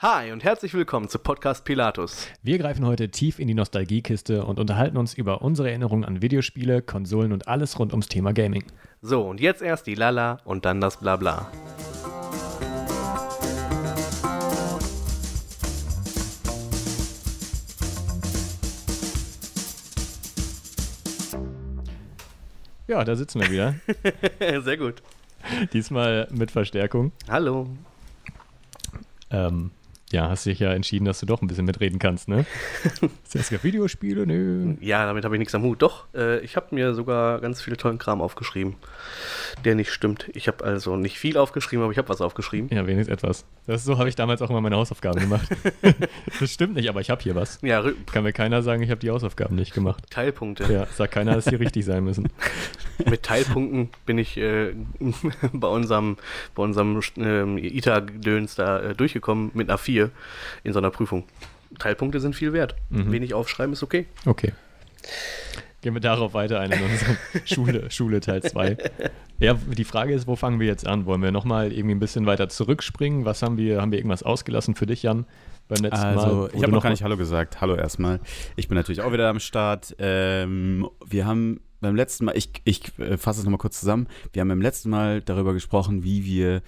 Hi und herzlich willkommen zu Podcast Pilatus. Wir greifen heute tief in die Nostalgiekiste und unterhalten uns über unsere Erinnerungen an Videospiele, Konsolen und alles rund ums Thema Gaming. So, und jetzt erst die Lala und dann das Blabla. Ja, da sitzen wir wieder. Sehr gut. Diesmal mit Verstärkung. Hallo. Ähm, ja, hast dich ja entschieden, dass du doch ein bisschen mitreden kannst, ne? Ist das Videospiele? Nö. Ja, damit habe ich nichts am Hut. Doch, äh, ich habe mir sogar ganz viel tollen Kram aufgeschrieben, der nicht stimmt. Ich habe also nicht viel aufgeschrieben, aber ich habe was aufgeschrieben. Ja, wenigstens etwas. Das, so habe ich damals auch immer meine Hausaufgaben gemacht. das stimmt nicht, aber ich habe hier was. Ja, Kann mir keiner sagen, ich habe die Hausaufgaben nicht gemacht. Teilpunkte. Ja, sagt keiner, dass die richtig sein müssen. Mit Teilpunkten bin ich äh, bei unserem, bei unserem ähm, ITA-Döns da äh, durchgekommen mit einer 4 in so einer Prüfung. Teilpunkte sind viel wert. Mhm. Wenig aufschreiben ist okay. Okay. Gehen wir darauf weiter ein in unserem Schule, Schule Teil 2. Ja, die Frage ist, wo fangen wir jetzt an? Wollen wir nochmal irgendwie ein bisschen weiter zurückspringen? Was haben wir, haben wir irgendwas ausgelassen für dich, Jan, beim letzten Mal? Also, wo ich habe noch gar mal- nicht Hallo gesagt. Hallo erstmal. Ich bin natürlich auch wieder am Start. Ähm, wir haben beim letzten Mal, ich, ich äh, fasse es nochmal kurz zusammen. Wir haben beim letzten Mal darüber gesprochen, wie wir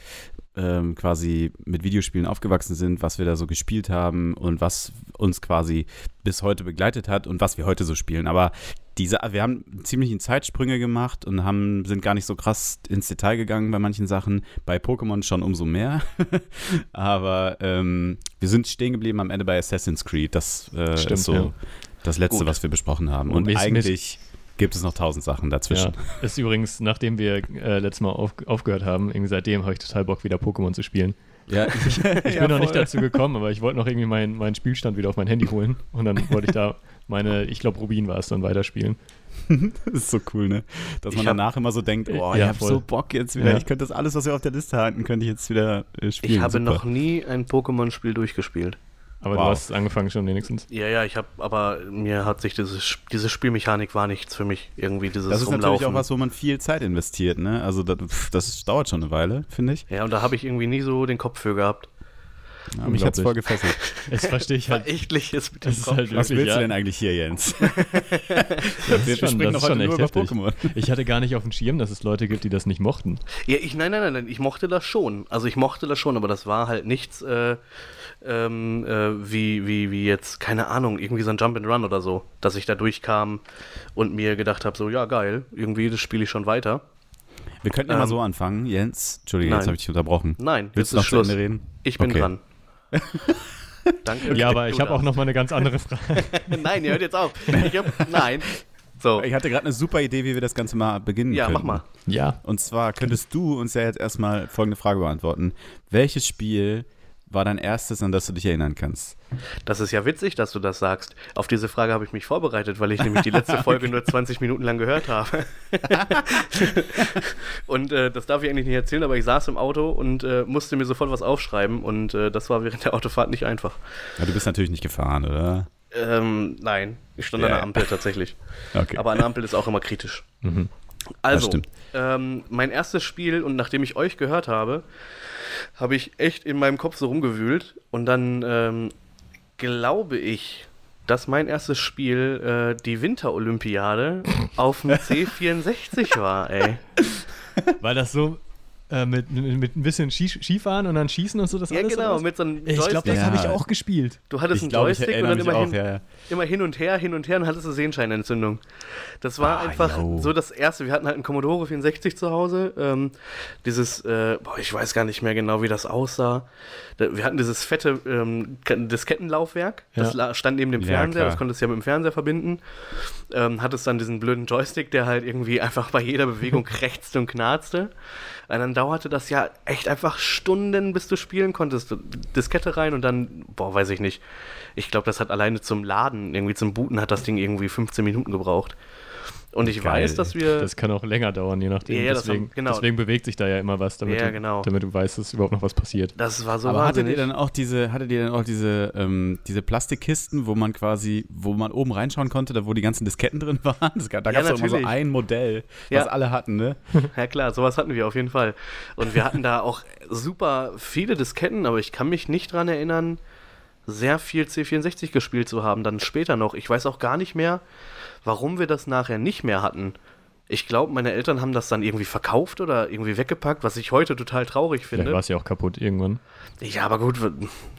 ähm, quasi mit Videospielen aufgewachsen sind, was wir da so gespielt haben und was uns quasi bis heute begleitet hat und was wir heute so spielen. Aber diese, wir haben ziemlich in Zeitsprünge gemacht und haben, sind gar nicht so krass ins Detail gegangen bei manchen Sachen. Bei Pokémon schon umso mehr. Aber ähm, wir sind stehen geblieben am Ende bei Assassin's Creed. Das äh, Stimmt, ist so ja. das Letzte, Gut. was wir besprochen haben. Und Und, eigentlich gibt es noch tausend Sachen dazwischen. Ja, ist übrigens, nachdem wir äh, letztes Mal auf, aufgehört haben, irgendwie seitdem habe ich total Bock, wieder Pokémon zu spielen. Ja, Ich bin noch nicht dazu gekommen, aber ich wollte noch irgendwie meinen meinen Spielstand wieder auf mein Handy holen. Und dann wollte ich da meine, ich glaube Rubin war es, dann weiterspielen. Das ist so cool, ne? Dass man Ich hab- danach immer so denkt, oh, Ja, ich habe so Bock jetzt wieder. Ja. Ich könnte das alles, was wir auf der Liste hatten, könnte ich jetzt wieder äh, spielen. Ich habe Super. noch nie ein Pokémon-Spiel durchgespielt. Aber du Wow. hast angefangen schon wenigstens. Ja, ja, ich habe, aber mir hat sich dieses, diese Spielmechanik war nichts für mich. Irgendwie dieses Das ist Rumlaufen. natürlich auch was, wo man viel Zeit investiert, ne? Also das, das dauert schon eine Weile, finde ich. Ja, und da habe ich irgendwie nie so den Kopf für gehabt. Ja, mich hat's voll gefesselt. Das verstehe ich halt. Verächtlich ist mit dem Das ist Kopf. halt Was willst ja. du denn eigentlich hier, Jens? Das wir ist schon, sprechen das doch ist schon heute echt nur über heftig. Pokémon. Ich hatte gar nicht auf dem Schirm, dass es Leute gibt, die das nicht mochten. Ja, ich, nein, nein, nein, nein, ich mochte das schon. Also ich mochte das schon, aber das war halt nichts äh, ähm, äh, wie, wie, wie jetzt, keine Ahnung, irgendwie so ein Jump and Run oder so, dass ich da durchkam und mir gedacht habe, so, ja, geil, irgendwie, das spiele ich schon weiter. Wir könnten ja Ähm, mal so anfangen. Jens, Entschuldige, nein. jetzt habe ich dich unterbrochen. Nein, Willst jetzt du noch ist zu Schluss. Ende reden? Ich bin Okay. dran. Danke. ja, aber ich habe auch noch mal eine ganz andere Frage. Nein, ihr hört jetzt auf. Ich hab, nein. So, Ich hatte gerade eine super Idee, wie wir das Ganze mal beginnen ja, können. mach mal. Ja, Und zwar könntest du uns ja jetzt erstmal folgende Frage beantworten. Welches Spiel war dein erstes, an das du dich erinnern kannst? Das ist ja witzig, dass du das sagst. Auf diese Frage habe ich mich vorbereitet, weil ich nämlich die letzte Folge nur 20 Minuten lang gehört habe. und äh, das darf ich eigentlich nicht erzählen, aber ich saß im Auto und äh, musste mir sofort was aufschreiben und äh, das war während der Autofahrt nicht einfach. Ja, du bist natürlich nicht gefahren, oder? Ähm, nein, ich stand an Ja. der Ampel tatsächlich. Okay. Aber an der Ampel ist auch immer kritisch. Mhm. Also, ähm, mein erstes Spiel und nachdem ich euch gehört habe, habe ich echt in meinem Kopf so rumgewühlt. Und dann ähm, glaube ich, dass mein erstes Spiel äh, die Winterolympiade auf dem C64 war, ey. weil das so äh, mit, mit, mit ein bisschen Ski, Skifahren und dann Schießen und so das Ja, alles. genau, mit so einem Ich glaube, das Ja. habe ich auch gespielt. Du hattest Ich einen glaube, ich Joystick und dann immer auch, hin, ja, immer hin und her, hin und her und hattest eine Sehenscheinentzündung. Das war Ah, einfach yo. so das erste. Wir hatten halt einen Commodore 64 zu Hause. Ähm, dieses, äh, boah, ich weiß gar nicht mehr genau, wie das aussah. Wir hatten dieses fette ähm, Diskettenlaufwerk. Das stand neben dem Fernseher. das konntest du ja mit dem Fernseher verbinden. Ähm, hattest dann diesen blöden Joystick, der halt irgendwie einfach bei jeder Bewegung krächzte und knarzte. Und dann dauerte das ja echt einfach Stunden, bis du spielen konntest. Diskette rein und dann, boah, weiß ich nicht. Ich glaube, das hat alleine zum Laden, irgendwie zum Booten, hat das Ding irgendwie 15 Minuten gebraucht. Und ich Geil. weiß, dass wir. Das kann auch länger dauern, je nachdem. Ja, ja, das deswegen, haben- genau. deswegen bewegt sich da ja immer was, damit, Ja, du, genau. damit du weißt, dass überhaupt noch was passiert. das war so Aber hattet wahnsinnig. ihr dann auch diese, hattet ihr dann auch diese, ähm, diese Plastikkisten, wo man quasi, wo man oben reinschauen konnte, da wo die ganzen Disketten drin waren? Das, gab- da Ja, gab es immer so ein Modell, Ja. was alle hatten, ne? Ja klar, sowas hatten wir auf jeden Fall. Und wir hatten da auch super viele Disketten, aber ich kann mich nicht dran erinnern, sehr viel C64 gespielt zu haben, dann später noch. Ich weiß auch gar nicht mehr, warum wir das nachher nicht mehr hatten. Ich glaube, meine Eltern haben das dann irgendwie verkauft oder irgendwie weggepackt, was ich heute total traurig Vielleicht finde. war es ja auch kaputt irgendwann. Ja, aber gut,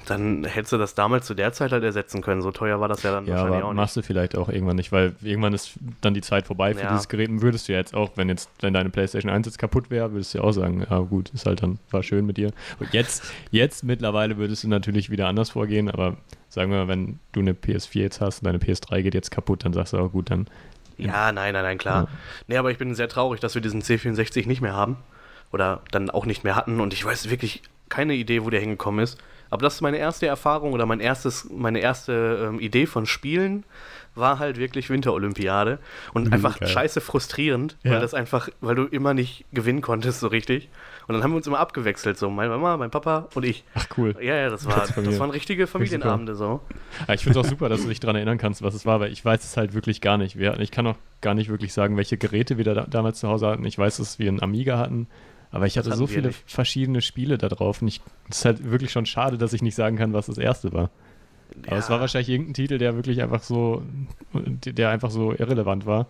dann hättest du das damals zu der Zeit halt ersetzen können. So teuer war das ja dann Ja, wahrscheinlich aber auch nicht. machst du vielleicht auch irgendwann nicht, weil irgendwann ist dann die Zeit vorbei für Ja. dieses Gerät. Und würdest du ja jetzt auch, wenn jetzt, wenn deine PlayStation 1 jetzt kaputt wäre, würdest du ja auch sagen, ja gut, ist halt dann, war schön mit dir. Und jetzt, jetzt mittlerweile würdest du natürlich wieder anders vorgehen, aber sagen wir mal, wenn du eine PS4 jetzt hast und deine PS3 geht jetzt kaputt, dann sagst du auch gut, dann Ja, nein, nein, nein, klar. Ja. Nee, aber ich bin sehr traurig, dass wir diesen C64 nicht mehr haben. Oder dann auch nicht mehr hatten. Und ich weiß wirklich keine Idee, wo der hingekommen ist. Aber das ist meine erste Erfahrung oder mein erstes, meine erste ähm, Idee von Spielen war halt wirklich Winterolympiade. Und Mhm, einfach geil. scheiße frustrierend, Ja. weil das einfach, weil du immer nicht gewinnen konntest so richtig. Und dann haben wir uns immer abgewechselt, so meine Mama, mein Papa und ich. ach cool. Ja, ja, das, war, das waren richtige Familienabende so. Ja, ich finde es auch super, dass du dich daran erinnern kannst, was es war, weil ich weiß es halt wirklich gar nicht. Wir, ich kann auch gar nicht wirklich sagen, welche Geräte wir da, damals zu Hause hatten. Ich weiß, dass wir einen Amiga hatten, aber ich hatte so viele nicht. verschiedene Spiele da drauf. Und ich, es ist halt wirklich schon schade, dass ich nicht sagen kann, was das erste war. Aber es Ja. war wahrscheinlich irgendein Titel, der wirklich einfach so, der einfach so irrelevant war.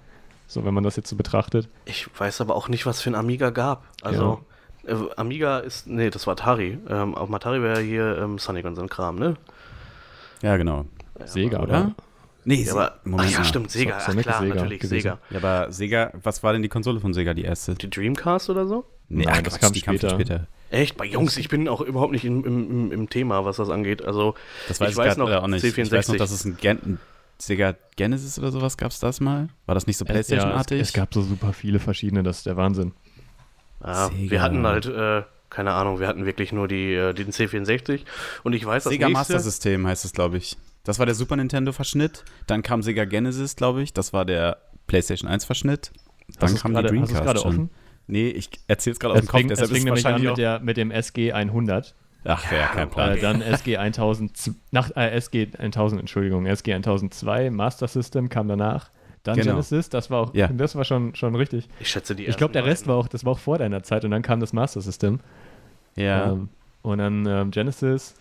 So, wenn man das jetzt so betrachtet. Ich weiß aber auch nicht, was für ein Amiga gab. Also, äh, Amiga ist, nee, das war Atari. Ähm, auf dem Atari wäre hier ähm, Sonic und so ein Kram, ne? Ja, genau. Sega, oder? oder? Nee, Ja, aber, ach ja, stimmt, Sega, So- ach klar, Sega natürlich, gewesen. Sega. Ja, aber Sega, was war denn die Konsole von Sega, die erste? Die Dreamcast oder so? Nee, Nein, ach, das Quatsch, kam die kam viel später. später. Echt? Bei Jungs, ich bin auch überhaupt nicht im, im, im, Thema, was das angeht. Also, Das weiß ich ich, weiß noch, äh, auch nicht. Ich weiß noch, C64. dass es ein, Gen ein Sega Genesis oder sowas gab es das mal? War das nicht so Ja, es, Playstation-artig? es gab so super viele verschiedene, das ist der Wahnsinn. Ja, Sega. wir hatten halt, äh, keine Ahnung, wir hatten wirklich nur die, äh, den C64. Und ich weiß, das Sega nächste, Master System heißt es, glaube ich. Das war der Super Nintendo-Verschnitt. Dann kam Sega Genesis, glaube ich. Das war der PlayStation 1-Verschnitt. Dann kam gerade- die Dreamcast gerade offen? Nee, ich erzähle es gerade aus dem Kopf, deshalb ist fing es nämlich an wahrscheinlich mit, der, mit dem SG 100. Ach, ja, kein Plan. Äh, dann SG 1000, z- nach, äh, SG 1000, Entschuldigung, SG 1002, Master System kam danach. Dann Genau. Genesis, das war auch, Ja. das war schon, schon richtig. ich schätze die Ich glaube, der Rest war auch, das war auch vor deiner Zeit und dann kam das Master System. Ja. Ähm, und dann ähm, Genesis,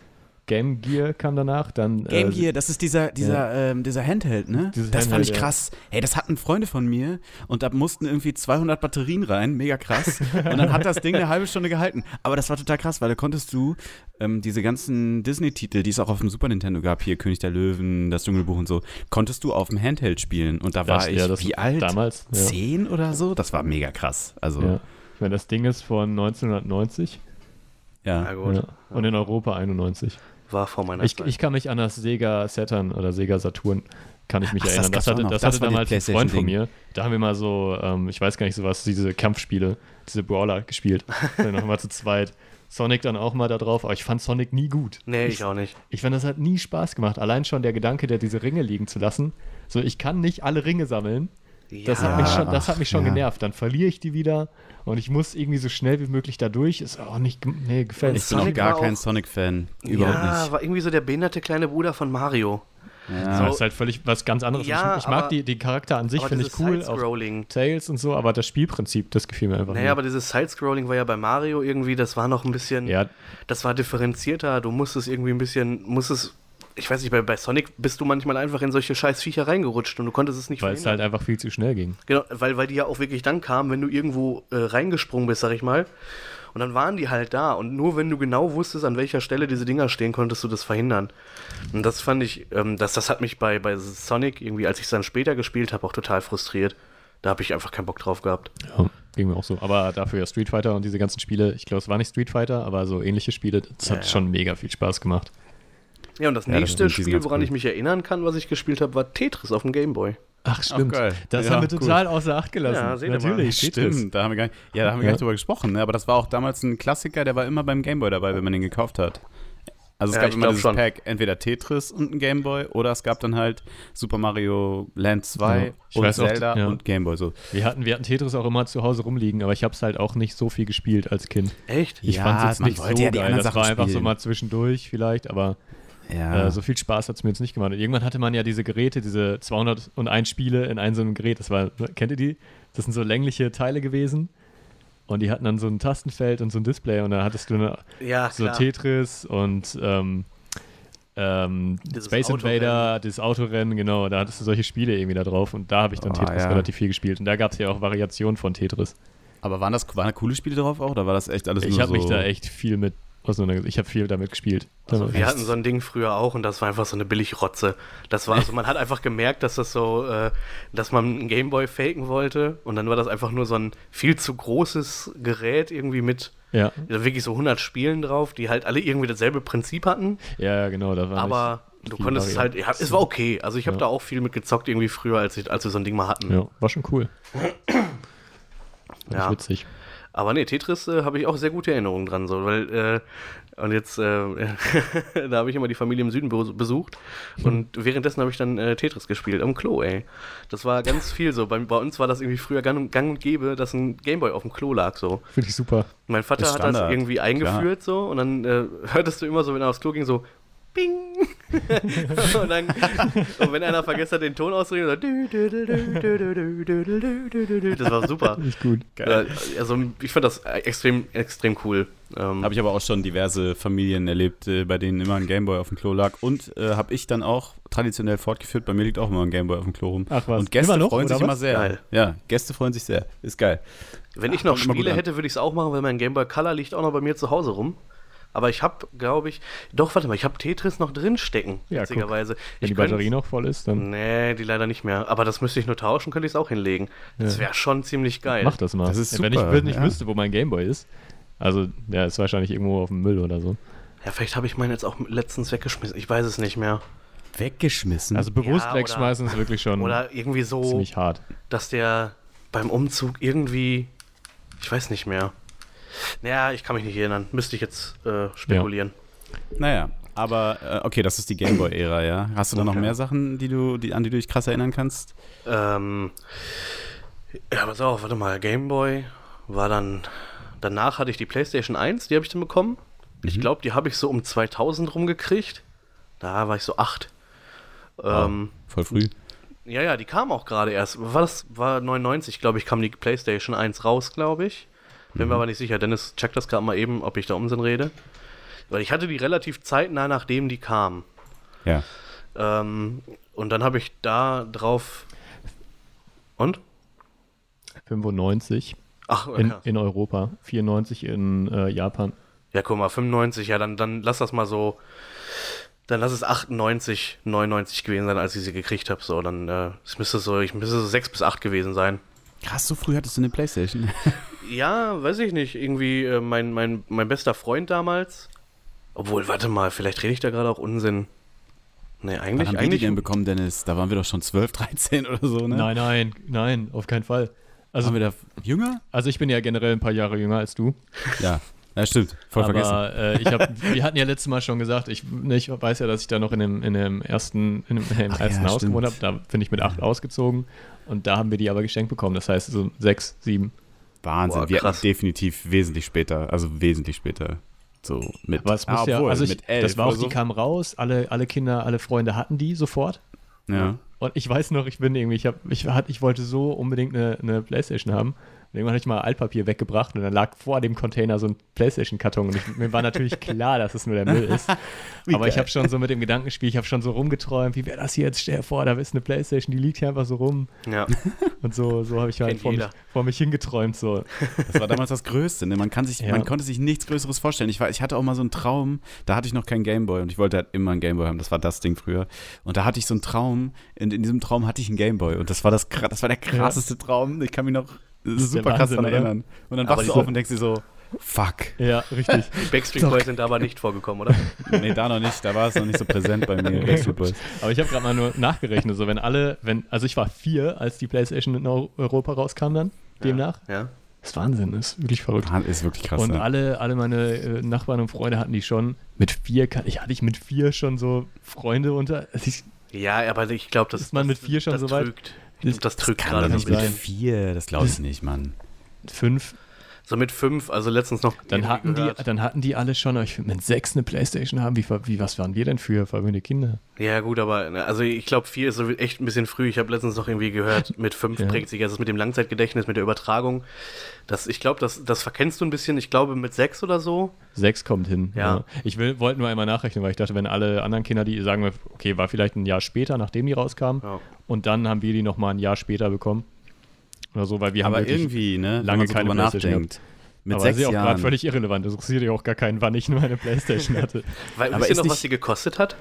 Game Gear kam danach, dann Game äh, Gear, das ist dieser, dieser, ähm, dieser Handheld, ne? Dieses das fand Handheld, ich ja. krass. Hey, das hatten Freunde von mir und da mussten irgendwie 200 Batterien rein, mega krass. und dann hat das Ding eine halbe Stunde gehalten. Aber das war total krass, weil da konntest du ähm, diese ganzen Disney-Titel, die es auch auf dem Super Nintendo gab, hier König der Löwen, das Dschungelbuch und so, konntest du auf dem Handheld spielen. Und da das, war ich, ja, das, wie alt? Damals. Ja. Zehn oder so? Das war mega krass. Also, Ja. Ich meine, das Ding ist von 1990 ja. Ja. und in Europa 91. war vor meiner Ich, Zeit. ich kann mich an das Sega Saturn oder Sega Saturn kann ich mich Ach, das erinnern. Das, auch hatte, das Das hatte damals ein Freund von mir. Da haben wir mal so, ähm, ich weiß gar nicht so was, diese Kampfspiele, diese Brawler gespielt. dann noch mal zu zweit. Sonic dann auch mal da drauf, aber ich fand Sonic nie gut. nee, ich auch nicht. Ich fand, das hat nie Spaß gemacht. Allein schon der Gedanke, der diese Ringe liegen zu lassen. So, ich kann nicht alle Ringe sammeln. Das, Ja. hat, mich schon, das hat mich schon ja. genervt. Dann verliere ich die wieder und ich muss irgendwie so schnell wie möglich da durch. Ist auch nicht, nee, gefällt Ich mir. bin auch gar kein Sonic-Fan. Überhaupt ja, nicht. war irgendwie so der behinderte kleine Bruder von Mario. Ja. So, ist halt völlig was ganz anderes. Ja, ich, ich mag aber- die, die Charakter an sich, finde ich cool. Auch Side-Scrolling. Tails und so, aber das Spielprinzip, das gefiel mir einfach Naja, aber dieses Side-Scrolling war ja bei Mario irgendwie, das war noch ein bisschen, Ja, das war differenzierter. Du musstest irgendwie ein bisschen, musstest, ich weiß nicht, bei, bei Sonic bist du manchmal einfach in solche scheiß Viecher reingerutscht und du konntest es nicht weil es halt verhindern. einfach viel zu schnell ging. Genau, weil, weil die ja auch wirklich dann kamen, wenn du irgendwo äh, reingesprungen bist, sag ich mal. Und dann waren die halt da. Und nur wenn du genau wusstest, an welcher Stelle diese Dinger stehen, konntest du das verhindern. Und das fand ich, ähm, das, das hat mich bei, bei Sonic irgendwie, als ich es dann später gespielt habe, auch total frustriert. Da habe ich einfach keinen Bock drauf gehabt. Ja, ging mir auch so. Aber dafür ja Street Fighter und diese ganzen Spiele, ich glaube, es war nicht Street Fighter, aber so ähnliche Spiele, das Ja, hat ja. schon mega viel Spaß gemacht. Ja, und das Ja, das nächste sind Spiel, woran cool. ich mich erinnern kann, was ich gespielt habe, war Tetris auf dem Gameboy. Ach, stimmt. geil. Das Ja, haben wir cool. total außer Acht gelassen. Ja, seht ihr mal. Natürlich, Tetris. Stimmt, da haben wir gar nicht, ja, da haben wir Ja. gar nicht drüber gesprochen, ne? aber das war auch damals ein Klassiker, der war immer beim Gameboy dabei, wenn man den gekauft hat. Also es Ja, gab immer dieses schon. Pack, entweder Tetris und ein Gameboy oder es gab dann halt Super Mario Land 2 Ja. Und weiß auch, Zelda ja. und Gameboy. So. Wir hatten, wir hatten Tetris auch immer zu Hause rumliegen, aber ich habe es halt auch nicht so viel gespielt als Kind. Echt? Ich Ja, fand es nicht so geil. Das war einfach so mal zwischendurch vielleicht, aber Ja. äh, so viel Spaß hat es mir jetzt nicht gemacht. Und irgendwann hatte man ja diese Geräte, diese 201 Spiele in einem so einem Gerät. Das war, kennt ihr die? Das sind so längliche Teile gewesen. Und die hatten dann so ein Tastenfeld und so ein Display und da hattest du eine, Ja, so. Tetris und ähm, ähm, Space Invader, das Autorennen, genau, da hattest du solche Spiele irgendwie da drauf und da habe ich dann Oh, Tetris ja. relativ viel gespielt. Und da gab es ja auch Variationen von Tetris. Aber waren das waren da coole Spiele drauf auch oder war das echt alles Ich nur habe so? mich da echt viel mit auseinandergesetzt. Ich habe viel damit gespielt. Also wir hatten so ein Ding früher auch und das war einfach so eine Billigrotze. Das war, also man hat einfach gemerkt, dass das so, äh, dass man einen Gameboy faken wollte und dann war das einfach nur so ein viel zu großes Gerät irgendwie mit ja, ja, wirklich so 100 Spielen drauf, die halt alle irgendwie dasselbe Prinzip hatten, ja, genau. Da war aber du konntest es halt, ja, es war okay. Also ich habe Ja. da auch viel mit gezockt irgendwie früher, als, ich, als wir so ein Ding mal hatten. Ja, war schon cool. Ja. witzig. Aber nee, Tetris äh, habe ich auch sehr gute Erinnerungen dran, so, weil, äh, und jetzt, äh, da habe ich immer die Familie im Süden be besucht und währenddessen habe ich dann äh, Tetris gespielt, am Klo, ey. Das war ganz viel so. Bei, bei uns war das irgendwie früher gang und, gang und gäbe, dass ein Gameboy auf dem Klo lag, so. Finde ich super. Mein Vater hat das irgendwie eingeführt, so, und dann äh, hörtest du immer so, wenn er aufs Klo ging, so, Bing. und, dann, und wenn einer vergessen hat, den Ton auszureden, das war super. Das ist gut. Geil. Also ich fand das extrem, extrem cool. Ähm, habe ich aber auch schon diverse Familien erlebt, bei denen immer ein Gameboy auf dem Klo lag. Und äh, habe ich dann auch traditionell fortgeführt, bei mir liegt auch immer ein Gameboy auf dem Klo rum. Ach was. Und Gäste noch, freuen sich was? immer sehr. Geil. Ja, Gäste freuen sich sehr. Ist geil. Wenn Ach, ich noch Spiele hätte, würde ich es auch machen, weil mein Gameboy Color liegt auch noch bei mir zu Hause rum. Aber ich habe, glaube ich, doch, warte mal, ich habe Tetris noch drin stecken, Ja, witzigerweise. Wenn ich die könnt- Batterie noch voll ist, dann Nee, die leider nicht mehr. Aber das müsste ich nur tauschen, könnte ich es auch hinlegen. Das wäre schon ziemlich geil. mach das mal. Das ist Wenn ich super, wenn ich ja. wüsste, wo mein Gameboy ist. Also, der ist wahrscheinlich irgendwo auf dem Müll oder so. Ja, vielleicht habe ich meinen jetzt auch letztens weggeschmissen. Ich weiß es nicht mehr. Weggeschmissen. Also bewusst Ja, oder- wegschmeißen ist wirklich schon Oder irgendwie so, ziemlich hart. dass der beim Umzug irgendwie. Ich weiß nicht mehr. Naja, ich kann mich nicht erinnern. Müsste ich jetzt äh, spekulieren. naja, aber äh, okay, das ist die Gameboy-Ära, ja. Hast du da noch Okay. mehr Sachen, die du, die, an die du dich krass erinnern kannst? Ähm, ja, pass auf, warte mal. Gameboy war dann. Danach hatte ich die PlayStation 1, die habe ich dann bekommen. Ich Mhm. glaube, die habe ich so um 2000 rumgekriegt. Da war ich so 8. Ähm, Voll früh. ja, ja, die kam auch gerade erst. War das war 99, glaube ich, kam die PlayStation 1 raus, glaube ich. Bin mir aber nicht sicher. Dennis, check das gerade mal eben, ob ich da Unsinn rede. Weil ich hatte die relativ zeitnah, nachdem die kam. Ja. Ähm, und dann habe ich da drauf. Und? 95 Ach, in, okay. in Europa, 94 in äh, Japan. Ja, guck mal, 95, ja, dann, dann lass das mal so. Dann lass es 98, 99 gewesen sein, als ich sie gekriegt habe. So, dann äh, es müsste so, ich müsste so 6 bis 8 gewesen sein. Krass, so früh hattest du eine Playstation. Ja, weiß ich nicht. Irgendwie äh, mein, mein, mein bester Freund damals. Obwohl, warte mal, vielleicht rede ich da gerade auch Unsinn. Nee, Wann eigentlich, haben wir die eigentlich. denn bekommen, Dennis? Da waren wir doch schon 12, 13 oder so, ne? Nein, nein, nein, auf keinen Fall. Also, Waren wir da jünger? also ich bin ja generell ein paar Jahre jünger als du. Ja. Ja, stimmt. Voll vergessen. aber äh, ich hab, wir hatten ja letztes Mal schon gesagt, ich, ne, ich weiß ja, dass ich da noch in dem, in dem ersten, in dem, im Ach ersten ja, Haus gewohnt habe. Da bin ich mit acht ausgezogen und da haben wir die aber geschenkt bekommen. Das heißt so sechs, sieben. Wahnsinn. Boah, wir krass. hatten definitiv wesentlich später, also wesentlich später. So mit. Aber es Ah, muss ja, obwohl, also ich, mit elf das war auch, so. die kamen raus, alle, alle Kinder, alle Freunde hatten die sofort. Ja. Und ich weiß noch, ich bin irgendwie, ich, hab, ich, hat, ich wollte so unbedingt eine, eine Playstation haben. Und irgendwann habe ich mal Altpapier weggebracht und dann lag vor dem Container so ein Playstation-Karton. Und ich, mir war natürlich klar, dass es nur der Müll ist. Aber ich geil. habe schon so mit dem Gedankenspiel, ich habe schon so rumgeträumt, wie wäre das hier jetzt? Stell dir vor, da ist eine Playstation, die liegt hier einfach so rum. Ja, Und so, so habe ich halt vor mich, vor mich hingeträumt. So. Das war damals das Größte. Ne? Man, kann sich, Ja. man konnte sich nichts Größeres vorstellen. Ich, war, ich hatte auch mal so einen Traum, da hatte ich noch keinen Gameboy und ich wollte halt immer einen Gameboy haben. Das war das Ding früher. Und da hatte ich so einen Traum, in, in diesem Traum hatte ich einen Gameboy und das war, das, das war der krasseste Traum. Ich kann mich noch super krass daran erinnern. Und dann wachst du auf und denkst dir so, fuck. Ja, richtig. die Backstreet Boys sind da aber nicht vorgekommen, oder? Nee, da noch nicht. Da war es noch nicht so präsent bei mir. Backstreet Boys. Aber ich habe gerade mal nur nachgerechnet, so wenn alle, wenn, also ich war vier, als die Playstation in Eu- Europa rauskam dann, demnach. Ja. Das ist Wahnsinn, das ist wirklich verrückt. Wahnsinn, Ist wirklich krass. und ne? alle, alle meine äh, Nachbarn und Freunde hatten die schon mit vier. kann- Ich hatte ich mit vier schon so Freunde unter. Also ich, Ja, aber ich glaube, das Ist man mit das, vier schon das so weit? trügt. Ich glaub, das trügt Kann gerade nicht mit vier, das glaube ich Das- nicht, Mann. fünf. So mit fünf, also letztens noch. Dann hatten, die, dann hatten die alle schon, ich finde, mit sechs eine Playstation haben. Wie, wie, was waren wir denn für verwöhnte Kinder? Ja, gut, aber ne, also ich glaube, vier ist so echt ein bisschen früh. Ich habe letztens noch irgendwie gehört, mit fünf Ja. prägt sich das mit dem Langzeitgedächtnis, mit der Übertragung. Das, ich glaube, das, das verkennst du ein bisschen. Ich glaube, mit sechs oder so. Sechs kommt hin. Ja. Ich will, wollte nur einmal nachrechnen, weil ich dachte, wenn alle anderen Kinder, die sagen, okay, war vielleicht ein Jahr später, nachdem die rauskamen, Ja. und dann haben wir die nochmal ein Jahr später bekommen. Oder so, weil wir haben Aber wirklich irgendwie, ne? wenn lange man so keine Playstation nachdenkt. Mit aber sechs das ist ja auch gerade Jahren. völlig irrelevant. Das interessiert ja auch gar keinen, wann ich nur eine Playstation hatte. Weil, Aber wisst ihr ist noch, was nicht- die gekostet hat?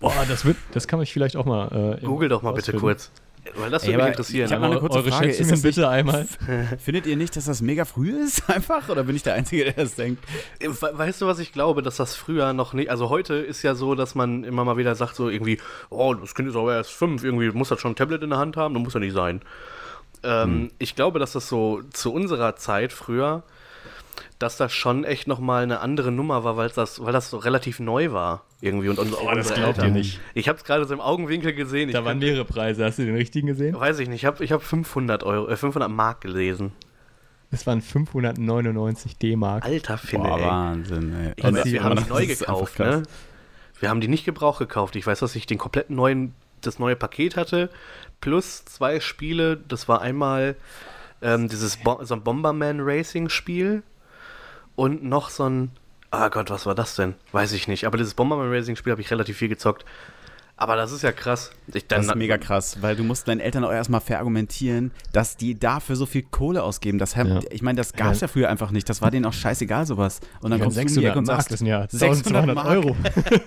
Boah, das wird, das kann ich vielleicht auch mal. Äh, Google doch mal bitte rausfinden. kurz. Weil das würde mich interessieren. ich hab mal eine kurze Eure Frage, ist Schätzungen nicht- bitte einmal. Findet ihr nicht, dass das mega früh ist einfach? Oder bin ich der Einzige, der das denkt? We- Weißt du, was ich glaube, dass das früher noch nicht, also heute ist ja so, dass man immer mal wieder sagt, so irgendwie, oh, das Kind ist aber erst fünf, irgendwie muss das schon ein Tablet in der Hand haben, das muss ja nicht sein. Ähm, Ich glaube, dass das so zu unserer Zeit früher, dass das schon echt nochmal eine andere Nummer war, weil das, weil das so relativ neu war irgendwie. Und, und auch das glaubt ihr Eltern. nicht. Ich habe es gerade so im Augenwinkel gesehen. Ich Da waren mehrere Preise. Hast du den richtigen gesehen? weiß ich nicht, ich habe ich hab 500 Euro, äh, 500 Mark gelesen. Es waren 599 D-Mark. Alter Boah, ey. Wahnsinn, ey. Ich weiß, wir haben die neu gekauft, ne? Wir haben die nicht Gebrauch gekauft. Ich weiß, dass ich den kompletten neuen, das neue Paket hatte, plus zwei Spiele. Das war einmal ähm, dieses Bo so ein Bomberman Racing Spiel und noch so ein, ah Gott, was war das denn? Weiß ich nicht. Aber dieses Bomberman Racing Spiel habe ich relativ viel gezockt. Aber das ist ja krass. Ich, dann, Das ist mega krass, weil du musst deinen Eltern auch erstmal verargumentieren, dass die dafür so viel Kohle ausgeben. Das haben, Ja. Ich meine, das gab es ja. früher einfach nicht. Das war denen auch scheißegal, sowas. Und dann Ja, kommst du um die Ecke 600 und Mark, sagst, das sind ja 600 1200 Mark. Euro.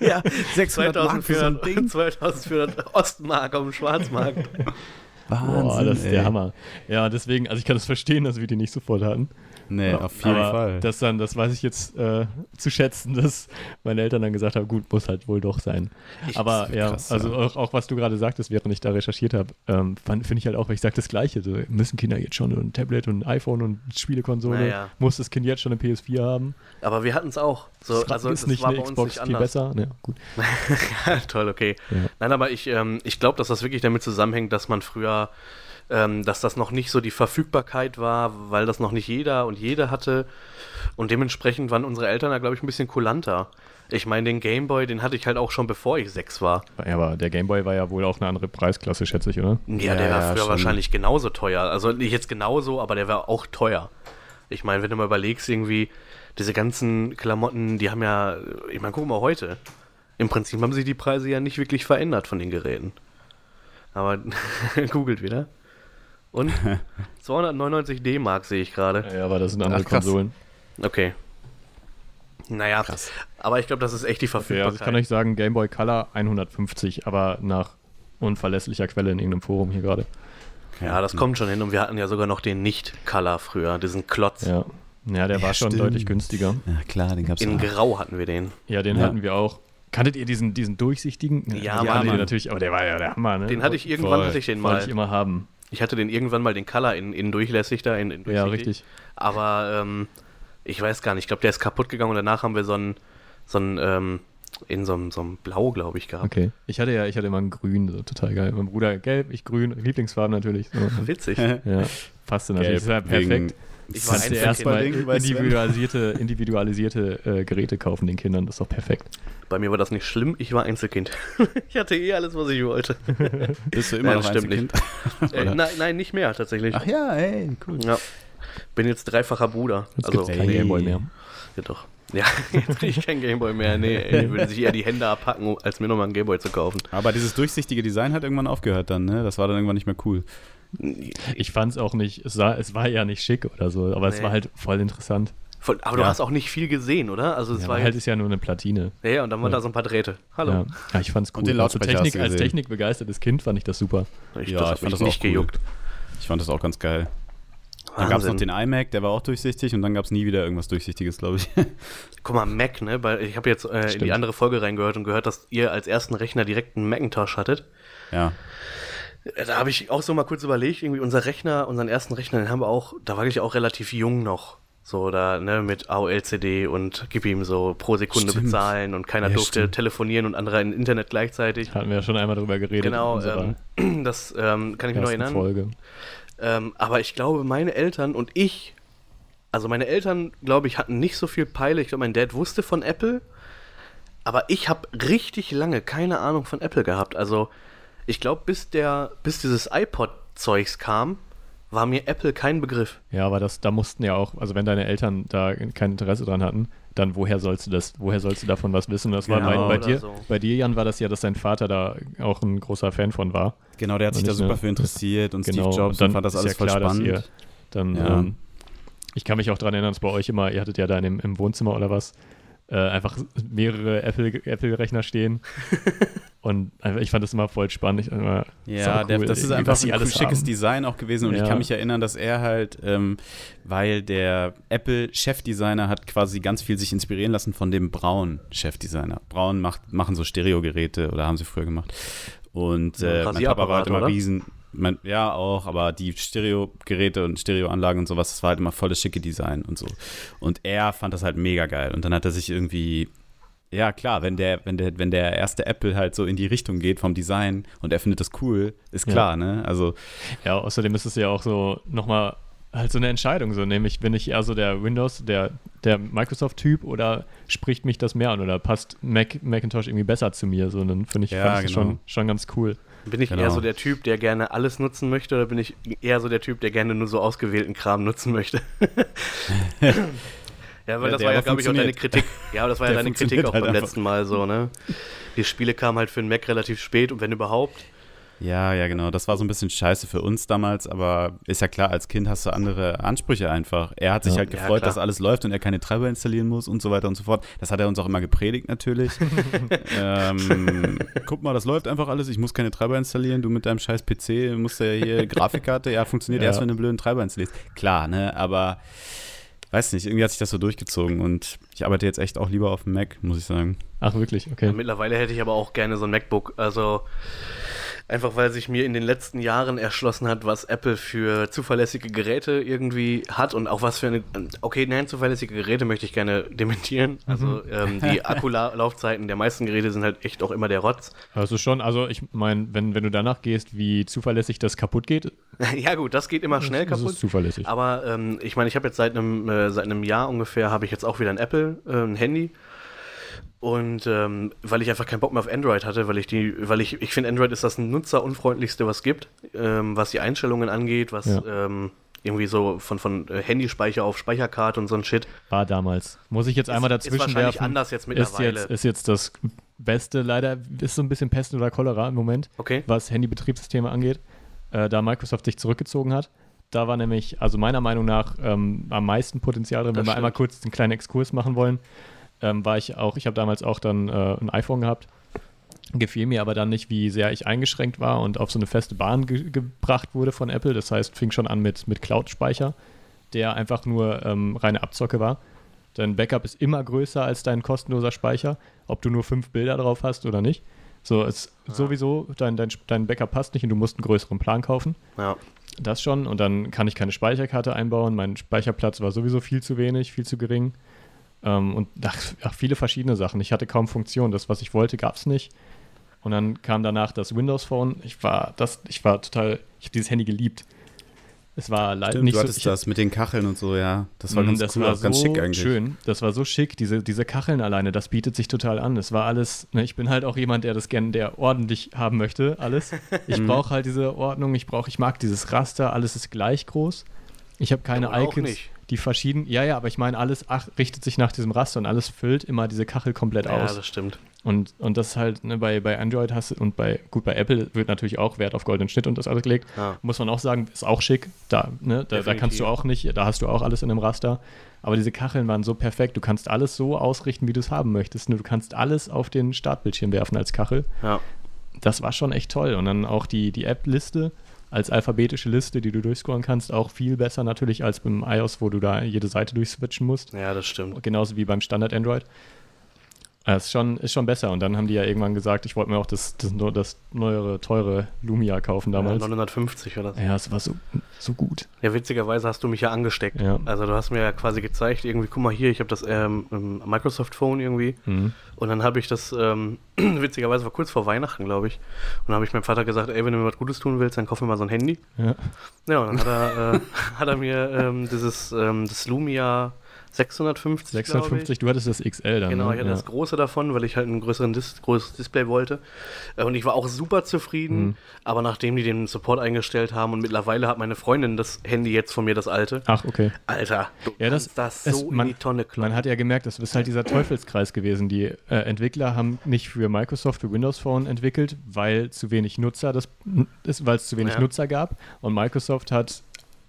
ja, 600 Mark für so ein 2400, Ding. 2400 Ostmark auf dem Schwarzmarkt. Wahnsinn, Boah, das ist ey. der Hammer. Ja, deswegen, also ich kann das verstehen, dass wir die nicht sofort hatten. Nee, Ja, auf jeden aber Fall. Das dann, das weiß ich jetzt äh, zu schätzen, dass meine Eltern dann gesagt haben, gut, muss halt wohl doch sein. Ich- aber ja, krass, also ja. Auch, auch was du gerade sagtest, während ich da recherchiert habe, ähm, finde ich halt auch, weil ich sage das Gleiche. So, müssen Kinder jetzt schon ein Tablet und ein iPhone und Spielekonsole? Naja. Muss das Kind jetzt schon eine PS4 haben? Aber wir hatten es auch. So, Das also ist das nicht war eine bei uns Xbox nicht viel anders. besser? Ja, gut. Toll, okay. Ja. Nein, aber ich, ähm, ich glaube, dass das wirklich damit zusammenhängt, dass man früher, ähm, dass das noch nicht so die Verfügbarkeit war, weil das noch nicht jeder und jede hatte. Und dementsprechend waren unsere Eltern da, glaube ich, ein bisschen kulanter. Ich meine, den Gameboy, den hatte ich halt auch schon bevor ich sechs war. Ja, aber der Gameboy war ja wohl auch eine andere Preisklasse, schätze ich, oder? Ja, Ja, der war ja, früher schon. wahrscheinlich genauso teuer. Also nicht jetzt genauso, aber der war auch teuer. Ich meine, wenn du mal überlegst, irgendwie, diese ganzen Klamotten, die haben ja, ich meine, guck mal heute. Im Prinzip haben sich die Preise ja nicht wirklich verändert von den Geräten. Aber googelt wieder. Und 299 D-Mark sehe ich gerade. Ja, aber das sind andere Ach. Konsolen. Okay. Naja, Krass. aber ich glaube, das ist echt die Okay, Verfügbarkeit. also ich kann euch sagen, Game Boy Color 150, aber nach unverlässlicher Quelle in irgendeinem Forum hier gerade. ja, das kommt schon hin. Und wir hatten ja sogar noch den Nicht-Color früher, diesen Klotz. Ja. Ja, der Ja, war schon stimmt. deutlich günstiger. Ja, klar, den gab's In auch. Grau hatten wir den. Ja, den Ja. hatten wir auch. Kanntet ihr diesen, diesen durchsichtigen? Ja, den Mann. ihr natürlich, aber der war ja der Hammer, ne? Den hatte ich irgendwann, voll. hatte ich den Wollte mal. ich immer haben. Ich hatte den irgendwann mal den Color in, in durchlässig da, in, in Ja, durchsichtig. richtig. Aber ähm, ich weiß gar nicht, ich glaube, der ist kaputt gegangen und danach haben wir so einen, so einen ähm, in so einem, so einem Blau, glaube ich, gehabt. Okay. Ich hatte ja, ich hatte immer ein Grün, so total geil. Mein Bruder gelb, ich grün, Lieblingsfarben natürlich. So. Witzig. Ja, passte natürlich. Gelb Das ist ja wegen perfekt. Ich war Einzelkind. erstmal individualisierte, individualisierte äh, Geräte kaufen den Kindern, das ist doch perfekt. Bei mir war das nicht schlimm, ich war Einzelkind. ich hatte eh alles, was ich wollte. Bist du immer Ja, noch Einzelkind? Äh, nein, nein, nicht mehr tatsächlich. Ach ja, ey, cool. Ja. Bin jetzt dreifacher Bruder. Jetzt also, kein. Gameboy mehr. Ja, doch. Ja, jetzt kriege ich kein Gameboy mehr. Nee, ey, die würden sich eher die Hände abhacken, um- als mir nochmal einen Gameboy zu kaufen. Aber dieses durchsichtige Design hat irgendwann aufgehört dann, ne? Das war dann irgendwann nicht mehr cool. Ich fand es auch nicht, es, sah, es war ja nicht schick oder so, aber es Nee. war halt voll interessant. Voll, aber du Ja. hast auch nicht viel gesehen, oder? Also es Ja, war halt ist ja nur eine Platine. ja, ja, und dann waren Ja. da so ein paar Drähte. Hallo. Ja, ja ich fand's cool. Und den Also Technik, du als technikbegeistertes Kind fand ich das super. Ich, Ja, das ich fand das auch nicht cool. gejuckt. Ich fand das auch ganz geil. Dann gab es noch Wahnsinn. den iMac, der war auch durchsichtig und dann gab es nie wieder irgendwas Durchsichtiges, glaube ich. Guck mal, Mac, ne? Weil ich habe jetzt äh, in die andere Folge reingehört und gehört, dass ihr als ersten Rechner direkt einen Macintosh hattet. ja. Da habe ich auch so mal kurz überlegt, irgendwie unser Rechner, unseren ersten Rechner, den haben wir auch, da war ich auch relativ jung noch. So, da, ne, mit AOL-CD und gib ihm so pro Sekunde Stimmt. bezahlen und keiner Ja, durfte stimmt. telefonieren und andere im Internet gleichzeitig. Hatten wir ja schon einmal drüber geredet. Genau, ähm, das ähm, kann ich mich noch erinnern. Folge. Ähm, aber ich glaube, meine Eltern und ich, also meine Eltern, glaube ich, hatten nicht so viel Peile. Ich glaube, mein Dad wusste von Apple, aber ich habe richtig lange keine Ahnung von Apple gehabt. Also ich glaube, bis der, bis dieses iPod-Zeugs kam, war mir Apple kein Begriff. Ja, aber das, da mussten ja auch, also wenn deine Eltern da kein Interesse dran hatten, dann woher sollst du das, woher sollst du davon was wissen? Das war Genau. bei, bei Oder dir, so. bei dir, Jan, war das ja, dass dein Vater da auch ein großer Fan von war. Genau, der hat sich da super ne? für interessiert und Genau, Steve Jobs und dann und fand das ist alles ja voll klar, dass spannend. ihr dann, Ja. ähm, ich kann mich auch daran erinnern, dass bei euch immer, ihr hattet ja da in dem, im Wohnzimmer oder was, äh, einfach mehrere Apple- Apple-Rechner stehen. und ich fand das immer voll spannend. Ich, immer, Ja, sau der, cool, das ist einfach ein alles cool, schickes haben. Design auch gewesen und ich Ja. kann mich erinnern, dass er halt, ähm, weil der Apple-Chefdesigner hat quasi ganz viel sich inspirieren lassen von dem Braun-Chefdesigner. Braun macht, machen so Stereogeräte oder haben sie früher gemacht. Und äh, mein Papa war halt immer oder? riesen, mein, ja auch, aber die Stereogeräte und Stereoanlagen und sowas, das war halt immer voll das schicke Design und so. Und er fand das halt mega geil und dann hat er sich irgendwie ja, klar, wenn der, wenn der, wenn der erste Apple halt so in die Richtung geht vom Design und er findet das cool, ist Ja. klar, ne? Also, Ja, außerdem ist es ja auch so nochmal halt so eine Entscheidung, so nämlich bin ich eher so der Windows, der, der Microsoft-Typ oder spricht mich das mehr an oder passt Mac, Macintosh irgendwie besser zu mir, so dann finde ich, Ja, fand genau. schon, schon ganz cool. Bin ich Genau. eher so der Typ, der gerne alles nutzen möchte, oder bin ich eher so der Typ, der gerne nur so ausgewählten Kram nutzen möchte? ja, weil Ja, das war ja, glaube ich, auch deine. Kritik. Ja, aber das war ja deine Kritik auch halt beim einfach. letzten Mal so, ne? Die Spiele kamen halt für den Mac relativ spät und wenn überhaupt. ja, ja, genau. Das war so ein bisschen scheiße für uns damals, aber ist ja klar, als Kind hast du andere Ansprüche einfach. Er hat sich Ja. halt Ja, gefreut, klar. dass alles läuft und er keine Treiber installieren muss und so weiter und so fort. Das hat er uns auch immer gepredigt, natürlich. ähm, guck mal, das läuft einfach alles. Ich muss keine Treiber installieren. Du mit deinem scheiß PC musst ja hier Grafikkarte. Ja, funktioniert Ja. erst, wenn du einen blöden Treiber installierst. Klar, ne, aber weiß nicht, irgendwie hat sich das so durchgezogen und ich arbeite jetzt echt auch lieber auf dem Mac, muss ich sagen. Ach, wirklich? Okay. Ja, mittlerweile hätte ich aber auch gerne so ein MacBook. Also einfach weil sich mir in den letzten Jahren erschlossen hat, was Apple für zuverlässige Geräte irgendwie hat und auch was für eine. Okay, nein, zuverlässige Geräte möchte ich gerne dementieren. Also ähm, die Akkulaufzeiten der meisten Geräte sind halt echt auch immer der Rotz. Also schon, also ich meine, wenn, wenn du danach gehst, wie zuverlässig das kaputt geht, ja gut, das geht immer schnell das kaputt. ist zuverlässig. Aber ähm, ich meine, ich habe jetzt seit einem, äh, seit einem Jahr ungefähr, habe ich jetzt auch wieder ein Apple, äh, ein Handy. Und ähm, weil ich einfach keinen Bock mehr auf Android hatte, weil ich die, weil ich, ich finde, Android ist das nutzerunfreundlichste, was es gibt, ähm, was die Einstellungen angeht, was Ja. ähm, irgendwie so von, von äh, Handyspeicher auf Speicherkarte und so ein Shit. War damals. Muss ich jetzt einmal ist, ist dazwischen wahrscheinlich werfen. anders jetzt Ist mittlerweile. jetzt, ist jetzt das Beste, leider ist so ein bisschen Pest oder Cholera im Moment, okay. was Handybetriebssysteme angeht, äh, da Microsoft sich zurückgezogen hat. Da war nämlich, also meiner Meinung nach, ähm, am meisten Potenzial drin, Das wenn wir einmal stimmt. kurz einen kleinen Exkurs machen wollen, ähm, war ich auch, ich habe damals auch dann äh, ein iPhone gehabt. Gefiel mir aber dann nicht, wie sehr ich eingeschränkt war und auf so eine feste Bahn ge gebracht wurde von Apple. Das heißt, fing schon an mit, mit Cloud-Speicher, der einfach nur ähm, reine Abzocke war. Dein Backup ist immer größer als dein kostenloser Speicher, ob du nur fünf Bilder drauf hast oder nicht. So, ist sowieso, dein, dein, dein Backup passt nicht und du musst einen größeren Plan kaufen. Ja. Das schon. Und dann kann ich keine Speicherkarte einbauen. Mein Speicherplatz war sowieso viel zu wenig, viel zu gering. Ähm, und ach, ach, viele verschiedene Sachen. Ich hatte kaum Funktion. Das, was ich wollte, gab es nicht. Und dann kam danach das Windows Phone. Ich war, das, ich war total, ich habe dieses Handy geliebt. Es war leider nicht du so. hattest ich- das mit den Kacheln und so, ja. Das war Mm, ganz das cool, war ganz so schick eigentlich. schön. Das war so schick. Diese, diese Kacheln alleine, das bietet sich total an. Es war alles, ne, ich bin halt auch jemand, der das gerne, der ordentlich haben möchte, alles. Ich Mhm. brauche halt diese Ordnung, ich brauche, ich mag dieses Raster, alles ist gleich groß. Ich habe keine Ja, oder auch Icons, nicht. Die verschieden, ja, ja, aber ich meine, alles ach, richtet sich nach diesem Raster und alles füllt immer diese Kachel komplett ja, aus. das stimmt. Und, und das halt, ne, bei, bei Android hast du, und bei, gut, bei Apple wird natürlich auch Wert auf goldenen Schnitt und das alles gelegt. Ja. Muss man auch sagen, ist auch schick. Da, ne, da, da kannst du auch nicht, da hast du auch alles in einem Raster. Aber diese Kacheln waren so perfekt. Du kannst alles so ausrichten, wie du es haben möchtest. Ne? Du kannst alles auf den Startbildschirm werfen als Kachel. Ja. Das war schon echt toll. Und dann auch die, die App-Liste als alphabetische Liste, die du durchscrollen kannst, auch viel besser natürlich als beim iOS, wo du da jede Seite durchswitchen musst. ja, das stimmt. Genauso wie beim Standard Android. Das ist schon, ist schon besser. Und dann haben die ja irgendwann gesagt, ich wollte mir auch das, das, das neuere, teure Lumia kaufen Ja, damals. 950 oder so. Ja, es war so, so gut. Ja, witzigerweise hast du mich ja angesteckt. Ja. Also du hast mir ja quasi gezeigt, irgendwie, guck mal hier, ich habe das ähm, Microsoft Phone irgendwie. Mhm. Und dann habe ich das, ähm, witzigerweise war kurz vor Weihnachten, glaube ich. Und dann habe ich meinem Vater gesagt, ey, wenn du mir was Gutes tun willst, dann kauf mir mal so ein Handy. Ja. Ja, und dann hat er, äh, hat er mir ähm, dieses, ähm, das Lumia 650, glaub 650, du hattest das XL dann. Genau, ne? ich hatte ja. das große davon, weil ich halt einen größeren Dis größeres Display wollte. Äh, Und ich war auch super zufrieden. Mhm. Aber nachdem die den Support eingestellt haben und mittlerweile hat meine Freundin das Handy jetzt von mir, das alte. Ach, okay. Alter, du Ja, das- das es- so man- in die Tonne kloppen. Man hat ja gemerkt, das ist halt dieser Teufelskreis gewesen. Die äh, Entwickler haben nicht für Microsoft, für Windows Phone entwickelt, weil zu wenig Nutzer das ist, weil es zu wenig Ja. Nutzer gab. Und Microsoft hat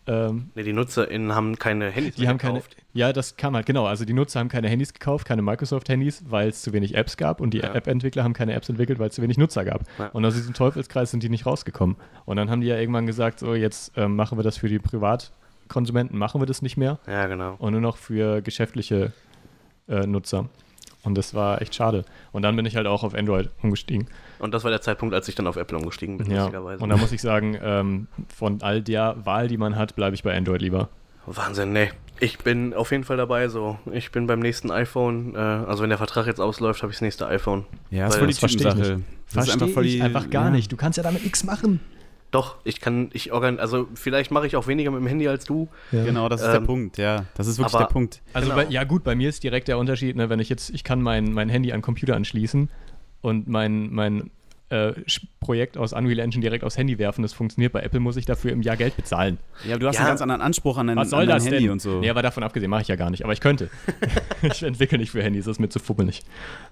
ähm, Nee, die NutzerInnen haben keine Handys die haben keine, gekauft. ja, das kam halt, genau. Also die Nutzer haben keine Handys gekauft, keine Microsoft-Handys, weil es zu wenig Apps gab und die Ja. App-Entwickler haben keine Apps entwickelt, weil es zu wenig Nutzer gab. Ja. Und aus diesem Teufelskreis sind die nicht rausgekommen. Und dann haben die ja irgendwann gesagt, so jetzt ähm, machen wir das für die Privatkonsumenten, machen wir das nicht mehr Ja, genau. und nur noch für geschäftliche äh, Nutzer. Und das war echt schade. Und dann bin ich halt auch auf Android umgestiegen. Und das war der Zeitpunkt, als ich dann auf Apple umgestiegen bin, Ja. lustigerweise. Und da muss ich sagen, ähm, von all der Wahl, die man hat, bleibe ich bei Android lieber. Wahnsinn, nee. Ich bin auf jeden Fall dabei so. Ich bin beim nächsten iPhone, äh, also wenn der Vertrag jetzt ausläuft, habe ich das nächste iPhone. Ja, das ist voll die das verstehe ich Typensache. Das ist einfach voll die, einfach gar ja. nicht. Du kannst ja damit nichts machen. Doch, ich kann, ich organ, also vielleicht mache ich auch weniger mit dem Handy als du. Genau, das ist der Ähm, Punkt, ja. Das ist wirklich aber- der Punkt. Also Genau. bei, ja gut, bei mir ist direkt der Unterschied, ne, wenn ich jetzt, ich kann mein, mein Handy an den Computer anschließen und mein, mein äh, Projekt aus Unreal Engine direkt aufs Handy werfen, das funktioniert. Bei Apple muss ich dafür im Jahr Geld bezahlen. Ja, aber du hast Ja. einen ganz anderen Anspruch an dein, Was soll an dein das Handy denn? und so. Nee, aber davon abgesehen mache ich ja gar nicht. Aber ich könnte. ich entwickle nicht für Handys, das ist mir zu fummelig.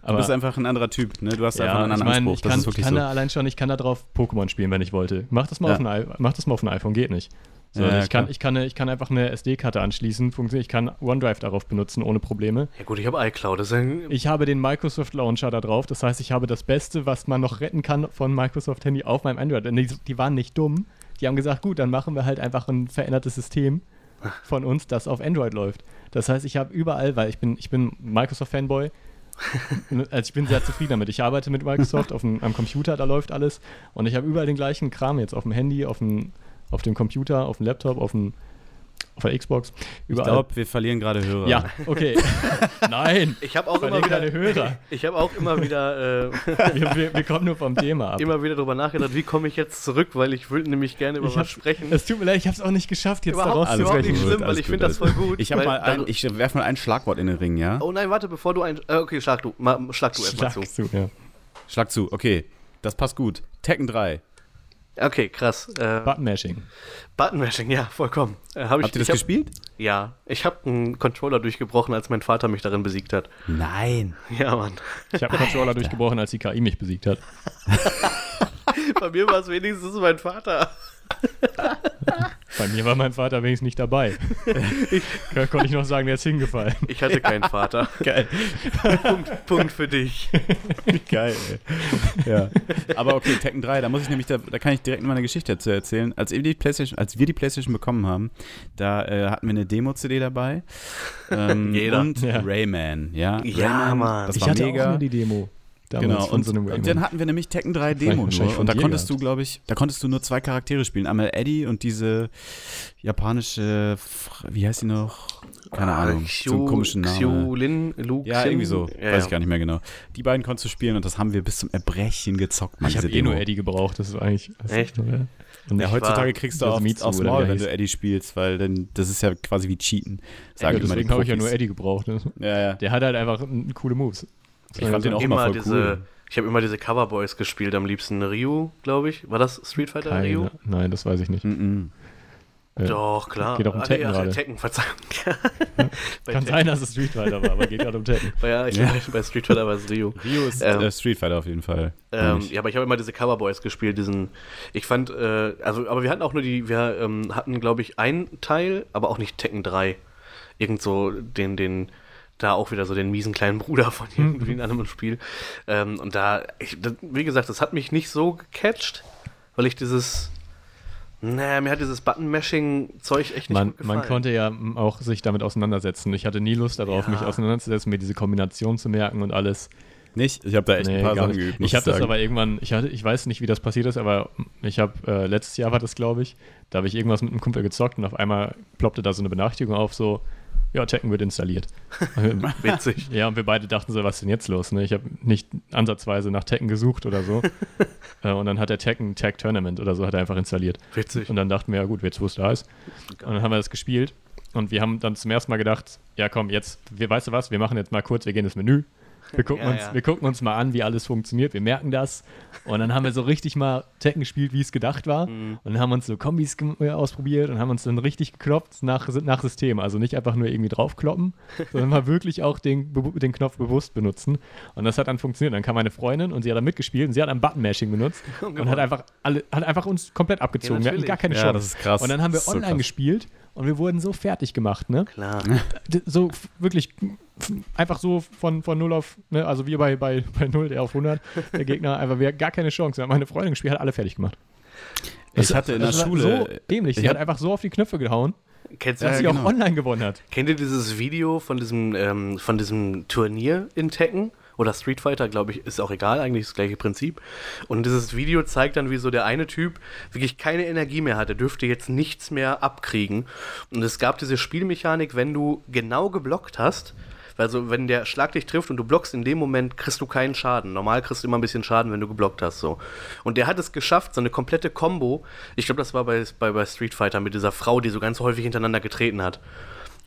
du Aber bist einfach ein anderer Typ, ne? Du hast einfach ja, einen ich anderen meine, Anspruch. ich das kann, ist wirklich ich kann so. da allein schon, ich kann da drauf Pokémon spielen, wenn ich wollte. Mach das mal, Ja. auf, ein, mach das mal auf ein iPhone, geht nicht. So, Ja, ich, kann, ich, kann, ich kann einfach eine SD-Karte anschließen, funktioniert. Ich kann OneDrive darauf benutzen, ohne Probleme. Ja gut, ich habe iCloud. Das ist ein, Ich habe den Microsoft Launcher da drauf, das heißt, ich habe das Beste, was man noch retten kann von Microsoft Handy auf meinem Android. Und Die, die waren nicht dumm. Die haben gesagt, gut, dann machen wir halt einfach ein verändertes System von uns, das auf Android läuft. Das heißt, ich habe überall, weil ich bin, ich bin Microsoft-Fanboy, also ich bin sehr zufrieden damit. Ich arbeite mit Microsoft auf dem, am Computer, da läuft alles. Und ich habe überall den gleichen Kram jetzt auf dem Handy, auf dem, auf dem Computer, auf dem Laptop, auf, dem, auf der Xbox. Ich Überall. glaube, wir verlieren gerade Hörer. ja, okay. Nein. ich habe auch immer wieder, Hörer. ich habe auch immer wieder, äh, Wir, wir, wir kommen nur vom Thema ab. immer wieder darüber nachgedacht, wie komme ich jetzt zurück, weil ich würde nämlich gerne über Ich was hab- sprechen. Es tut mir leid, ich habe es auch nicht geschafft, jetzt Überhaupt, daraus alles zu überhaupt nicht schlimm, weil ich finde das voll gut. Ich, mal ein, ich werfe mal ein Schlagwort in den Ring, ja? Oh nein, warte, bevor du ein. Äh, okay, schlag du. Mal, schlag du erstmal zu. Schlag zu, ja. Schlag zu, okay. Das passt gut. Tekken 3. Okay, krass. Äh, Button-Mashing. Button Mashing, ja, vollkommen. Äh, hab ich, Habt ihr das ich hab, gespielt? Ja, ich habe einen Controller durchgebrochen, als mein Vater mich darin besiegt hat. Nein. Ja, Mann. Ich habe den Controller durchgebrochen, als die KI mich besiegt hat. Bei mir war es wenigstens mein Vater. Bei mir war mein Vater wenigstens nicht dabei. Da konnte ich noch sagen, der ist hingefallen. Ich hatte keinen Vater. Geil. Punkt, Punkt für dich. Geil, ey. Ja. Aber okay, Tekken 3, da muss ich nämlich, da, da kann ich direkt mal eine Geschichte dazu erzählen. Als wir die PlayStation, als wir die PlayStation bekommen haben, da äh, hatten wir eine Demo-CD dabei. Ähm, Jeder. Und Ja. Rayman, ja. Ja, Rayman, Mann. Das Ich war hatte mega. auch nur die Demo. Damals Genau, und, so dann hatten wir nämlich Tekken 3 Wahrscheinlich- Demo nur. Und da konntest gehabt. du, glaube ich, da konntest du nur zwei Charaktere spielen. Einmal Eddie und diese japanische, wie heißt sie noch? Keine Ahnung. so einen komischen Namen. Xiulin, Lu Ja, irgendwie so. Ja, Weiß ja. ich gar nicht mehr genau. Die beiden konntest du spielen und das haben wir bis zum Erbrechen gezockt. Mann, ich habe eh nur. Eddie gebraucht, das ist eigentlich. Das Echt? Ja. Und Ja, heutzutage kriegst du auf, Mitsu aufs Maul, wenn du Eddie spielst, weil dann, das ist ja quasi wie Cheaten. ja, Sagen die deswegen habe ich ja nur Eddie gebraucht. ne? Ja, ja. Der hat halt einfach coole Moves. Ich fand den auch immer diese, cool. Ich habe immer diese Coverboys gespielt, am liebsten Ryu, glaube ich. War das Street Fighter Ryu? Keine, nein, das weiß ich nicht. Mhm. Äh, Doch, klar. Geht auch um Ah, nee, Tekken ach, gerade. Tekken, Verzeihung. Kann Tekken- sein, dass es Street Fighter war, aber geht gerade um Tekken. Ja, ich Ja. bei Street Fighter war es Ryu. Rio ist Ähm, äh, Street Fighter auf jeden Fall. Ähm, ja, aber ich habe immer diese Coverboys gespielt, diesen. Ich fand, äh, also, aber wir hatten auch nur die, wir ähm, hatten, glaube ich, einen Teil, aber auch nicht Tekken 3. Irgend so den, den, da auch wieder so den miesen kleinen Bruder von irgendwie in einem Spiel. Ähm, und da, ich, das, wie gesagt, das hat mich nicht so gecatcht, weil ich dieses. Naja, mir hat dieses Button-Mashing-Zeug echt nicht Man, gut gefallen. man konnte ja m, auch sich damit auseinandersetzen. Ich hatte nie Lust darauf, Ja. mich auseinanderzusetzen, mir diese Kombination zu merken und alles. Nicht? Ich habe da echt Nee, ein paar gar Sachen nicht. geübt. Ich habe das aber irgendwann, ich, hatte, ich weiß nicht, wie das passiert ist, aber ich habe, äh, letztes Jahr war das, glaube ich, da habe ich irgendwas mit einem Kumpel gezockt und auf einmal ploppte da so eine Benachrichtigung auf, so, ja, Tekken wird installiert. Witzig. ja, und wir beide dachten so, was ist denn jetzt los? Ne? Ich habe nicht ansatzweise nach Tekken gesucht oder so. äh, und dann hat der Tekken Tag Tournament oder so hat er einfach installiert. Witzig. Und dann dachten wir, ja gut, jetzt wo es da ist. Und dann haben wir das gespielt. Und wir haben dann zum ersten Mal gedacht, ja komm, jetzt, wir, weißt du was, wir machen jetzt mal kurz, wir gehen ins Menü. Wir gucken, Ja, uns, ja. wir gucken uns mal an, wie alles funktioniert. Wir merken das. Und dann haben wir so richtig mal Tekken gespielt, wie es gedacht war. Mhm. Und dann haben wir uns so Kombis äh, ausprobiert und haben uns dann richtig gekloppt nach, nach System. Also nicht einfach nur irgendwie draufkloppen, sondern mal wirklich auch den, den Knopf bewusst benutzen. Und das hat dann funktioniert. Dann kam meine Freundin und sie hat dann mitgespielt und sie hat dann Button-Mashing benutzt und hat einfach, alle, hat einfach uns komplett abgezogen. wir hatten gar keine Ja, Chance. das ist krass. Und dann haben wir online krass. gespielt und wir wurden so fertig gemacht, ne? Klar. So wirklich einfach so von, von 0 auf, ne? also wir bei, bei, bei 0, der auf 100, der Gegner, einfach wir gar keine Chance. Meine Freundin gespielt, hat alle fertig gemacht. Ich hatte in der Das war Schule. So dämlich, ich sie hat einfach so auf die Knöpfe gehauen, Kennst dass Ja, sie genau. auch online gewonnen hat. Kennt ihr dieses Video von diesem, ähm, von diesem Turnier in Tekken? Oder Street Fighter, glaube ich, ist auch egal, eigentlich das gleiche Prinzip. Und dieses Video zeigt dann, wie so der eine Typ wirklich keine Energie mehr hat. Er dürfte jetzt nichts mehr abkriegen. Und es gab diese Spielmechanik, wenn du genau geblockt hast, also wenn der Schlag dich trifft und du blockst in dem Moment, kriegst du keinen Schaden. Normal kriegst du immer ein bisschen Schaden, wenn du geblockt hast. So. Und der hat es geschafft, so eine komplette Combo. Ich glaube, das war bei, bei, bei Street Fighter mit dieser Frau, die so ganz häufig hintereinander getreten hat.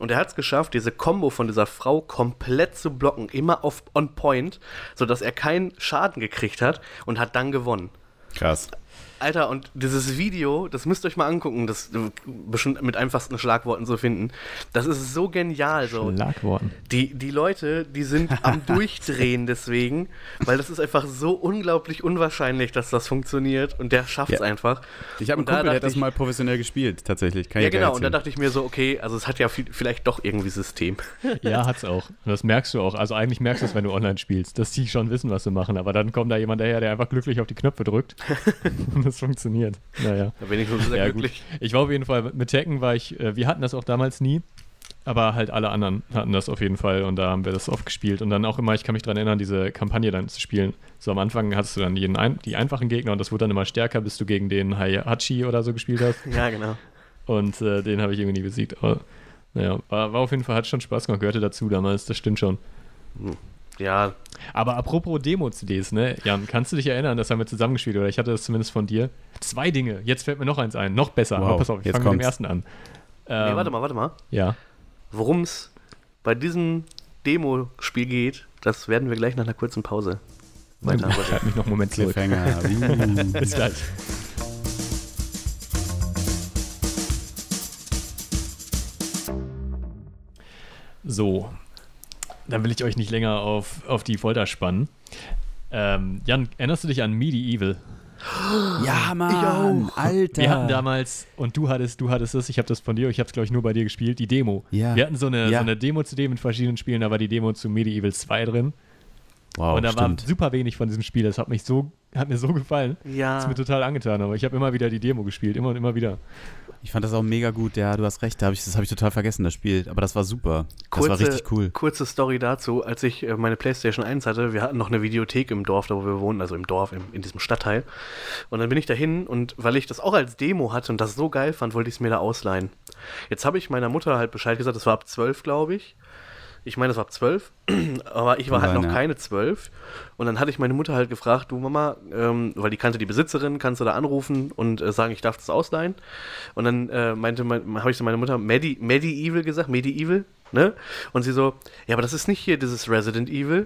Und er hat es geschafft, diese Combo von dieser Frau komplett zu blocken, immer auf on point, sodass er keinen Schaden gekriegt hat und hat dann gewonnen. Krass. Alter, und dieses Video, das müsst ihr euch mal angucken, das äh, bestimmt mit einfachsten Schlagworten zu finden. Das ist so genial. So. Schlagworten. Die, die Leute, die sind am Durchdrehen deswegen, weil das ist einfach so unglaublich unwahrscheinlich, dass das funktioniert und der schafft es Ja. einfach. Ich habe einen Und da Kumpel, der hat das ich- mal professionell gespielt, tatsächlich. Kann Ja, genau, und da dachte ich mir so, okay, also es hat ja viel, vielleicht doch irgendwie System. Ja, hat's auch. Und das merkst du auch. Also eigentlich merkst du es, wenn du online spielst, dass die schon wissen, was sie machen. Aber dann kommt da jemand daher, der einfach glücklich auf die Knöpfe drückt. das funktioniert. Naja. Da bin ich nur sehr Ja, glücklich. gut. Ich war auf jeden Fall mit Tekken, war ich, äh, wir hatten das auch damals nie, aber halt alle anderen hatten das auf jeden Fall und da haben wir das oft gespielt und dann auch immer, ich kann mich daran erinnern, diese Kampagne dann zu spielen. So am Anfang hattest du dann jeden ein, die einfachen Gegner und das wurde dann immer stärker, bis du gegen den Hayachi oder so gespielt hast Ja, genau. und äh, den habe ich irgendwie nie besiegt. Aber naja, war, war auf jeden Fall, hat schon Spaß gemacht, gehörte dazu damals, das stimmt schon. Ja, Aber apropos Demo-CDs, ne? Jan, kannst du dich erinnern, das haben wir zusammengespielt oder ich hatte das zumindest von dir. Zwei Dinge, jetzt fällt mir noch eins ein, noch besser, Wow, aber pass auf, ich jetzt fange mit dem ersten an. nee, Ähm, warte mal, warte mal. Ja. Worum es bei diesem Demo-Spiel geht, das werden wir gleich nach einer kurzen Pause weiter. Ich halte mich noch einen Moment zurück. Bis gleich. So, dann will ich euch nicht länger auf, auf die Folter spannen. Ähm, Jan, erinnerst du dich an Medieval? ja, Mann, Alter. Wir hatten damals, und du hattest, du hattest es, ich habe das von dir, ich habe es glaube ich nur bei dir gespielt, die Demo. Ja. Wir hatten so eine, Ja. so eine Demo-CD mit verschiedenen Spielen, da war die Demo zu Medieval 2 drin. wow, und da war stimmt. super wenig von diesem Spiel. Das hat mich so, hat mir so gefallen. Ja. Das ist mir total angetan, aber ich habe immer wieder die Demo gespielt, immer und immer wieder. Ich fand das auch mega gut. Ja, du hast recht. Da hab ich, das habe ich total vergessen, das Spiel. Aber das war super. Das war richtig cool. Kurze Story dazu, als ich äh, meine Playstation 1 hatte, wir hatten noch eine Videothek im Dorf, da wo wir wohnen, also im Dorf, im, in diesem Stadtteil. Und dann bin ich dahin und weil ich das auch als Demo hatte und das so geil fand, wollte ich es mir da ausleihen. Jetzt habe ich meiner Mutter halt Bescheid gesagt, das war ab 12, glaube ich. Ich meine, das war ab 12, aber ich war halt noch keine 12. Und dann hatte ich meine Mutter halt gefragt, du Mama, ähm, weil die kannte die Besitzerin, kannst du da anrufen und äh, sagen, ich darf das ausleihen? Und dann äh, meinte mein, habe ich zu meiner Mutter Medi Medieval gesagt, Medieval, ne? Und sie so, ja, aber das ist nicht hier dieses Resident Evil.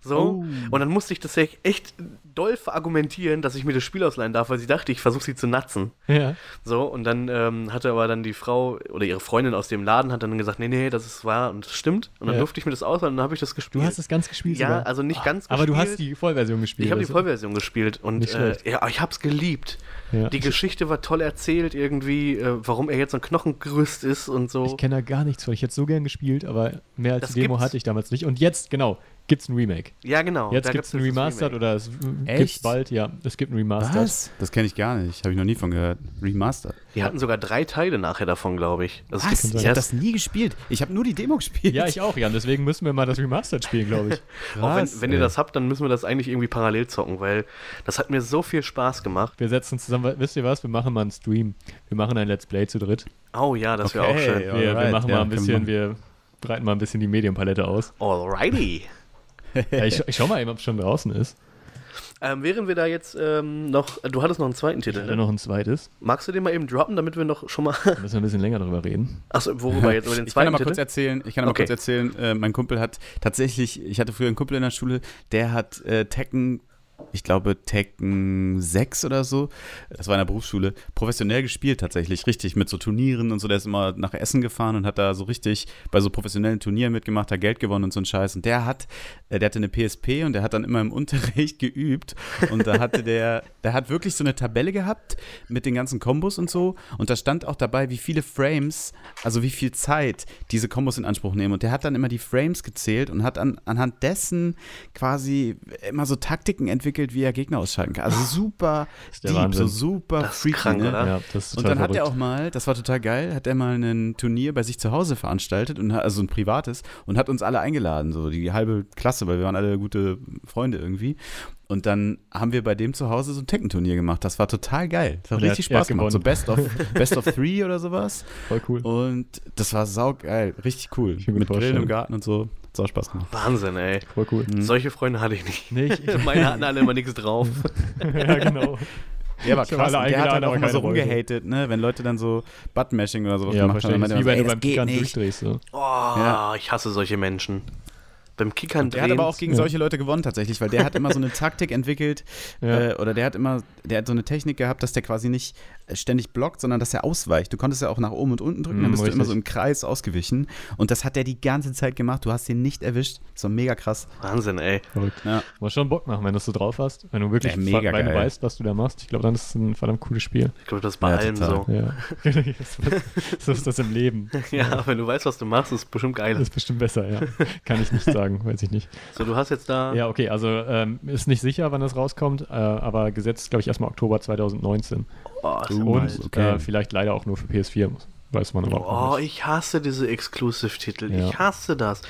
So. Oh. Und dann musste ich das echt- echt doll verargumentieren, dass ich mir das Spiel ausleihen darf, weil sie dachte, ich versuche sie zu natzen. Ja. So, und dann ähm, hatte aber dann die Frau oder ihre Freundin aus dem Laden hat dann gesagt, nee, nee, das ist wahr und das stimmt. Und dann Ja. durfte ich mir das ausleihen und dann habe ich das gespielt. Du hast es ganz gespielt Ja, sogar. also nicht ganz Aber du hast gespielt. die Vollversion gespielt. Ich habe die also- Vollversion gespielt und äh, ja, ich habe es geliebt. Ja. Die Geschichte war toll erzählt irgendwie, äh, warum er jetzt so ein Knochengerüst ist und so. Ich kenne da gar nichts von. Ich hätte so gern gespielt, aber mehr als Das die Demo gibt's. hatte ich damals nicht. Und jetzt, genau, gibt es ein Remake. Ja, genau. Jetzt gibt es ein das Remastered oder es gibt bald, ja, es gibt ein Remastered. Was? Das kenne ich gar nicht. Habe ich noch nie von gehört. Remastered. Die hatten sogar drei Teile nachher davon, glaube ich. Es Was? Ich habe das nie gespielt. Ich habe nur die Demo gespielt. Ja, ich auch, Jan. Deswegen müssen wir mal das Remastered spielen, glaube ich. Auch wenn, wenn ihr das habt, dann müssen wir das eigentlich irgendwie parallel zocken, weil das hat mir so viel Spaß gemacht. Wir setzen uns zusammen. Wisst ihr was? Wir machen mal einen Stream. Wir machen ein Let's Play zu dritt. Oh ja, das wäre Okay. auch schön. Ja, Wir, wir machen ja, mal ein wir bisschen, wir breiten mal ein bisschen die Medienpalette aus. Alrighty. Ja, ich, ich schau mal eben, ob es schon draußen ist. Ähm, während wir da jetzt ähm, noch, du hattest noch einen zweiten Titel, Dann ne? noch ein zweites. Magst du den mal eben droppen, damit wir noch schon mal, Da müssen wir ein bisschen länger drüber reden. achso, worüber jetzt, über den Ich kann zweiten aber kurz Titel? erzählen, ich kann aber Okay. kurz erzählen, äh, mein Kumpel hat tatsächlich, ich hatte früher einen Kumpel in der Schule, der hat äh, Tekken, ich glaube Tekken 6 oder so, das war in der Berufsschule, professionell gespielt tatsächlich, richtig mit so Turnieren und so, der ist immer nach Essen gefahren und hat da so richtig bei so professionellen Turnieren mitgemacht, hat Geld gewonnen und so ein Scheiß. Und der hat, äh, der hatte eine PSP und der hat dann immer im Unterricht geübt. Und da hatte der, der hat wirklich so eine Tabelle gehabt mit den ganzen Kombos und so und da stand auch dabei, wie viele Frames, also wie viel Zeit diese Kombos in Anspruch nehmen und der hat dann immer die Frames gezählt und hat an, anhand dessen quasi immer so Taktiken entwickelt, wie er Gegner ausschalten kann. Also super deep, Wahnsinn. so super Das freaky, krank, ne? oder? Ja, das Und dann hat er verrückt. auch mal, das war total geil, hat er mal ein Turnier bei sich zu Hause veranstaltet, und, hat- also ein privates, und hat uns alle eingeladen, so die halbe Klasse, weil wir waren alle gute Freunde irgendwie. Und dann haben wir bei dem zu Hause so ein Tekken-Turnier gemacht. Das war total geil. Das hat Und richtig hat- Spaß gemacht. So. Best of, Best of Three oder sowas. Voll cool. Und das war saugeil. Richtig cool. Mit Grillen im Garten und so. Hat sau Spaß gemacht. Wahnsinn, ey. Voll cool. Mhm. Solche Freunde hatte ich nicht. Nicht? Meine hatten alle immer nichts drauf. ja, genau. Der war Ich hab krass. der hat dann auch aber immer so rumgehatet, ne? Wenn Leute dann so Buttmashing oder sowas Ja, gemacht haben. Dann wie wenn du beim "Ey, das Kickern geht nicht." durchdrehst. So. Oh, Ja. ich hasse solche Menschen. Beim Kickern Der hat aber auch gegen Ja. solche Leute gewonnen tatsächlich, weil der hat immer so eine Taktik entwickelt Ja. äh, oder der hat immer, der hat so eine Technik gehabt, dass der quasi nicht ständig blockt, sondern dass er ausweicht. Du konntest ja auch nach oben und unten drücken, dann Mm, bist du immer richtig. so im Kreis ausgewichen und das hat der die ganze Zeit gemacht. Du hast ihn nicht erwischt. Das war mega krass. Wahnsinn, ey. Verrückt. Ja. Muss schon Bock machen, wenn du es so drauf hast. Wenn du wirklich Ja, mega weil du geil. weißt, was du da machst. Ich glaube, dann ist es ein verdammt cooles Spiel. Ich glaube, das ist bei Ja, allem total. so. Ja. so ist das im Leben. Ja, wenn du weißt, was du machst, ist es bestimmt geil. Das ist bestimmt besser, ja. Kann ich nicht sagen, weiß ich nicht. So, du hast jetzt da. Ja, okay, also ähm, ist nicht sicher, wann das rauskommt, äh, aber gesetzt, glaube ich, erstmal Oktober 2019. Oh, Uh, Und bald. okay. äh, vielleicht leider auch nur für PS4, weiß man aber auch Oh, ich hasse diese Exclusive-Titel. Ja. Ich hasse das.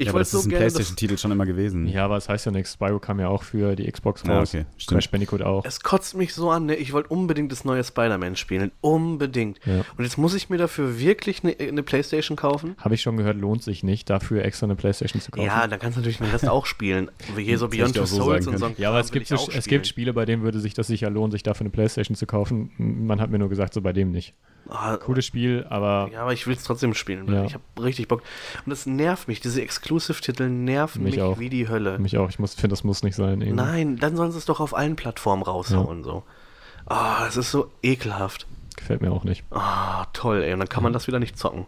Ich ja, aber das so ist ein Playstation-Titel schon immer gewesen. Ja, aber es heißt ja nichts. Spyro kam ja auch für die Xbox Ja, raus. okay, stimmt. Crash Bandicoot auch. Es kotzt mich so an, ne? Ich wollte unbedingt das neue Spider-Man spielen. Unbedingt. Ja. Und jetzt muss ich mir dafür wirklich eine, eine Playstation kaufen? Habe ich schon gehört, lohnt sich nicht, dafür extra eine Playstation zu kaufen. Ja, dann kannst du natürlich den Rest auch spielen. Wie hier so Beyond Two so Souls und so. Ja, aber es gibt, auch es gibt. Spiele, bei denen würde sich das sicher lohnen, sich dafür eine Playstation zu kaufen. Man hat mir nur gesagt, so bei dem nicht. Ah, Cooles Spiel, aber Ja, aber ich will es trotzdem spielen. Ja. Ich habe richtig Bock. Und das nervt mich. Diese Exclusive-Titel nerven Mich mich, auch. wie die Hölle. mich auch. Ich finde, das muss nicht sein. irgendwie. Nein, dann sollen sie es doch auf allen Plattformen raushauen. So. Ah, es ist so ekelhaft. Gefällt mir auch nicht. Ah, toll, ey. Und dann kann man das wieder nicht zocken.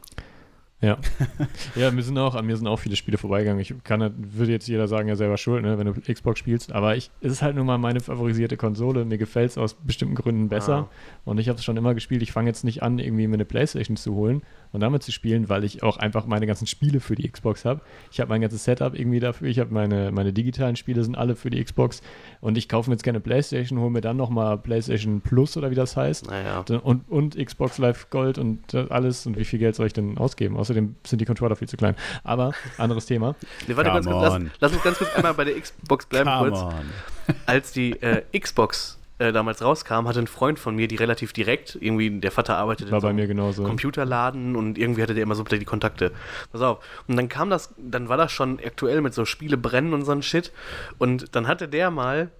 Ja. ja, mir sind auch, an mir sind auch viele Spiele vorbeigegangen. Ich kann, würde jetzt jeder sagen, ja selber schuld, ne, wenn du Xbox spielst. Aber ich, es ist halt nun mal meine favorisierte Konsole. Mir gefällt es aus bestimmten Gründen besser. Und ich habe es schon immer gespielt. Ich fange jetzt nicht an, irgendwie mir eine Playstation zu holen und damit zu spielen, weil ich auch einfach meine ganzen Spiele für die Xbox habe. Ich habe mein ganzes Setup irgendwie dafür. Ich habe meine, meine digitalen Spiele sind alle für die Xbox. Und ich kaufe mir jetzt gerne Playstation, hole mir dann nochmal Playstation Plus oder wie das heißt. Naja. Und, und Xbox Live Gold und das alles. Und wie viel Geld soll ich denn ausgeben? Außerdem sind die Controller viel zu klein. Aber anderes Thema. Nee, warte, ganz kurz, lass, lass uns ganz kurz einmal bei der Xbox bleiben Come kurz. on. Als die äh, Xbox äh, damals rauskam, hatte ein Freund von mir, die relativ direkt, irgendwie, der Vater arbeitet War in so bei einem mir genauso. Computerladen und irgendwie hatte der immer so die Kontakte. Pass auf. Und dann kam das, dann war das schon aktuell mit so Spiele brennen und so ein Shit. Und dann hatte der mal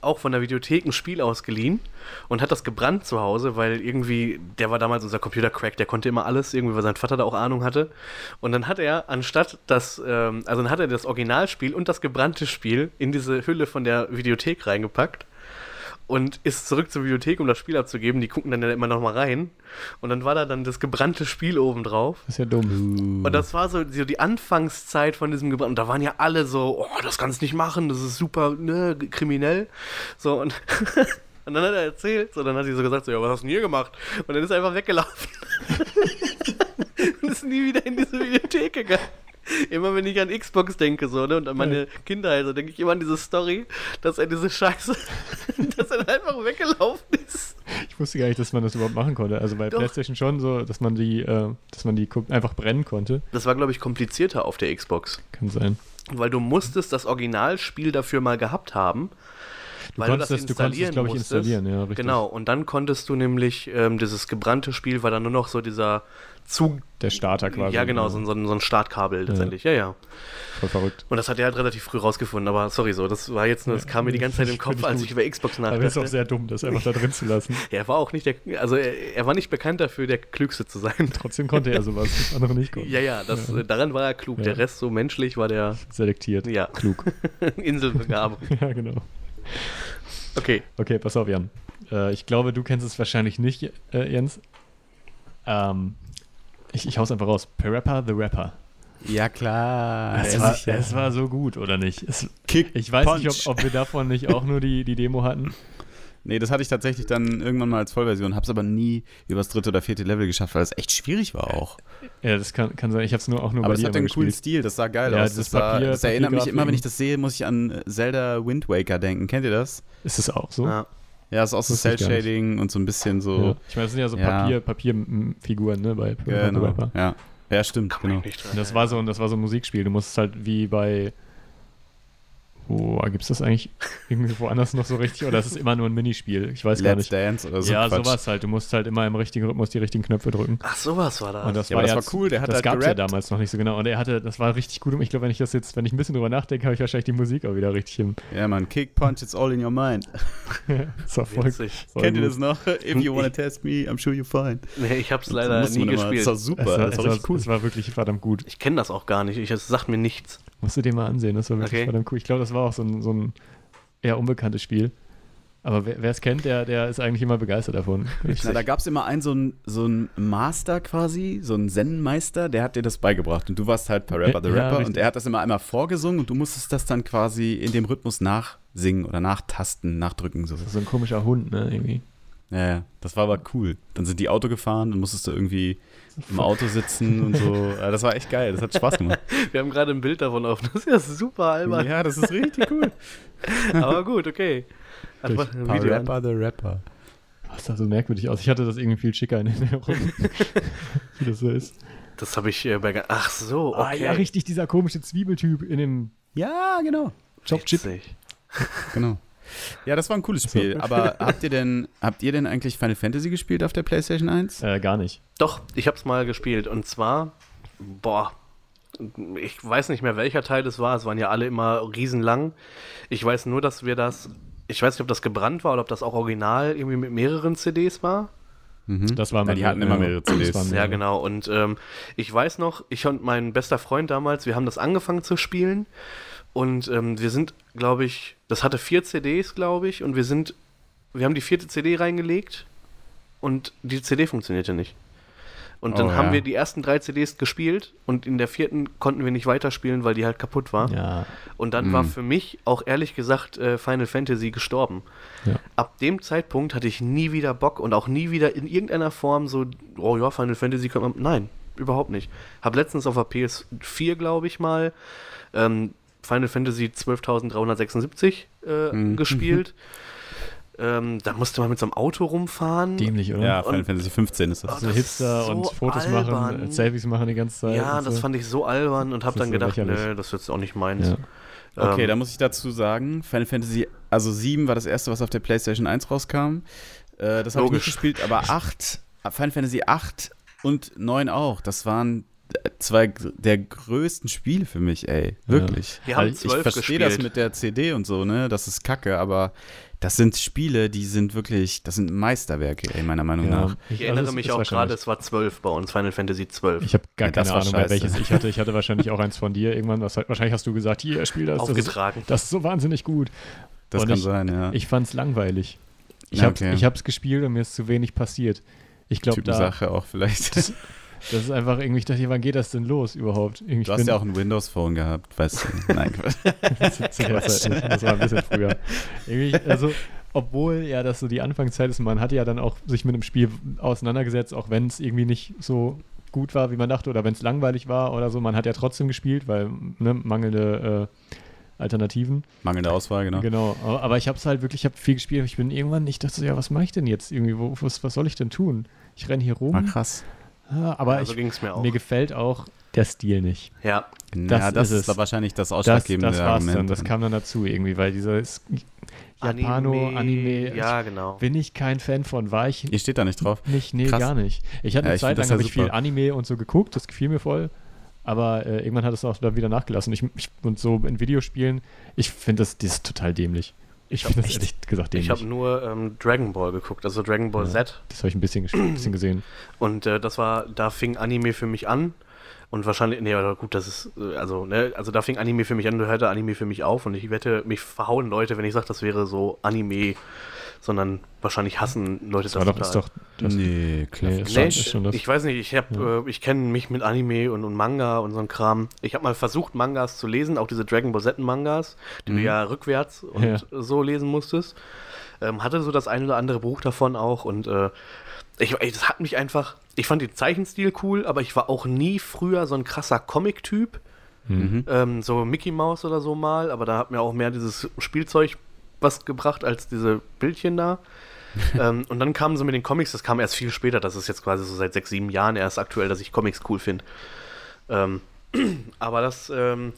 auch von der Videothek ein Spiel ausgeliehen und hat das gebrannt zu Hause, weil irgendwie, der war damals unser Computer-Crack, der konnte immer alles, irgendwie, weil sein Vater da auch Ahnung hatte. Und dann hat er, anstatt das, ähm, also dann hat er das Originalspiel und das gebrannte Spiel in diese Hülle von der Videothek reingepackt und ist zurück zur Bibliothek, um das Spiel abzugeben. Die gucken dann ja immer noch mal rein. Und dann war da dann das gebrannte Spiel oben drauf. Das ist ja dumm. Und das war so, so die Anfangszeit von diesem Gebrannten. Und da waren ja alle so, oh, das kannst du nicht machen, das ist super ne, kriminell. So, und, und dann hat er erzählt, so, dann hat sie so gesagt, so, ja, was hast du denn hier gemacht? Und dann ist er einfach weggelaufen. und ist nie wieder in diese Bibliothek gegangen. Immer wenn ich an Xbox denke, so, ne, und an meine Ja. Kindheit, so denke ich immer an diese Story, dass er diese Scheiße, dass er einfach weggelaufen ist. Ich wusste gar nicht, dass man das überhaupt machen konnte. Also bei Doch. PlayStation schon so, dass man die, äh, dass man die einfach brennen konnte. Das war, glaube ich, komplizierter auf der Xbox. Kann sein. Weil du musstest das Originalspiel dafür mal gehabt haben. Du weil konntest, das, du konntest es, glaube ich, installieren, ja, richtig. Genau, und dann konntest du nämlich, ähm, dieses gebrannte Spiel war dann nur noch so dieser Zug. Der Starter quasi. ja, genau, so, ein- so, so ein Startkabel letztendlich. Ja. ja, Voll verrückt. Und das hat er halt relativ früh rausgefunden, aber sorry so, das war jetzt nur, das kam mir die ganze Zeit im Kopf, als ich über Xbox Aber das ist auch nachdachte. sehr dumm, das einfach da drin zu lassen. Ja, er war auch nicht der, also er, er war nicht bekannt dafür, der Klügste zu sein. Trotzdem konnte er sowas, das andere nicht konnten. Ja, ja, das, äh, daran war er klug. Ja. Der Rest so menschlich war der, Selektiert. ja, Klug. Inselbegabung. ja, genau. Okay, Okay, pass auf, Jan. Äh, ich glaube, du kennst es wahrscheinlich nicht, äh, Jens. Ähm, ich, ich hau's einfach raus. Parappa the Rapper. Ja, klar. Es war, es war so gut, oder nicht? Es, Kick, ich weiß Punch. nicht, ob, ob wir davon nicht auch nur die, die Demo hatten. Nee, das hatte ich tatsächlich dann irgendwann mal als Vollversion, hab's aber nie übers dritte oder vierte Level geschafft, weil es echt schwierig war auch. Ja, das kann, kann sein. Ich habe es nur auch nur Aber bei es dir hat immer einen coolen gespielt. Stil, das sah geil Ja, aus. das Das, sah, Papier- das erinnert mich immer, wenn ich das sehe, muss ich an Zelda Wind Waker denken. Kennt ihr das? Ist es auch so? ja. Ja, ist auch so. Cell-Shading und so ein bisschen Ja. so. Ich meine, das sind ja so Ja. Papier, Papierfiguren, ne, bei Genau. Ja. ja, stimmt, Kann genau. das war so, das war so ein Musikspiel. Du musstest halt wie bei. Wo gibt es das eigentlich irgendwie woanders noch so richtig? Oder ist es immer nur ein Minispiel? Ich weiß gar Let's nicht. Dance oder so. ja, Quatsch. sowas halt. Du musst halt immer im richtigen Rhythmus die richtigen Knöpfe drücken. Ach, sowas war das. Und das Ja, war aber das jetzt- war cool, der hat das halt gab es ja damals noch nicht so genau. Und er hatte, das war richtig gut. Und ich glaube, wenn ich das jetzt, wenn ich ein bisschen drüber nachdenke, habe ich wahrscheinlich die Musik auch wieder richtig im. Ja, man, Kick, Punch, it's all in your mind. das war voll, Witzig. voll Kennt ihr gut. das noch? If you wanna test me, I'm sure you're fine. Nee, ich hab's Das leider nie man immer- gespielt. Das war super, Es war, das es, war cool. es war wirklich verdammt gut. ich kenne das auch gar nicht. Ich, es sagt mir nichts. Musst du dir mal ansehen, das war wirklich Okay. verdammt cool. Ich glaube, das war auch so ein, so ein eher unbekanntes Spiel. Aber wer es kennt, der, der ist eigentlich immer begeistert davon. Na, da gab es immer einen so einen so einen Master quasi, so einen Zen-Meister, der hat dir das beigebracht. Und du warst halt Parappa the Ja, Rapper richtig. und er hat das immer einmal vorgesungen und du musstest das dann quasi in dem Rhythmus nachsingen oder nachtasten, nachdrücken. So. so ein komischer Hund, ne, irgendwie. Ja, ja, das war aber cool. Dann sind die Auto gefahren, dann musstest du irgendwie im Auto sitzen und so. Das war echt geil, das hat Spaß gemacht. Wir haben gerade ein Bild davon auf. Das ist ja super albern. ja, das ist richtig cool. Aber gut, okay. Hat Durch ein Video an. Parappa the Rapper. Das sah so merkwürdig aus. Ich hatte das irgendwie viel schicker in Erinnerung, wie das so ist. Das habe ich äh, bei. Ach so, okay. Ah, ja, richtig, dieser komische Zwiebeltyp in dem Ja, genau. Chop-Chip. Witzig. Genau. Ja, das war ein cooles So. Spiel. Aber habt ihr denn, habt ihr denn eigentlich Final Fantasy gespielt auf der PlayStation 1? Äh, gar nicht. Doch, ich habe es mal gespielt. Und zwar, boah, ich weiß nicht mehr, welcher Teil es war. Es waren ja alle immer riesenlang. Ich weiß nur, dass wir das. Ich weiß nicht, ob das gebrannt war oder ob das auch original irgendwie mit mehreren CDs war. Mhm. Das war ja, die hatten immer mehrere CDs. waren Ja, genau. Und ähm, ich weiß noch, ich und mein bester Freund damals, wir haben das angefangen zu spielen. Und ähm, wir sind, glaube ich, das hatte vier CDs, glaube ich. Und wir sind, wir haben die vierte CD reingelegt und die CD funktionierte nicht. Und dann Oh, haben ja. wir die ersten drei CDs gespielt und in der vierten konnten wir nicht weiterspielen, weil die halt kaputt war. Ja, Und dann Mhm. war für mich auch ehrlich gesagt äh, Final Fantasy gestorben. Ja. Ab dem Zeitpunkt hatte ich nie wieder Bock und auch nie wieder in irgendeiner Form so, oh ja, Final Fantasy kann man. Nein, überhaupt nicht. Hab letztens auf der PS4, glaube ich mal, ähm, Final Fantasy 12.376 äh, Mhm. gespielt. ähm, da musste man mit so einem Auto rumfahren. dämlich, oder? Ja, Und- Final Fantasy 15 ist Oh, das. so das Hipster so und Fotos albern. machen, äh, Selfies machen die ganze Zeit. Ja, und das so. fand ich so albern und hab Das ist dann so gedacht, nee, das jetzt auch nicht meins. Ja. Okay, Ähm, da muss ich dazu sagen, Final Fantasy, also 7 war das erste, was auf der PlayStation 1 rauskam. Äh, das habe ich nicht Logisch. gespielt, aber 8, Final Fantasy 8 und 9 auch, das waren zwei der größten Spiele für mich, ey. Wirklich. Wir haben ich 12 verstehe das gespielt. mit der CD und so, ne? Das ist kacke, aber das sind Spiele, die sind wirklich, das sind Meisterwerke, ey, meiner Meinung Ja. nach. Ich also erinnere es mich ist auch gerade, es war 12 bei uns, Final Fantasy 12. Ich habe gar Ja, das keine Ahnung mehr, scheiße. welches ich hatte. Ich hatte wahrscheinlich auch eins von dir irgendwann. Was, wahrscheinlich hast du gesagt, hier, spiel das. Das ist, aufgetragen. das ist so wahnsinnig gut. Das Und kann ich- sein, ja. Ich fand's langweilig. Ich Ja, okay. ich hab's gespielt und mir ist zu wenig passiert. Ich glaube, da, Typensache auch vielleicht. das ist einfach irgendwie, ich dachte, wann geht das denn los überhaupt? Irgendwie, Du hast ja auch ein Windows-Phone gehabt, weißt du. Nein, nicht. Das war ein bisschen früher. Irgendwie, also, obwohl ja das so die Anfangszeit ist, man hatte ja dann auch sich mit dem Spiel auseinandergesetzt, auch wenn es irgendwie nicht so gut war, wie man dachte, oder wenn es langweilig war oder so. Man hat ja trotzdem gespielt, weil ne, mangelnde äh, Alternativen. Mangelnde Auswahl, genau. Genau, aber, aber ich habe es halt wirklich, ich habe viel gespielt. Ich bin irgendwann, ich dachte so, ja, was mache ich denn jetzt irgendwie? Wo, was, was soll ich denn tun? Ich renne hier rum. Ah, krass. Aber Ja, so ich, mir auch. mir gefällt auch der Stil nicht. Ja, Das ja, das ist ist, es. wahrscheinlich das Das, ausschlaggebende das war's Argument. dann. Das kam dann dazu irgendwie, weil dieses Japano, Anime, Ja, genau. bin ich kein Fan von, war ich Ihr steht da nicht drauf. nicht, nee, Krass. gar nicht. Ich hatte Ja, eine ich Zeit das lang, habe ja ich viel. Anime und so geguckt, das gefiel mir voll, aber äh, irgendwann hat es auch dann wieder nachgelassen. Ich, ich, und so in Videospielen, ich finde das, das ist total dämlich. Ich finde das ehrlich gesagt Ich habe nur ähm, Dragon Ball geguckt, also Dragon Ball Ja. Z. das habe ich ein bisschen, ein bisschen gesehen. Und äh, das war, da fing Anime für mich an. Und wahrscheinlich, nee, aber gut, das ist, äh, also, ne, also da fing Anime für mich an, da hörte Anime für mich auf. Und ich wette, mich verhauen Leute, wenn ich sage, das wäre so Anime, sondern wahrscheinlich hassen Leute Das war doch, ist doch, das, nee, ist schon das. ich weiß nicht, ich hab, Ja. äh, ich kenne mich mit Anime und, und Manga und so ein Kram. Ich habe mal versucht, Mangas zu lesen, auch diese Dragon Ball Z Mangas, die Mhm. du ja rückwärts und Ja. so lesen musstest. Ähm, hatte so das ein oder andere Buch davon auch und äh, ich, das hat mich einfach, ich fand den Zeichenstil cool, aber ich war auch nie früher so ein krasser Comic-Typ. Mhm. Ähm, so Mickey Mouse oder so mal, aber da hat mir auch mehr dieses Spielzeug was gebracht als diese Bildchen da. ähm, und dann kamen sie mit den Comics, das kam erst viel später, das ist jetzt quasi so seit sechs, sieben Jahren erst aktuell, dass ich Comics cool finde. Ähm, aber das, ähm,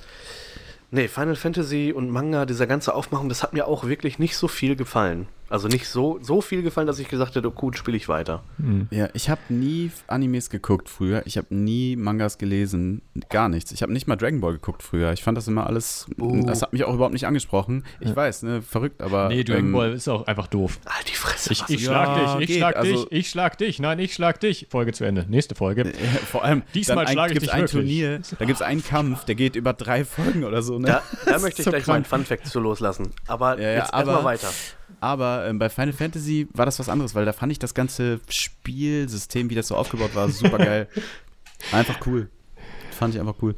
nee, Final Fantasy und Manga, dieser ganze Aufmachung, das hat mir auch wirklich nicht so viel gefallen. Also nicht so, so viel gefallen, dass ich gesagt hätte, gut, spiele ich weiter. Hm. Ja, ich habe nie Animes geguckt früher. Ich habe nie Mangas gelesen. Gar nichts. Ich habe nicht mal Dragon Ball geguckt früher. Ich fand das immer alles. Oh. Das hat mich auch überhaupt nicht angesprochen. Ich Ja. weiß, ne, verrückt, aber. Nee, Dragon ähm, Ball ist auch einfach doof. Halt die Fresse. Ich, ich schlag Ja, dich, ich geht, schlag also- dich, ich schlag dich, nein, ich schlag dich. Folge zu Ende. Nächste Folge. Ja, vor allem, Diesmal schlage ich gibt's dich ein wirklich. Turnier, da gibt es einen Kampf, der geht über drei Folgen oder so. Ne? Da, da möchte ich so gleich mal einen krank. Fun-Fact zu loslassen. Aber Ja, ja, jetzt aber- erstmal weiter. Aber ähm, bei Final Fantasy war das was anderes, weil da fand ich das ganze Spielsystem, wie das so aufgebaut war, super geil. Einfach cool. Fand ich einfach cool.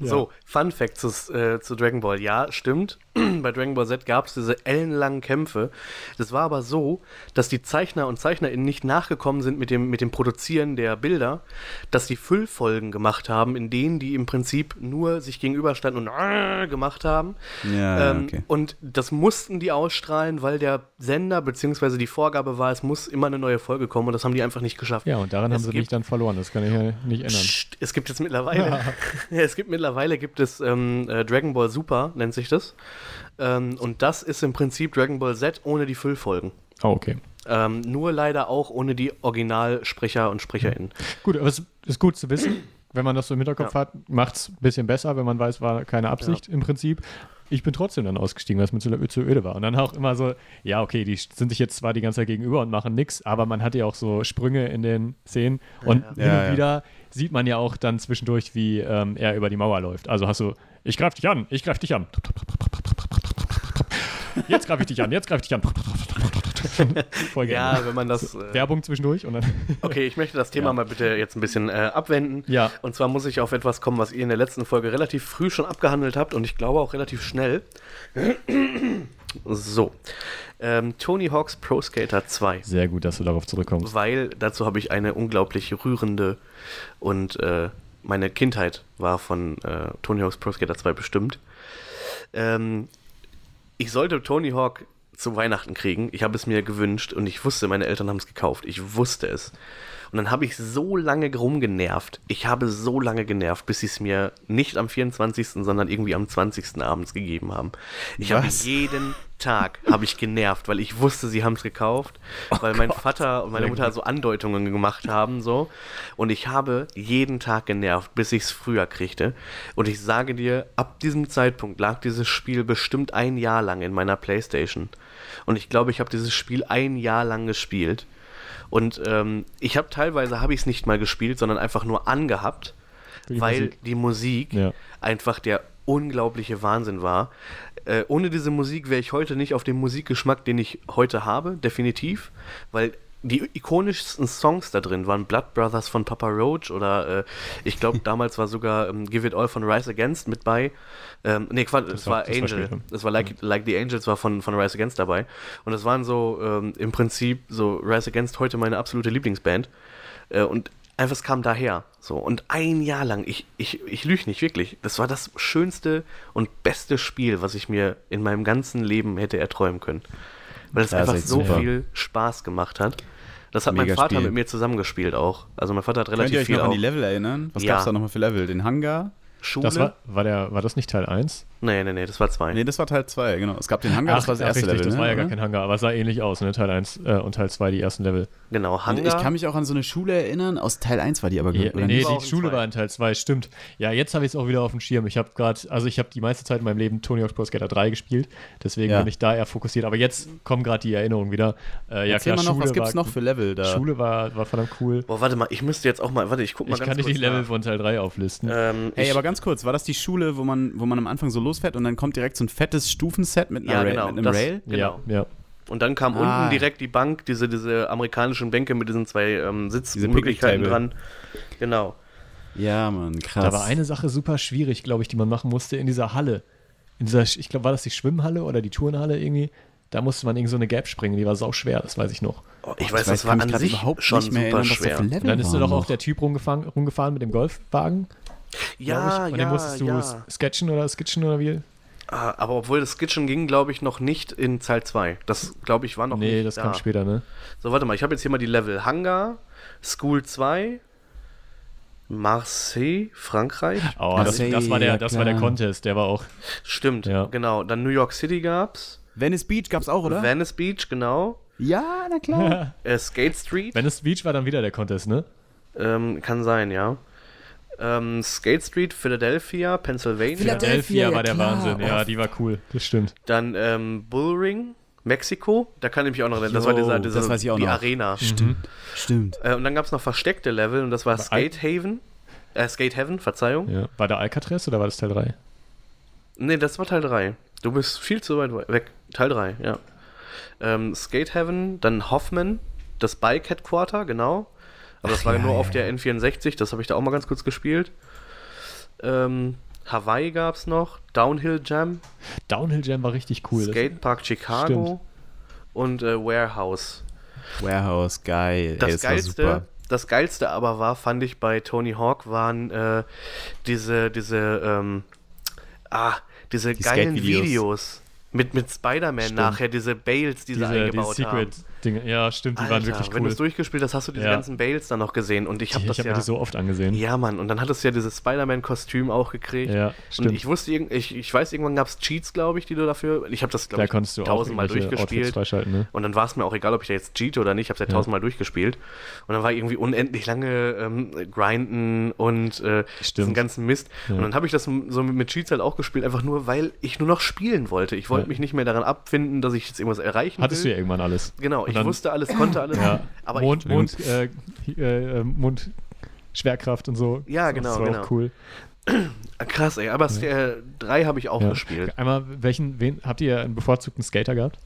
Ja. So, Fun Fact zu, äh, zu Dragon Ball. Ja, stimmt. Bei Dragon Ball Z gab es diese ellenlangen Kämpfe. Das war aber so, dass die Zeichner und ZeichnerInnen nicht nachgekommen sind mit dem, mit dem Produzieren der Bilder, dass die Füllfolgen gemacht haben, in denen die im Prinzip nur sich gegenüberstanden und äh, gemacht haben. Ja, Ähm, okay. Und das mussten die ausstrahlen, weil der Sender bzw. die Vorgabe war, es muss immer eine neue Folge kommen und das haben die einfach nicht geschafft. Ja, und daran Es haben sie mich dann verloren. Das kann ich ja nicht ändern. Psst, es gibt jetzt mittlerweile, es gibt mittlerweile gibt es ähm, äh, Dragon Ball Super, nennt sich das. Ähm, und das ist im Prinzip Dragon Ball Z ohne die Füllfolgen. Oh, okay. Ähm, nur leider auch ohne die Originalsprecher und SprecherInnen. Gut, aber es ist gut zu wissen, wenn man das so im Hinterkopf Ja. hat, macht es ein bisschen besser, wenn man weiß, war keine Absicht im Prinzip. Ich bin trotzdem dann ausgestiegen, weil es mir zu, zu öde war. Und dann auch immer so, ja, okay, die sind sich jetzt zwar die ganze Zeit gegenüber und machen nichts, aber man hat ja auch so Sprünge in den Szenen. Und Ja. hin Ja, und ja. wieder sieht man ja auch dann zwischendurch, wie ähm, er über die Mauer läuft. Also hast du, ich greif dich an, ich greif dich an. Jetzt greife ich dich an, jetzt greife ich dich an. Voll gerne. Ja, wenn man das. Äh, Werbung zwischendurch und dann. okay, ich möchte das Thema Ja. mal bitte jetzt ein bisschen äh, abwenden. Ja. Und zwar muss ich auf etwas kommen, was ihr in der letzten Folge relativ früh schon abgehandelt habt und ich glaube auch relativ schnell. so. Ähm, Tony Hawk's Pro Skater 2. Sehr gut, dass du darauf zurückkommst. weil dazu habe ich eine unglaublich rührende und äh, meine Kindheit war von äh, Tony Hawk's Pro Skater 2 bestimmt. Ähm, ich sollte Tony Hawk zu Weihnachten kriegen. Ich habe es mir gewünscht und ich wusste, meine Eltern haben es gekauft. Ich wusste es. Und dann habe ich so lange rumgenervt. Ich habe so lange genervt, bis sie es mir nicht am 24., sondern irgendwie am 20. abends gegeben haben. Ich habe jeden Tag habe ich genervt, weil ich wusste, sie haben es gekauft, weil mein Vater und meine Mutter so Andeutungen gemacht haben so und ich habe jeden Tag genervt, bis ich es früher kriegte und ich sage dir, ab diesem Zeitpunkt lag dieses Spiel bestimmt ein Jahr lang in meiner Playstation und ich glaube, ich habe dieses Spiel ein Jahr lang gespielt und ähm, ich habe teilweise habe ich es nicht mal gespielt, sondern einfach nur angehabt, die weil Musik. die Musik Ja. einfach der unglaubliche Wahnsinn war. Äh, ohne diese Musik wäre ich heute nicht auf dem Musikgeschmack, den ich heute habe, definitiv, weil die ikonischsten Songs da drin waren Blood Brothers von Papa Roach oder äh, ich glaube damals war sogar ähm, Give It All von Rise Against mit bei. Ähm, nee, Quatsch, es war- war, das war Angel. Es war like, like the Angels war von, von Rise Against dabei. Und das waren so ähm, im Prinzip so Rise Against heute meine absolute Lieblingsband. Äh, und einfach, es kam daher. So, und ein Jahr lang, ich, ich, ich lüge nicht, wirklich. Das war das schönste und beste Spiel, was ich mir in meinem ganzen Leben hätte erträumen können. Weil es Ja, einfach so super. viel Spaß gemacht hat. Das hat mein Mega Vater Spiel. mit mir zusammengespielt auch. Also mein Vater hat Könnt ihr relativ euch viel noch an auch. die Level erinnern? Was Ja. gab's da nochmal für Level? Den Hangar? Schule? Das war, war, der, war das nicht Teil 1? Nee, nee, nee, das war zwei. Nee, das war Teil 2, genau. Es gab den Hangar, das war das ach, erste richtig, Level. das ne, war ja gar oder? kein Hangar, aber es sah ähnlich aus, ne? Teil 1 äh, und Teil 2 die ersten Level. Genau, Und Hangar. ich kann mich auch an so eine Schule erinnern, aus Teil 1 war die aber, Ja, oder nee, nicht? auch die Schule zwei. war in Teil 2, stimmt. Ja, jetzt habe ich es auch wieder auf dem Schirm. Ich habe gerade, also ich habe die meiste Zeit in meinem Leben Tony Hawk's Pro Skater 3 gespielt, deswegen Ja. bin ich da eher fokussiert. Aber jetzt kommen gerade die Erinnerungen wieder. Äh, ja, Erzähl klar, mal noch, Schule was gibt's war, noch für Level da? Schule war, war verdammt cool. Boah, warte mal, ich müsste jetzt auch mal, warte, ich guck mal Ich ganz kann dir kurz die Level nach. von Teil 3 auflisten. Ähm, Ey, ich, aber ganz kurz, war das die Schule, wo man, wo man am Anfang so losfährt und dann kommt direkt so ein fettes Stufenset mit einer Ja, Rail, genau, mit einem das- Rail? genau. Ja, ja. Und dann kam Ah. unten direkt die Bank, diese, diese amerikanischen Bänke mit diesen zwei ähm, Sitzmöglichkeiten dran. Genau. Ja, Mann, krass. Da war eine Sache super schwierig, glaube ich, die man machen musste in dieser Halle. In dieser, ich glaube, war das die Schwimmhalle oder die Turnhalle irgendwie? Da musste man irgendwie so eine Gap springen, die war sau schwer, das weiß ich noch. Oh, ich Ich weiß, das war an sich überhaupt schon nicht mehr super erinnern, schwer. für Level Und dann ist doch auch noch. der Typ rumgefahren, rumgefahren mit dem Golfwagen. Ja, ich. Und ja, den musstest du ja. sketchen oder sketchen oder wie? Ah, aber obwohl das Skitchen ging, glaube ich, noch nicht in Teil 2. Das, glaube ich, war noch nee, nicht das da. kam später, ne? So, warte mal, ich habe jetzt hier mal die Level. Hangar, School 2, Marseille, Frankreich. Oh, das, Marseille, das, war der, ja, das war der. Contest, der war auch. Stimmt, Ja. genau. Dann New York City gab's. Venice Beach gab's auch, oder? Venice Beach, genau. ja, na klar. Äh, Skate Street. Venice Beach war dann wieder der Contest, ne? Ähm, kann sein, ja. Ähm, Skate Street, Philadelphia, Pennsylvania. Philadelphia, war der klar. Wahnsinn. Ja, die war cool. Das stimmt. Dann ähm, Bullring, Mexiko. Da kann ich mich auch noch erinnern. Das war dieser, dieser das weiß ich auch die noch. Arena. Mhm. Stimmt. Äh, und dann gab es noch versteckte Level und das war Skate Haven. Äh, Skate Heaven, Verzeihung. Ja. War da Alcatraz oder war das Teil 3? Nee, das war Teil 3. Du bist viel zu weit we- weg. Teil 3, ja. Ähm, Skate Heaven, dann Hoffman, das Bike Headquarter, genau. Aber das war ja, nur ja, auf der N64, das habe ich da auch mal ganz kurz gespielt. Ähm, Hawaii gab es noch, Downhill Jam, Downhill Jam war richtig cool. Skatepark Chicago und äh, Warehouse. Warehouse, geil. Das, Ey, das geilste, super. das geilste aber war, fand ich bei Tony Hawk, waren äh, diese, diese, ähm, ah, diese Die geilen. Videos. Mit, mit Spider-Man Stimmt. nachher, diese Bales, die sie diese, diese eingebaut haben. Secret-Dinge. Ja, stimmt, die waren Alter, wirklich Wenn du cool. es durchgespielt hast, hast du diese Ja. ganzen Bales dann noch gesehen. Und ich habe ich das habe ja. mir die so oft angesehen. ja, Mann. Und dann hattest du ja dieses Spider-Man-Kostüm auch gekriegt. Ja, Und stimmt. ich wusste, ich, ich weiß, irgendwann gab es Cheats, glaube ich, die du dafür. Ich habe das, glaube da ich, du tausendmal durchgespielt. ne? Und dann war es mir auch egal, ob ich da jetzt cheat oder nicht. Ich habe es ja Ja. tausendmal durchgespielt. Und dann war irgendwie unendlich lange ähm, Grinden und äh, diesen ganzen Mist. Ja. Und dann habe ich das so mit Cheats halt auch gespielt, einfach nur, weil ich nur noch spielen wollte. Ich wollte Ja. mich nicht mehr daran abfinden, dass ich jetzt irgendwas erreichen Hattest du will. ja irgendwann alles. Genau, Und ich dann- wusste alles, konnte alles. Ja, Aber Mond, ich, Mond, äh, äh, äh, Mond, Schwerkraft und so. Ja, Das genau, war genau. auch cool. Ah, krass, ey. Aber ja. 3 habe ich auch Ja. gespielt. Einmal, welchen, wen, habt ihr einen bevorzugten Skater gehabt?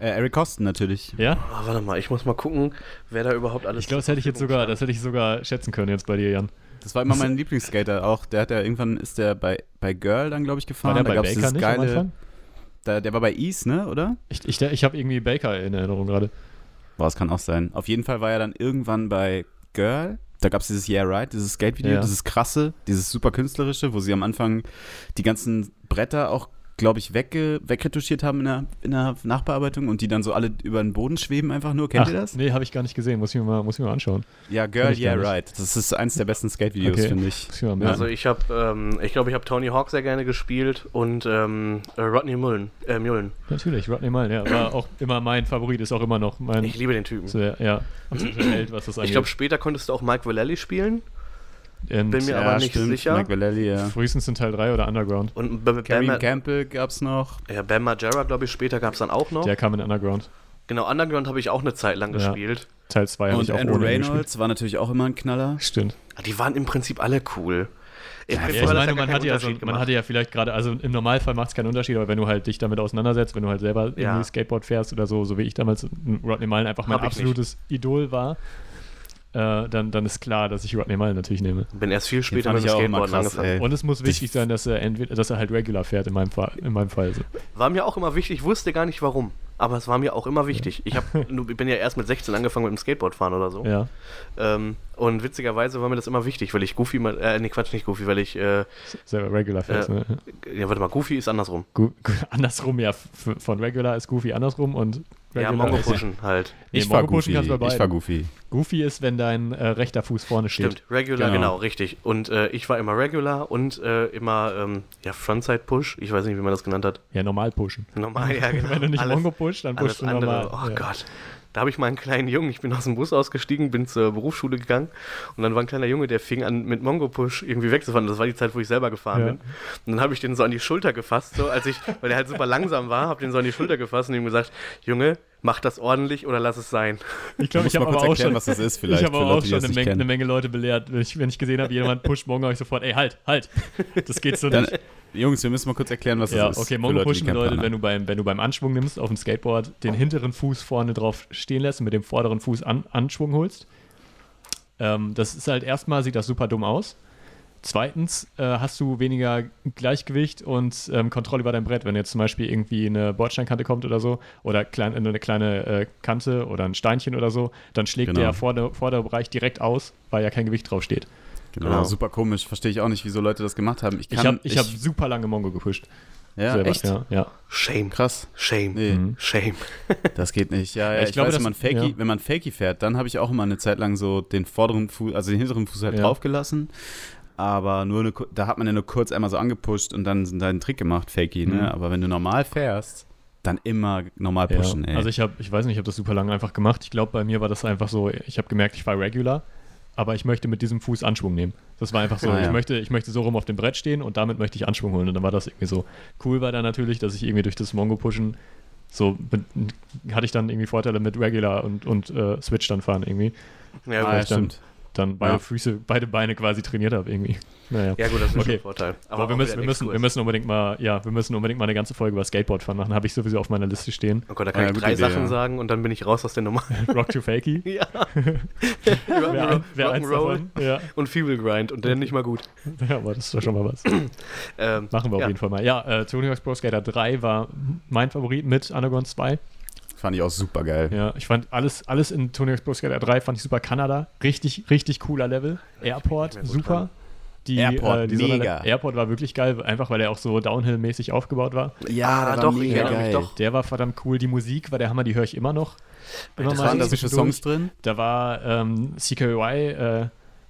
Äh, Eric Costen natürlich. Ja? Ah, warte mal, ich muss mal gucken, wer da überhaupt alles. Ich glaube, das hätte ich jetzt sogar, das hätte ich sogar schätzen können jetzt bei dir, Jan. Das war immer mein Lieblingsskater auch. Der hat ja irgendwann ist der bei, bei Girl dann, glaube ich, War gefahren. der da bei gab's Baker dieses nicht am geile. Anfang? Da, der war bei Ease, ne, oder? Ich, ich, ich habe irgendwie Baker in Erinnerung gerade. Boah, das kann auch sein. Auf jeden Fall war er dann irgendwann bei Girl. Da gab es dieses Yeah Right, dieses Skate-Video, Ja. dieses krasse, dieses super künstlerische, wo sie am Anfang die ganzen Bretter auch, glaube ich, wegge wegretuschiert haben in der, in der Nachbearbeitung und die dann so alle über den Boden schweben einfach nur. Kennt Ach, ihr das? Nee, habe ich gar nicht gesehen. Muss ich mir mal, muss ich mir mal anschauen. Ja, Girl, Yeah. Right. Das ist eins der besten Skate-Videos, Okay. finde ich. Ich. Also ich habe, ähm, ich glaube, ich habe Tony Hawk sehr gerne gespielt und ähm, äh, Rodney Mullen. Äh, Mullen. Natürlich, Rodney Mullen, ja. War auch immer mein Favorit, ist auch immer noch mein Ich liebe den Typen. ja, ja, absoluter Held, was das angeht. Ich glaube, später konntest du auch Mike Vallely spielen. Und, bin mir aber nicht sicher. Mike Vallely, ja. frühestens in Teil 3 oder Underground. Und B Bam, Campbell gab's noch. ja, Bam Margera, glaube ich, später gab es dann auch noch. Der kam in Underground. Genau, Underground habe ich auch eine Zeit lang Ja. gespielt. Teil 2 habe ich auch Andrew ohne ihn gespielt. Reynolds war natürlich auch immer ein Knaller. Stimmt. Ah, Die waren im Prinzip alle cool. Im Ja, Prinzip ich meine, man hatte, ja so, man hatte ja vielleicht gerade, also im Normalfall macht es keinen Unterschied, aber wenn du halt dich damit auseinandersetzt, wenn du halt selber irgendwie Ja. Skateboard fährst oder so, so wie ich damals Rodney Mullen einfach mein Hab absolutes Idol war, äh, dann, dann ist klar, dass ich Rodney Mullen natürlich nehme. Bin erst viel später mit dem Skateboard angefangen. Und es muss wichtig sein, dass er entweder, dass er halt regular fährt in meinem Fall. In meinem Fall so. War mir auch immer wichtig, ich wusste gar nicht warum. aber es war mir auch immer wichtig. Ich, hab, ich bin ja erst mit 16 angefangen mit dem Skateboardfahren oder so. Ja. Ähm, und witzigerweise war mir das immer wichtig, weil ich Goofy mal, äh, nee, Quatsch, nicht Goofy, weil ich, äh, Selber Regular fährst, Äh, ne? ja, warte mal, Goofy ist andersrum. Gu andersrum, ja. f- Von Regular ist Goofy andersrum und Ja, Regular Mongo ist- pushen halt. Nee, Ich war Mongo pushen Goofy. kannst du bei Ich war. Goofy. Goofy ist, wenn dein äh, rechter Fuß vorne steht. Stimmt, Regular, Genau. genau, richtig. Und äh, ich war immer Regular und äh, immer, ähm, ja, Frontside Push. Ich weiß nicht, wie man das genannt hat. Ja, normal pushen. Normal, ja, genau. Wenn du nicht Alles- Mongo pushst, dann pushst du andere, normal. oh ja. Gott. Da habe ich mal einen kleinen Jungen, ich bin aus dem Bus ausgestiegen, bin zur Berufsschule gegangen und dann war ein kleiner Junge, der fing an mit Mongo Push irgendwie wegzufahren. Das war die Zeit, wo ich selber gefahren Ja. bin. Und dann habe ich den so an die Schulter gefasst, so als ich, weil der halt super langsam war, habe den so an die Schulter gefasst und ihm gesagt, Junge, mach das ordentlich oder lass es sein. Ich glaube, Muss ich mal habe auch erklären, schon, was das ist vielleicht ich habe auch Leute, schon eine Menge, kennen. eine Menge Leute belehrt. Wenn ich, wenn ich gesehen habe, jemand pusht Mongo, habe ich sofort, ey, halt, halt. Das geht so Dann, nicht. Jungs, wir müssen mal kurz erklären, was Ja, das ist. okay, Mongo pushen bedeutet, wenn du, beim, wenn du beim Anschwung nimmst auf dem Skateboard, den hinteren Fuß vorne drauf stehen lässt und mit dem vorderen Fuß an, Anschwung holst. Ähm, das ist halt erstmal, sieht das super dumm aus. Zweitens äh, hast du weniger Gleichgewicht und ähm, Kontrolle über dein Brett. Wenn jetzt zum Beispiel irgendwie eine Bordsteinkante kommt oder so, oder klein, eine kleine äh, Kante oder ein Steinchen oder so, dann schlägt Genau. der Vorder Vorderbereich direkt aus, weil ja kein Gewicht drauf steht. Genau, Genau. super komisch. Verstehe ich auch nicht, wieso Leute das gemacht haben. Ich Ich habe ich hab super lange Mongo gepusht. ja, selber. echt? Ja, ja. Shame. Krass. Shame. Nee, Mhm. Shame. das geht nicht. Ja, ja Ich ich, glaube, weiß, wenn man, Fakey, ja. wenn man Fakey fährt, dann habe ich auch immer eine Zeit lang so den vorderen Fuß, also den hinteren Fuß halt Ja. draufgelassen. Aber nur eine, da hat man ja nur kurz einmal so angepusht und dann einen Trick gemacht, Fakey, Mhm. ne? Aber wenn du normal fährst, dann immer normal pushen, ja. ey. Also ich habe, ich weiß nicht, ich habe das super lange einfach gemacht. Ich glaube, bei mir war das einfach so, ich habe gemerkt, ich war regular, aber ich möchte mit diesem Fuß Anschwung nehmen. Das war einfach so, Ah, ja. ich, möchte, ich möchte so rum auf dem Brett stehen und damit möchte ich Anschwung holen. Und dann war das irgendwie so. Cool war dann natürlich, dass ich irgendwie durch das Mongo-Pushen so mit, hatte ich dann irgendwie Vorteile mit Regular und, und äh, Switch dann fahren irgendwie. Ja, ah, ja, gut. dann- stimmt. Dann beide Ja. Beine, beide Beine quasi trainiert habe irgendwie. Naja. ja, gut, das ist Okay. schon ein Vorteil. Aber, wir auch müssen, wir, müssen, wir müssen unbedingt mal, ja, wir müssen unbedingt mal eine ganze Folge über Skateboard fahren machen. Habe ich sowieso auf meiner Liste stehen. Oh Gott, da kann Ja, ich drei Idee, Sachen ja. sagen und dann bin ich raus aus der Nummer. Rock to Fakey. ja. Wer, ein, wer eins davon? Ja. und Feeble Grind und dann nicht mal gut. ja, aber das ist doch schon mal was. Ähm, Machen wir auf jeden Fall mal. Ja, äh, Tony Hawk's Pro Skater 3 war mein Favorit mit Underground 2. Fand ich auch super geil. Ja, ich fand alles, alles in Tony Hawk's Pro Skater 3 fand ich super. Kanada, richtig, richtig cooler Level. Airport, super. Die, Airport, äh, die mega. Sonderle- Airport war wirklich geil, einfach weil er auch so Downhill-mäßig aufgebaut war. Ja, der war doch, ich mega erinnere mich geil. doch. Der war verdammt cool. Die Musik war der Hammer, die höre ich immer noch. Immer Das Was waren da. Songs drin? Da war ähm, CKY, äh,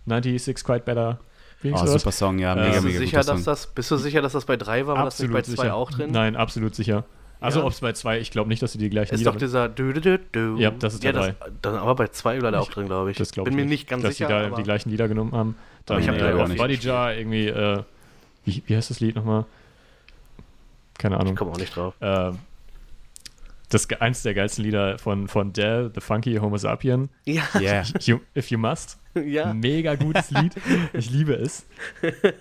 96 Quite Better. Oh, das? super Song, ja, Äh, mega, Bist du, mega sicher, guter dass Song. das, bist du sicher, dass das bei 3 war? War das nicht bei 2 sicher. auch drin? Nein, absolut sicher. Also Ja? ob es bei 2, ich glaube nicht, dass sie die gleichen Ist Lieder doch dieser du, du, du, du. Ja, das ist ja, der das, dann aber bei 2 war der auch drin, glaube ich. Das glaube Bin ich mir nicht ganz dass sicher. sie da aber die gleichen Lieder genommen haben. Dann ich hab äh, leider auf nicht Body. Jar irgendwie, äh, wie, wie heißt das Lied nochmal? Keine ich Ahnung. komme auch nicht drauf. Äh, das eins der geilsten Lieder von, von Dell, The Funky Homo Sapien. Ja, Yeah. You, If You Must. ja. Mega gutes Lied. Ich liebe es.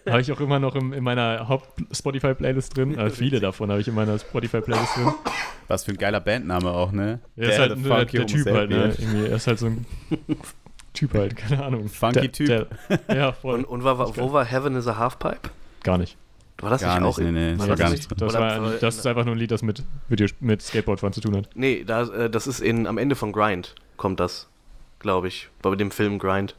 Habe ich auch immer noch im, in meiner Haupt-Spotify-Playlist drin. Äh, viele davon habe ich in meiner Spotify-Playlist drin. Was für ein geiler Bandname auch, ne? Er ist Der, halt nur der, Funky der Typ halt, ne? Irgendwie, er ist halt so ein Typ halt, keine Ahnung. Funky der, Typ. Der, ja, voll. Und, und war, wo war Heaven is a Halfpipe? Gar nicht. War das Gar nicht nicht, auch? nee, nee, das war das gar nicht? Das, war, das ist einfach nur ein Lied, das mit, Video, mit Skateboardfahren zu tun hat. Nee, da, äh, das ist in, am Ende von Grind kommt das, glaube ich. Bei dem Film Grind.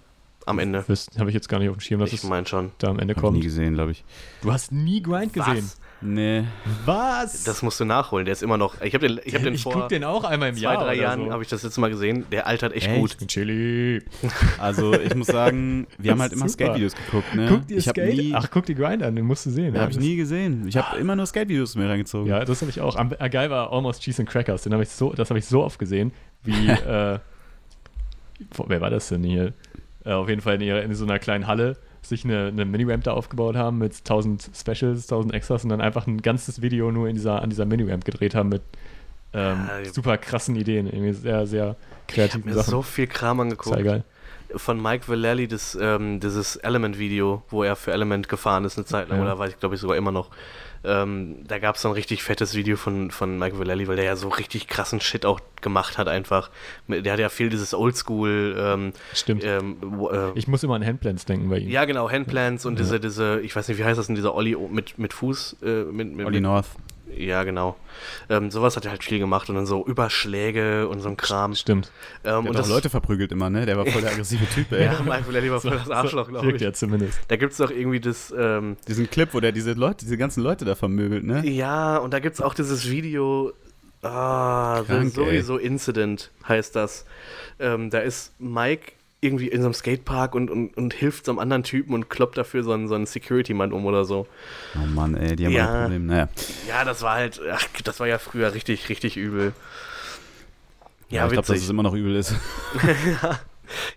Am Ende. Das habe ich jetzt gar nicht auf dem Schirm, dass Ich es meine schon. da am Ende Hab ich kommt. nie gesehen, glaube ich. Du hast nie Grind gesehen. Was? Nee. Was? Das musst du nachholen. Der ist immer noch. Ich habe den, ich hab den ich vor guck den auch einmal im zwei, Jahr. drei oder Jahren so. habe ich das letzte Mal gesehen. Der altert echt, Echt? gut. Chili. Also ich muss sagen, wir haben halt immer. Skate-Videos geguckt, ne? Guck dir ich habe Skate. nie, Ach, guck dir Grind an, den musst du sehen. ja, hab ich nie gesehen. Ich habe immer nur Skate-Videos mir reingezogen. Ja, das habe ich auch. Am, äh, geil war Almost Cheese and Crackers. Den hab ich so, das habe ich so oft gesehen, wie. äh, wo- wer war das denn hier? Äh, auf jeden Fall in, ihrer, in so einer kleinen Halle sich eine, eine Mini-Ramp da aufgebaut haben mit 1000 Specials, 1000 Extras und dann einfach ein ganzes Video nur in dieser, an dieser Mini-Ramp gedreht haben mit ähm, Ja, super krassen Ideen. Irgendwie sehr, sehr kreativen Mir Sachen. so viel Kram angeguckt. Sehr geil. Von Mike Vallely, das, ähm, dieses Element-Video, wo er für Element gefahren ist eine Zeit lang, Ja. oder weiß ich, glaube ich, sogar immer noch. Ähm, da gab es so ein richtig fettes Video von, von Mike Vallely, weil der ja so richtig krassen Shit auch gemacht hat einfach. Mit- Der hat ja viel dieses Oldschool, ähm, Stimmt. ähm, wo- äh, Ich muss immer an Handplans denken bei ihm. ja genau, Handplants und diese, diese, ich weiß nicht, wie heißt das denn, dieser Olli mit, mit Fuß, äh, mit, mit, Olli mit, North. Ja, genau. Ähm, sowas hat er halt viel gemacht und dann so Überschläge und so ein Kram. Stimmt. Ähm, Der und hat das auch Leute verprügelt immer, ne? Der war voll der aggressive Typ, ey. Ja, Michael er lieber voll das Arschloch, glaube ich. ja zumindest. Da gibt es doch irgendwie das, ähm, Diesen Clip, wo der diese Leute, diese ganzen Leute da vermöbelt, ne? ja, und da gibt es auch dieses Video, ah, Krank, sowieso Incident heißt das. Ähm, da ist Mike irgendwie in so einem Skatepark und, und, und hilft so einem anderen Typen und kloppt dafür so einen, so einen Security-Mann um oder so. Oh Mann, ey, die haben Ja. ja. ein Problem. Naja. Ja, das war halt, ach, das war ja früher richtig, richtig übel. Ja, ich glaube, dass es immer noch übel ist.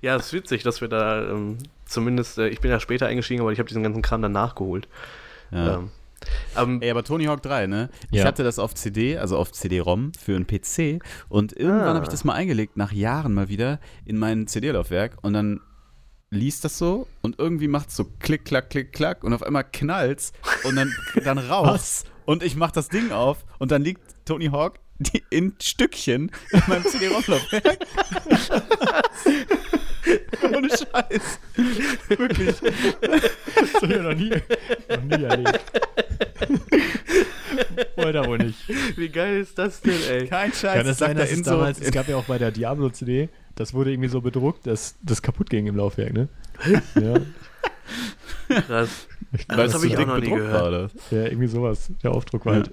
Ja, es ist witzig, dass wir da ähm, zumindest, äh, ich bin ja später eingestiegen, aber ich habe diesen ganzen Kram dann nachgeholt. Ja. Ähm, ähm, Ey, aber Tony Hawk 3, ne? Ich Ja. hatte das auf CD, also auf CD-ROM für einen PC und irgendwann Ah. habe ich das mal eingelegt, nach Jahren mal wieder, in mein CD-Laufwerk und dann liest das so und irgendwie macht es so klick, klack, klick, klack und auf einmal knallt's und dann, dann raus und ich mach das Ding auf und dann liegt Tony Hawk in Stückchen in meinem CD-ROM-Laufwerk. Ohne Scheiß. Wirklich. Das habe ich noch nie, noch nie erlebt. Oder wohl nicht. wie geil ist das denn, ey? Kein Scheiß. Kann es sagt sein, dass es so- damals, es gab ja auch bei der Diablo-CD, das wurde irgendwie so bedruckt, dass das kaputt ging im Laufwerk, ne? ja, Krass. Weil das es habe ich auch noch nie war, gehört. oder? ja, irgendwie sowas. Der Aufdruck war Ja. halt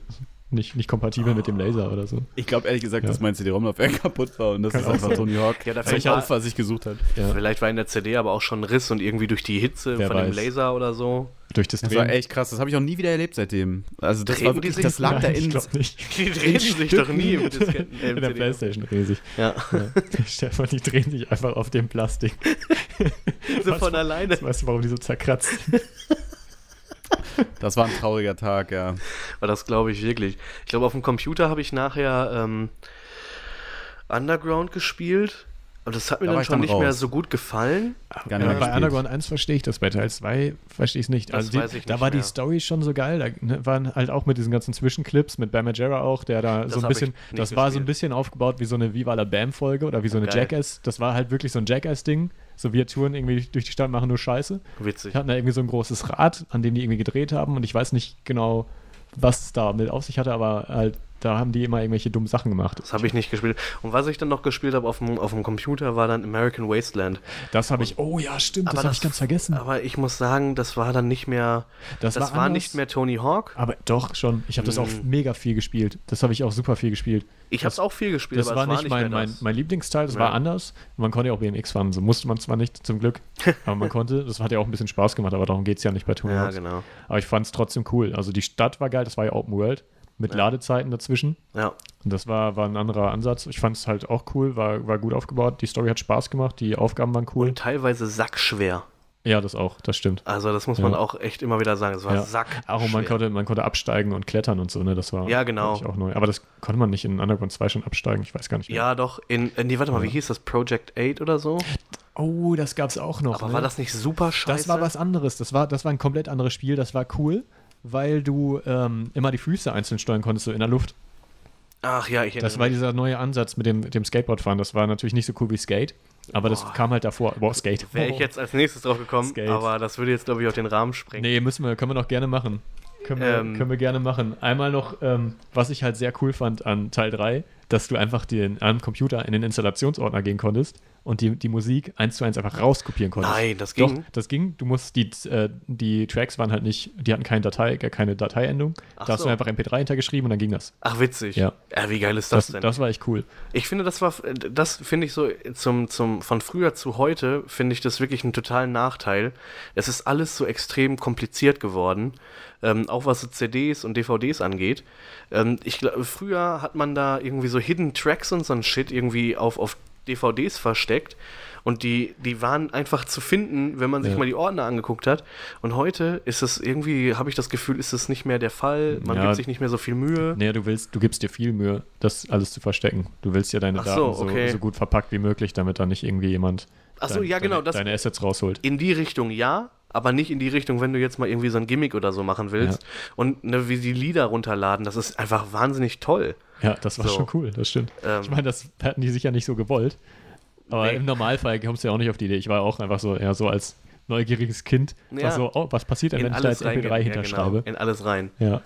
nicht, nicht kompatibel mit dem Laser oder so. Ich glaube ehrlich gesagt, Ja. dass mein CD-ROM-Laufwerk kapput war und das Kann ist einfach sein. Tony Hawk, Ja, da welcher Opfer sich gesucht hat. Ja. Vielleicht war in der CD aber auch schon ein Riss und irgendwie durch die Hitze Wer von dem weiß. Laser oder so. Durch das Das Drehen. war echt krass, das habe ich auch nie wieder erlebt seitdem. Also das war wirklich, das lag da Nein, ich in, glaub nicht. Die drehen sich doch nie im Disketten. äh, In der. Playstation drehen sich. Ja, Ja. Stefan, die drehen sich einfach auf dem Plastik. so Was- von alleine. Weißt du, warum die so zerkratzt sind? Das war ein trauriger Tag, ja. Aber das glaube ich wirklich. Ich glaube, auf dem Computer habe ich nachher ähm, Underground gespielt. Und das hat mir Da dann schon dann nicht mehr raus. so gut gefallen. Gar nicht Ja, mehr bei. Underground 1 verstehe ich das, bei Teil 2 verstehe ich es nicht. Das Also die, weiß ich da nicht war mehr. die Story schon so geil, da ne, waren halt auch mit diesen ganzen Zwischenclips, mit Bam Margera auch, der da Das so ein bisschen, nicht das war so ein bisschen aufgebaut wie so eine Viva la Bam-Folge oder wie so eine Geil. Jackass, das war halt wirklich so ein Jackass-Ding, so wir touren irgendwie durch die Stadt, machen nur Scheiße. Witzig. Die hatten da irgendwie so ein großes Rad, an dem die irgendwie gedreht haben und ich weiß nicht genau, was es da mit auf sich hatte, aber halt, da haben die immer irgendwelche dummen Sachen gemacht. Das habe ich nicht gespielt. Und was ich dann noch gespielt habe auf dem, auf dem Computer, war dann American Wasteland. Das habe ich, oh ja, stimmt, das habe ich ganz vergessen. Aber ich muss sagen, das war dann nicht mehr. Das, Das, war, war, nicht mehr Tony Hawk. Aber doch, schon. Ich habe das auch Mm. mega viel gespielt. Das habe ich auch super viel gespielt. Ich habe es auch viel gespielt, Das aber war nicht nicht mein, mein, mein Lieblingsteil, das Ja. war anders. Man konnte ja auch BMX fahren, so musste man zwar nicht, zum Glück, aber man konnte. Das hat ja auch ein bisschen Spaß gemacht, aber darum geht es ja nicht bei Tony Ja, Hawk's. genau. Aber ich fand es trotzdem cool. Also die Stadt war geil, das war ja Open World mit Ja. Ladezeiten dazwischen. Ja. Und das war, war ein anderer Ansatz. Ich fand es halt auch cool, war, war gut aufgebaut. Die Story hat Spaß gemacht, die Aufgaben waren cool. Und teilweise sackschwer. ja, das auch, das stimmt. Also, das muss man Ja. auch echt immer wieder sagen. Es war Ja. sackschwer. Auch man konnte, man konnte absteigen und klettern und so, ne? Das war Ja, genau. auch neu. Aber das konnte man nicht in Underground 2 schon absteigen, ich weiß gar nicht mehr. Ja, doch. In, äh, nee, warte mal, wie hieß das? Project 8 oder so? Oh, das gab's auch noch. Aber ne? war das nicht super scheiße? Das war was anderes. Das war, das war ein komplett anderes Spiel. Das war cool, weil du ähm, immer die Füße einzeln steuern konntest, so in der Luft. Ach ja, ich Das war dieser neue Ansatz mit dem, mit dem Skateboardfahren. Das war natürlich nicht so cool wie Skate, aber das Boah. kam halt davor. Boah, Skate. Wäre ich jetzt als nächstes drauf gekommen, Skate. aber das würde jetzt, glaube ich, auch den Rahmen sprengen. Nee, müssen wir, können wir noch gerne machen. Können wir, Ähm. können wir gerne machen. Einmal noch, ähm, was ich halt sehr cool fand an Teil 3, dass du einfach den, am Computer in den Installationsordner gehen konntest und die, die Musik eins zu eins einfach rauskopieren konntest. Nein, das Doch, ging. das ging. Du musst die, äh, die Tracks waren halt nicht, die hatten keine Datei, keine Dateiendung. Ach da hast so. du einfach MP3 hintergeschrieben und dann ging das. Ach, witzig. Ja. wie geil ist das, Das, denn? das war echt cool. Ich finde, das war, das finde ich so zum, zum, von früher zu heute, finde ich das wirklich einen totalen Nachteil. Es ist alles so extrem kompliziert geworden, ähm, auch was so CDs und DVDs angeht. Ähm, ich glaube, früher hat man da irgendwie so Hidden Tracks und so ein Shit irgendwie auf, auf DVDs versteckt. Und die, die waren einfach zu finden, wenn man sich Ja. mal die Ordner angeguckt hat. Und heute ist es irgendwie, habe ich das Gefühl, ist es nicht mehr der Fall. Man Ja. gibt sich nicht mehr so viel Mühe. Nee, du willst, du gibst dir viel Mühe, das alles zu verstecken. Du willst ja deine so, Daten so, okay. so gut verpackt wie möglich, damit da nicht irgendwie jemand Ach so, dein- ja, genau, deine, das- deine Assets rausholt. in die Richtung ja, aber nicht in die Richtung, wenn du jetzt mal irgendwie so ein Gimmick oder so machen willst. Und ne, wie die Lieder runterladen, das ist einfach wahnsinnig toll. Ja, das war So. schon cool, das stimmt. Ähm, ich meine, das hatten die sicher nicht so gewollt. Aber Nee. im Normalfall kommst du ja auch nicht auf die Idee. Ich war auch einfach so, eher so als neugieriges Kind, Ja. was so, oh, was passiert denn, wenn ich da jetzt rein- MP3 ja, hinterschreibe? Genau, in alles rein. Ja.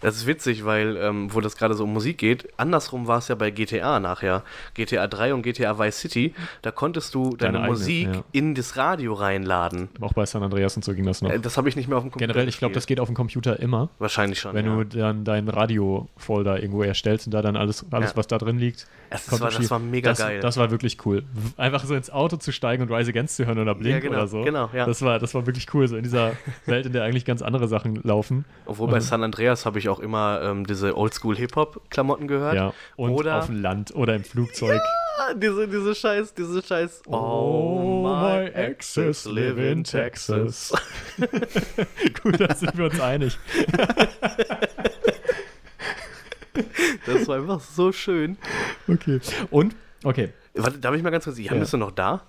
Das ist witzig, weil, ähm, wo das gerade so um Musik geht, andersrum war es ja bei GTA nachher. GTA 3 und GTA Vice City, da konntest du deine, Deine eigene, Musik ja. in das Radio reinladen. Auch bei San Andreas und so ging das noch. Äh, das habe ich nicht mehr auf dem Computer Generell, ich glaube, das geht auf dem Computer immer, Wahrscheinlich schon, wenn ja. du dann deinen Radio-Folder irgendwo erstellst und da dann alles, alles Ja. was da drin liegt. Das war- das war mega das, geil. Das war wirklich cool. Einfach so ins Auto zu steigen und Rise Against zu hören oder Blink genau, oder so. genau, ja. Das war, das war wirklich cool, so in dieser Welt, in der eigentlich ganz andere Sachen laufen. Obwohl bei Und- San Andreas habe ich auch immer ähm, diese Oldschool-Hip-Hop-Klamotten gehört. Ja, und Oder auf dem Land oder im Flugzeug. Ah, diese, diese Scheiß, diese Scheiß. Oh, my exes live in Texas. Gut, da sind wir uns einig. Das war einfach so schön. Okay. Und? Okay. Warte, darf ich mal ganz kurz, Jan, Ja. bist du noch da?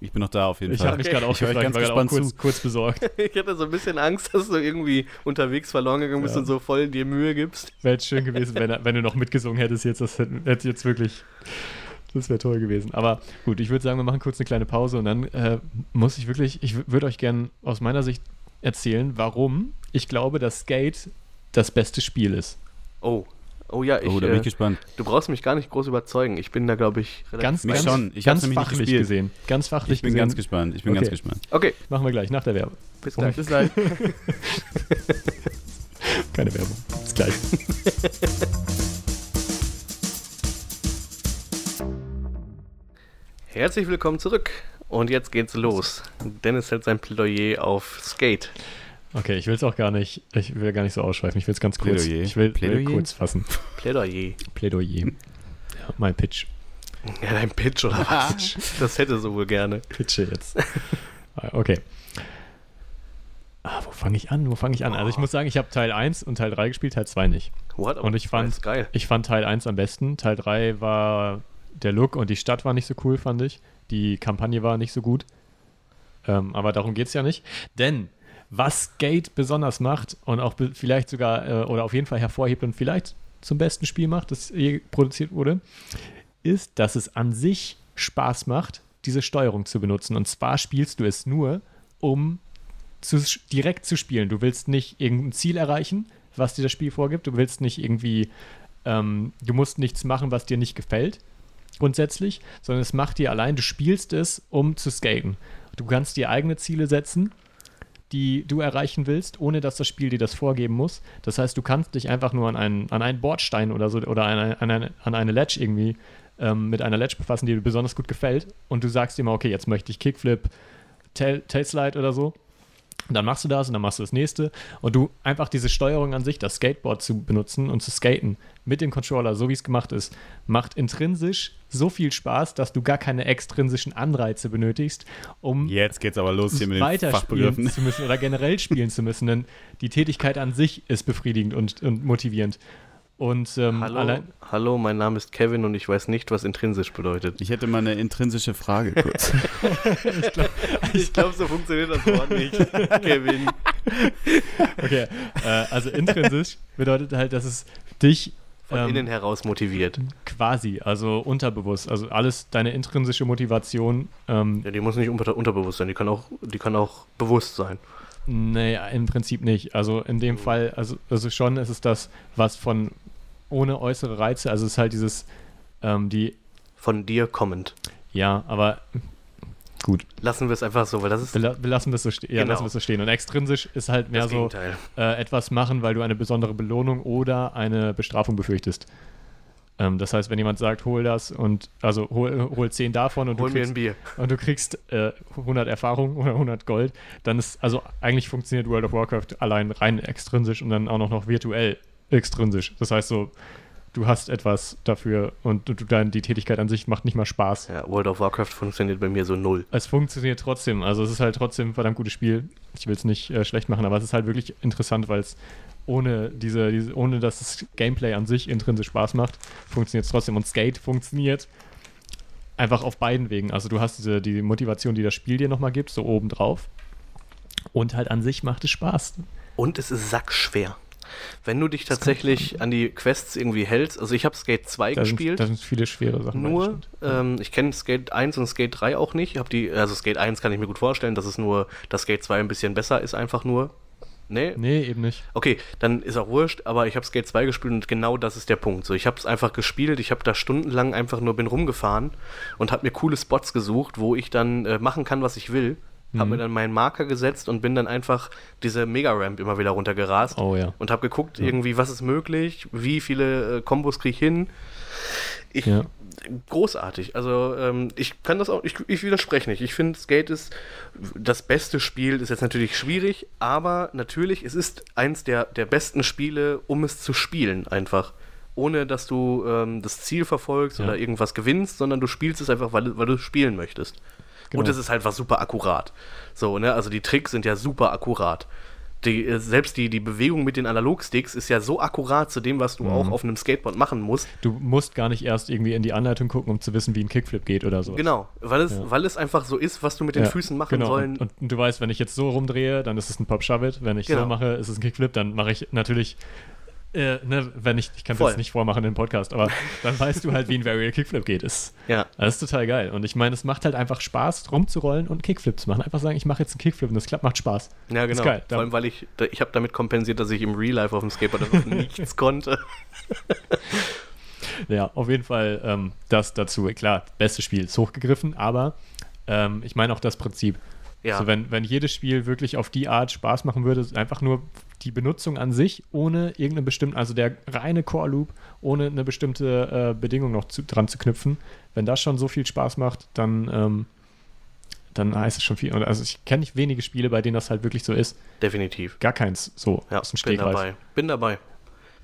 Ich bin noch da auf jeden Ich Fall. habe mich gerade auch Ich gefragt, ganz ich war gerade kurz, zu. kurz besorgt. Ich hatte so ein bisschen Angst, dass du irgendwie unterwegs verloren gegangen bist Ja. und so voll dir Mühe gibst. Wäre jetzt schön gewesen, wenn, wenn du noch mitgesungen hättest jetzt. Das hätte hätte jetzt wirklich. Das wäre toll gewesen. Aber gut, ich würde sagen, wir machen kurz eine kleine Pause und dann äh, muss ich wirklich, ich würde euch gerne aus meiner Sicht erzählen, warum ich glaube, dass Skate das beste Spiel ist. Oh. Oh ja, ich, Oh, da bin ich äh, gespannt. du brauchst mich gar nicht groß überzeugen. Ich bin da, glaube ich, relativ... Ganz, Mich ganz, schon. Ich ganz fachlich gespielt. gesehen. Ganz fachlich Ich bin gesehen. ganz gespannt. Ich bin Okay. ganz gespannt. Okay, Machen wir gleich, nach der Werbung. bis gleich. Bis gleich. Keine Werbung. Bis gleich. Herzlich willkommen zurück. Und jetzt geht's los. Dennis hält sein Plädoyer auf Skate. Okay, ich will es auch gar nicht, ich will gar nicht so ausschweifen. Ich will es ganz kurz. Plädoyer. Ich will, will Plädoyer? kurz fassen. Plädoyer. Plädoyer. Ja, mein Pitch. Ja, dein Pitch oder was? Das hätte so wohl gerne. Pitche jetzt. Ah, okay. Ah, wo fange ich an? Wo fange ich an? Also ich muss sagen, ich habe Teil 1 und Teil 3 gespielt, Teil 2 nicht. What? Und ich fand-. Ich fand Teil 1 am besten. Teil 3 war der Look und die Stadt war nicht so cool, fand ich. Die Kampagne war nicht so gut. Ähm, aber darum geht es ja nicht. Denn was Skate besonders macht und auch vielleicht sogar äh, oder auf jeden Fall hervorhebt und vielleicht zum besten Spiel macht, das je produziert wurde, ist, dass es an sich Spaß macht, diese Steuerung zu benutzen. Und zwar spielst du es nur, um zu, direkt zu spielen. Du willst nicht irgendein Ziel erreichen, was dir das Spiel vorgibt. Du willst nicht irgendwie, ähm, du musst nichts machen, was dir nicht gefällt, grundsätzlich, sondern es macht dir allein, du spielst es, um zu skaten. Du kannst dir eigene Ziele setzen, die du erreichen willst, ohne dass das Spiel dir das vorgeben muss. Das heißt, du kannst dich einfach nur an einen, an einen Bordstein oder so oder an eine, an eine, Ledge irgendwie ähm, mit einer Ledge befassen, die dir besonders gut gefällt. Und du sagst mal, okay, jetzt möchte ich Kickflip, Tail, Tailslide oder so. Und dann machst du das und dann machst du das nächste. Und du einfach diese Steuerung an sich, das Skateboard zu benutzen und zu skaten mit dem Controller, so wie es gemacht ist, macht intrinsisch so viel Spaß, dass du gar keine extrinsischen Anreize benötigst, um Jetzt geht's aber los hier mit weiterspielen zu müssen oder generell spielen zu müssen, denn die Tätigkeit an sich ist befriedigend und, und motivierend. Und ähm, Hallo, allein, hallo, mein Name ist Kevin und ich weiß nicht, was intrinsisch bedeutet. Ich hätte mal eine intrinsische Frage kurz. Ich glaube, so funktioniert das Wort nicht, Kevin. okay, äh, also intrinsisch bedeutet halt, dass es dich Von ähm, innen heraus motiviert. quasi, also unterbewusst, also alles deine intrinsische Motivation, ähm, Ja, die muss nicht unter, unterbewusst sein, die kann auch, die kann auch bewusst sein. nee, im Prinzip nicht. Also in dem Fall, also, also schon ist es das, was von ohne äußere Reize, also es ist halt dieses, ähm, die, Von dir kommend. ja, aber gut, Lassen wir es einfach so, weil das ist wir, la- wir lassen das so, ste ja, Genau. es so stehen. Und extrinsisch ist halt mehr das so äh, etwas machen, weil du eine besondere Belohnung oder eine Bestrafung befürchtest. Ähm, das heißt, wenn jemand sagt, hol das und also hol, hol 10 davon und Hol du mir kriegst ein Bier. und du kriegst äh, 100 Erfahrung oder 100 Gold, dann ist, also eigentlich funktioniert World of Warcraft allein rein extrinsisch und dann auch noch, noch virtuell extrinsisch. Das heißt so, du hast etwas dafür und du, dann die Tätigkeit an sich macht nicht mal Spaß. Ja, World of Warcraft funktioniert bei mir so null. Es funktioniert trotzdem, also es ist halt trotzdem ein verdammt gutes Spiel. Ich will es nicht äh, schlecht machen, aber es ist halt wirklich interessant, weil es ohne diese, diese, ohne dass das Gameplay an sich intrinsisch Spaß macht, funktioniert es trotzdem. Und Skate funktioniert einfach auf beiden Wegen. Also du hast diese die Motivation, die das Spiel dir nochmal gibt, so obendrauf. Und halt an sich macht es Spaß. Und es ist sackschwer. Wenn du dich tatsächlich an die Quests irgendwie hältst, also ich habe Skate 2 Da sind, gespielt. da sind viele schwere Sachen. Nur, ähm, ich kenne Skate 1 und Skate 3 auch nicht. Hab die, also Skate 1 kann ich mir gut vorstellen, dass es nur, dass Skate 2 ein bisschen besser ist, einfach nur. Nee? Nee, eben nicht. Okay, dann ist auch wurscht, aber ich habe Skate 2 gespielt und genau das ist der Punkt. So, ich habe es einfach gespielt, ich habe da stundenlang einfach nur bin rumgefahren und habe mir coole Spots gesucht, wo ich dann äh, machen kann, was ich will. Habe mir dann meinen Marker gesetzt und bin dann einfach diese Mega-Ramp immer wieder runtergerast Oh ja. und habe geguckt, irgendwie, was ist möglich, wie viele äh, Kombos kriege ich hin. Ich, Ja. Großartig. Also ähm, ich kann das auch, ich, ich widerspreche nicht. Ich finde, Skate ist das beste Spiel, ist jetzt natürlich schwierig, aber natürlich, es ist eins der, der besten Spiele, um es zu spielen, einfach. Ohne dass du ähm, das Ziel verfolgst Ja. oder irgendwas gewinnst, sondern du spielst es einfach, weil, du- weil du es spielen möchtest. Genau. Und es ist halt was super akkurat. So, ne? Also die Tricks sind ja super akkurat. Die, äh, selbst die, die Bewegung mit den Analogsticks ist ja so akkurat zu dem, was du Mhm. auch auf einem Skateboard machen musst. Du musst gar nicht erst irgendwie in die Anleitung gucken, um zu wissen, wie ein Kickflip geht oder so. Genau, weil es, Ja. weil es einfach so ist, was du mit den Ja, Füßen machen genau. sollen. Und, und du weißt, wenn ich jetzt so rumdrehe, dann ist es ein Pop Shove It. Wenn ich Genau. so mache, ist es ein Kickflip. Dann mache ich natürlich, äh, ne, wenn ich, ich kann jetzt nicht vormachen im Podcast, aber dann weißt du halt, wie ein Varial Kickflip geht. Ist, ja, das ist total geil. Und ich meine, es macht halt einfach Spaß, rumzurollen und Kickflips zu machen. Einfach sagen, ich mache jetzt einen Kickflip und das klappt, macht Spaß. ja, Ist genau. geil. Vor allem, weil ich, ich habe damit kompensiert, dass ich im Real Life auf dem Skateboard nichts konnte. Ja, auf jeden Fall ähm, das dazu. Klar, bestes Spiel ist hochgegriffen, aber ähm, ich meine auch das Prinzip. Ja, Also wenn, wenn jedes Spiel wirklich auf die Art Spaß machen würde, einfach nur die Benutzung an sich, ohne irgendeine bestimmte, also der reine Core Loop, ohne eine bestimmte äh, Bedingung noch zu, dran zu knüpfen, wenn das schon so viel Spaß macht, dann, ähm, dann heißt es schon viel. Und Also ich kenne nicht wenige Spiele, bei denen das halt wirklich so ist. definitiv. Gar keins so Ja, aus dem bin dabei. Bin dabei.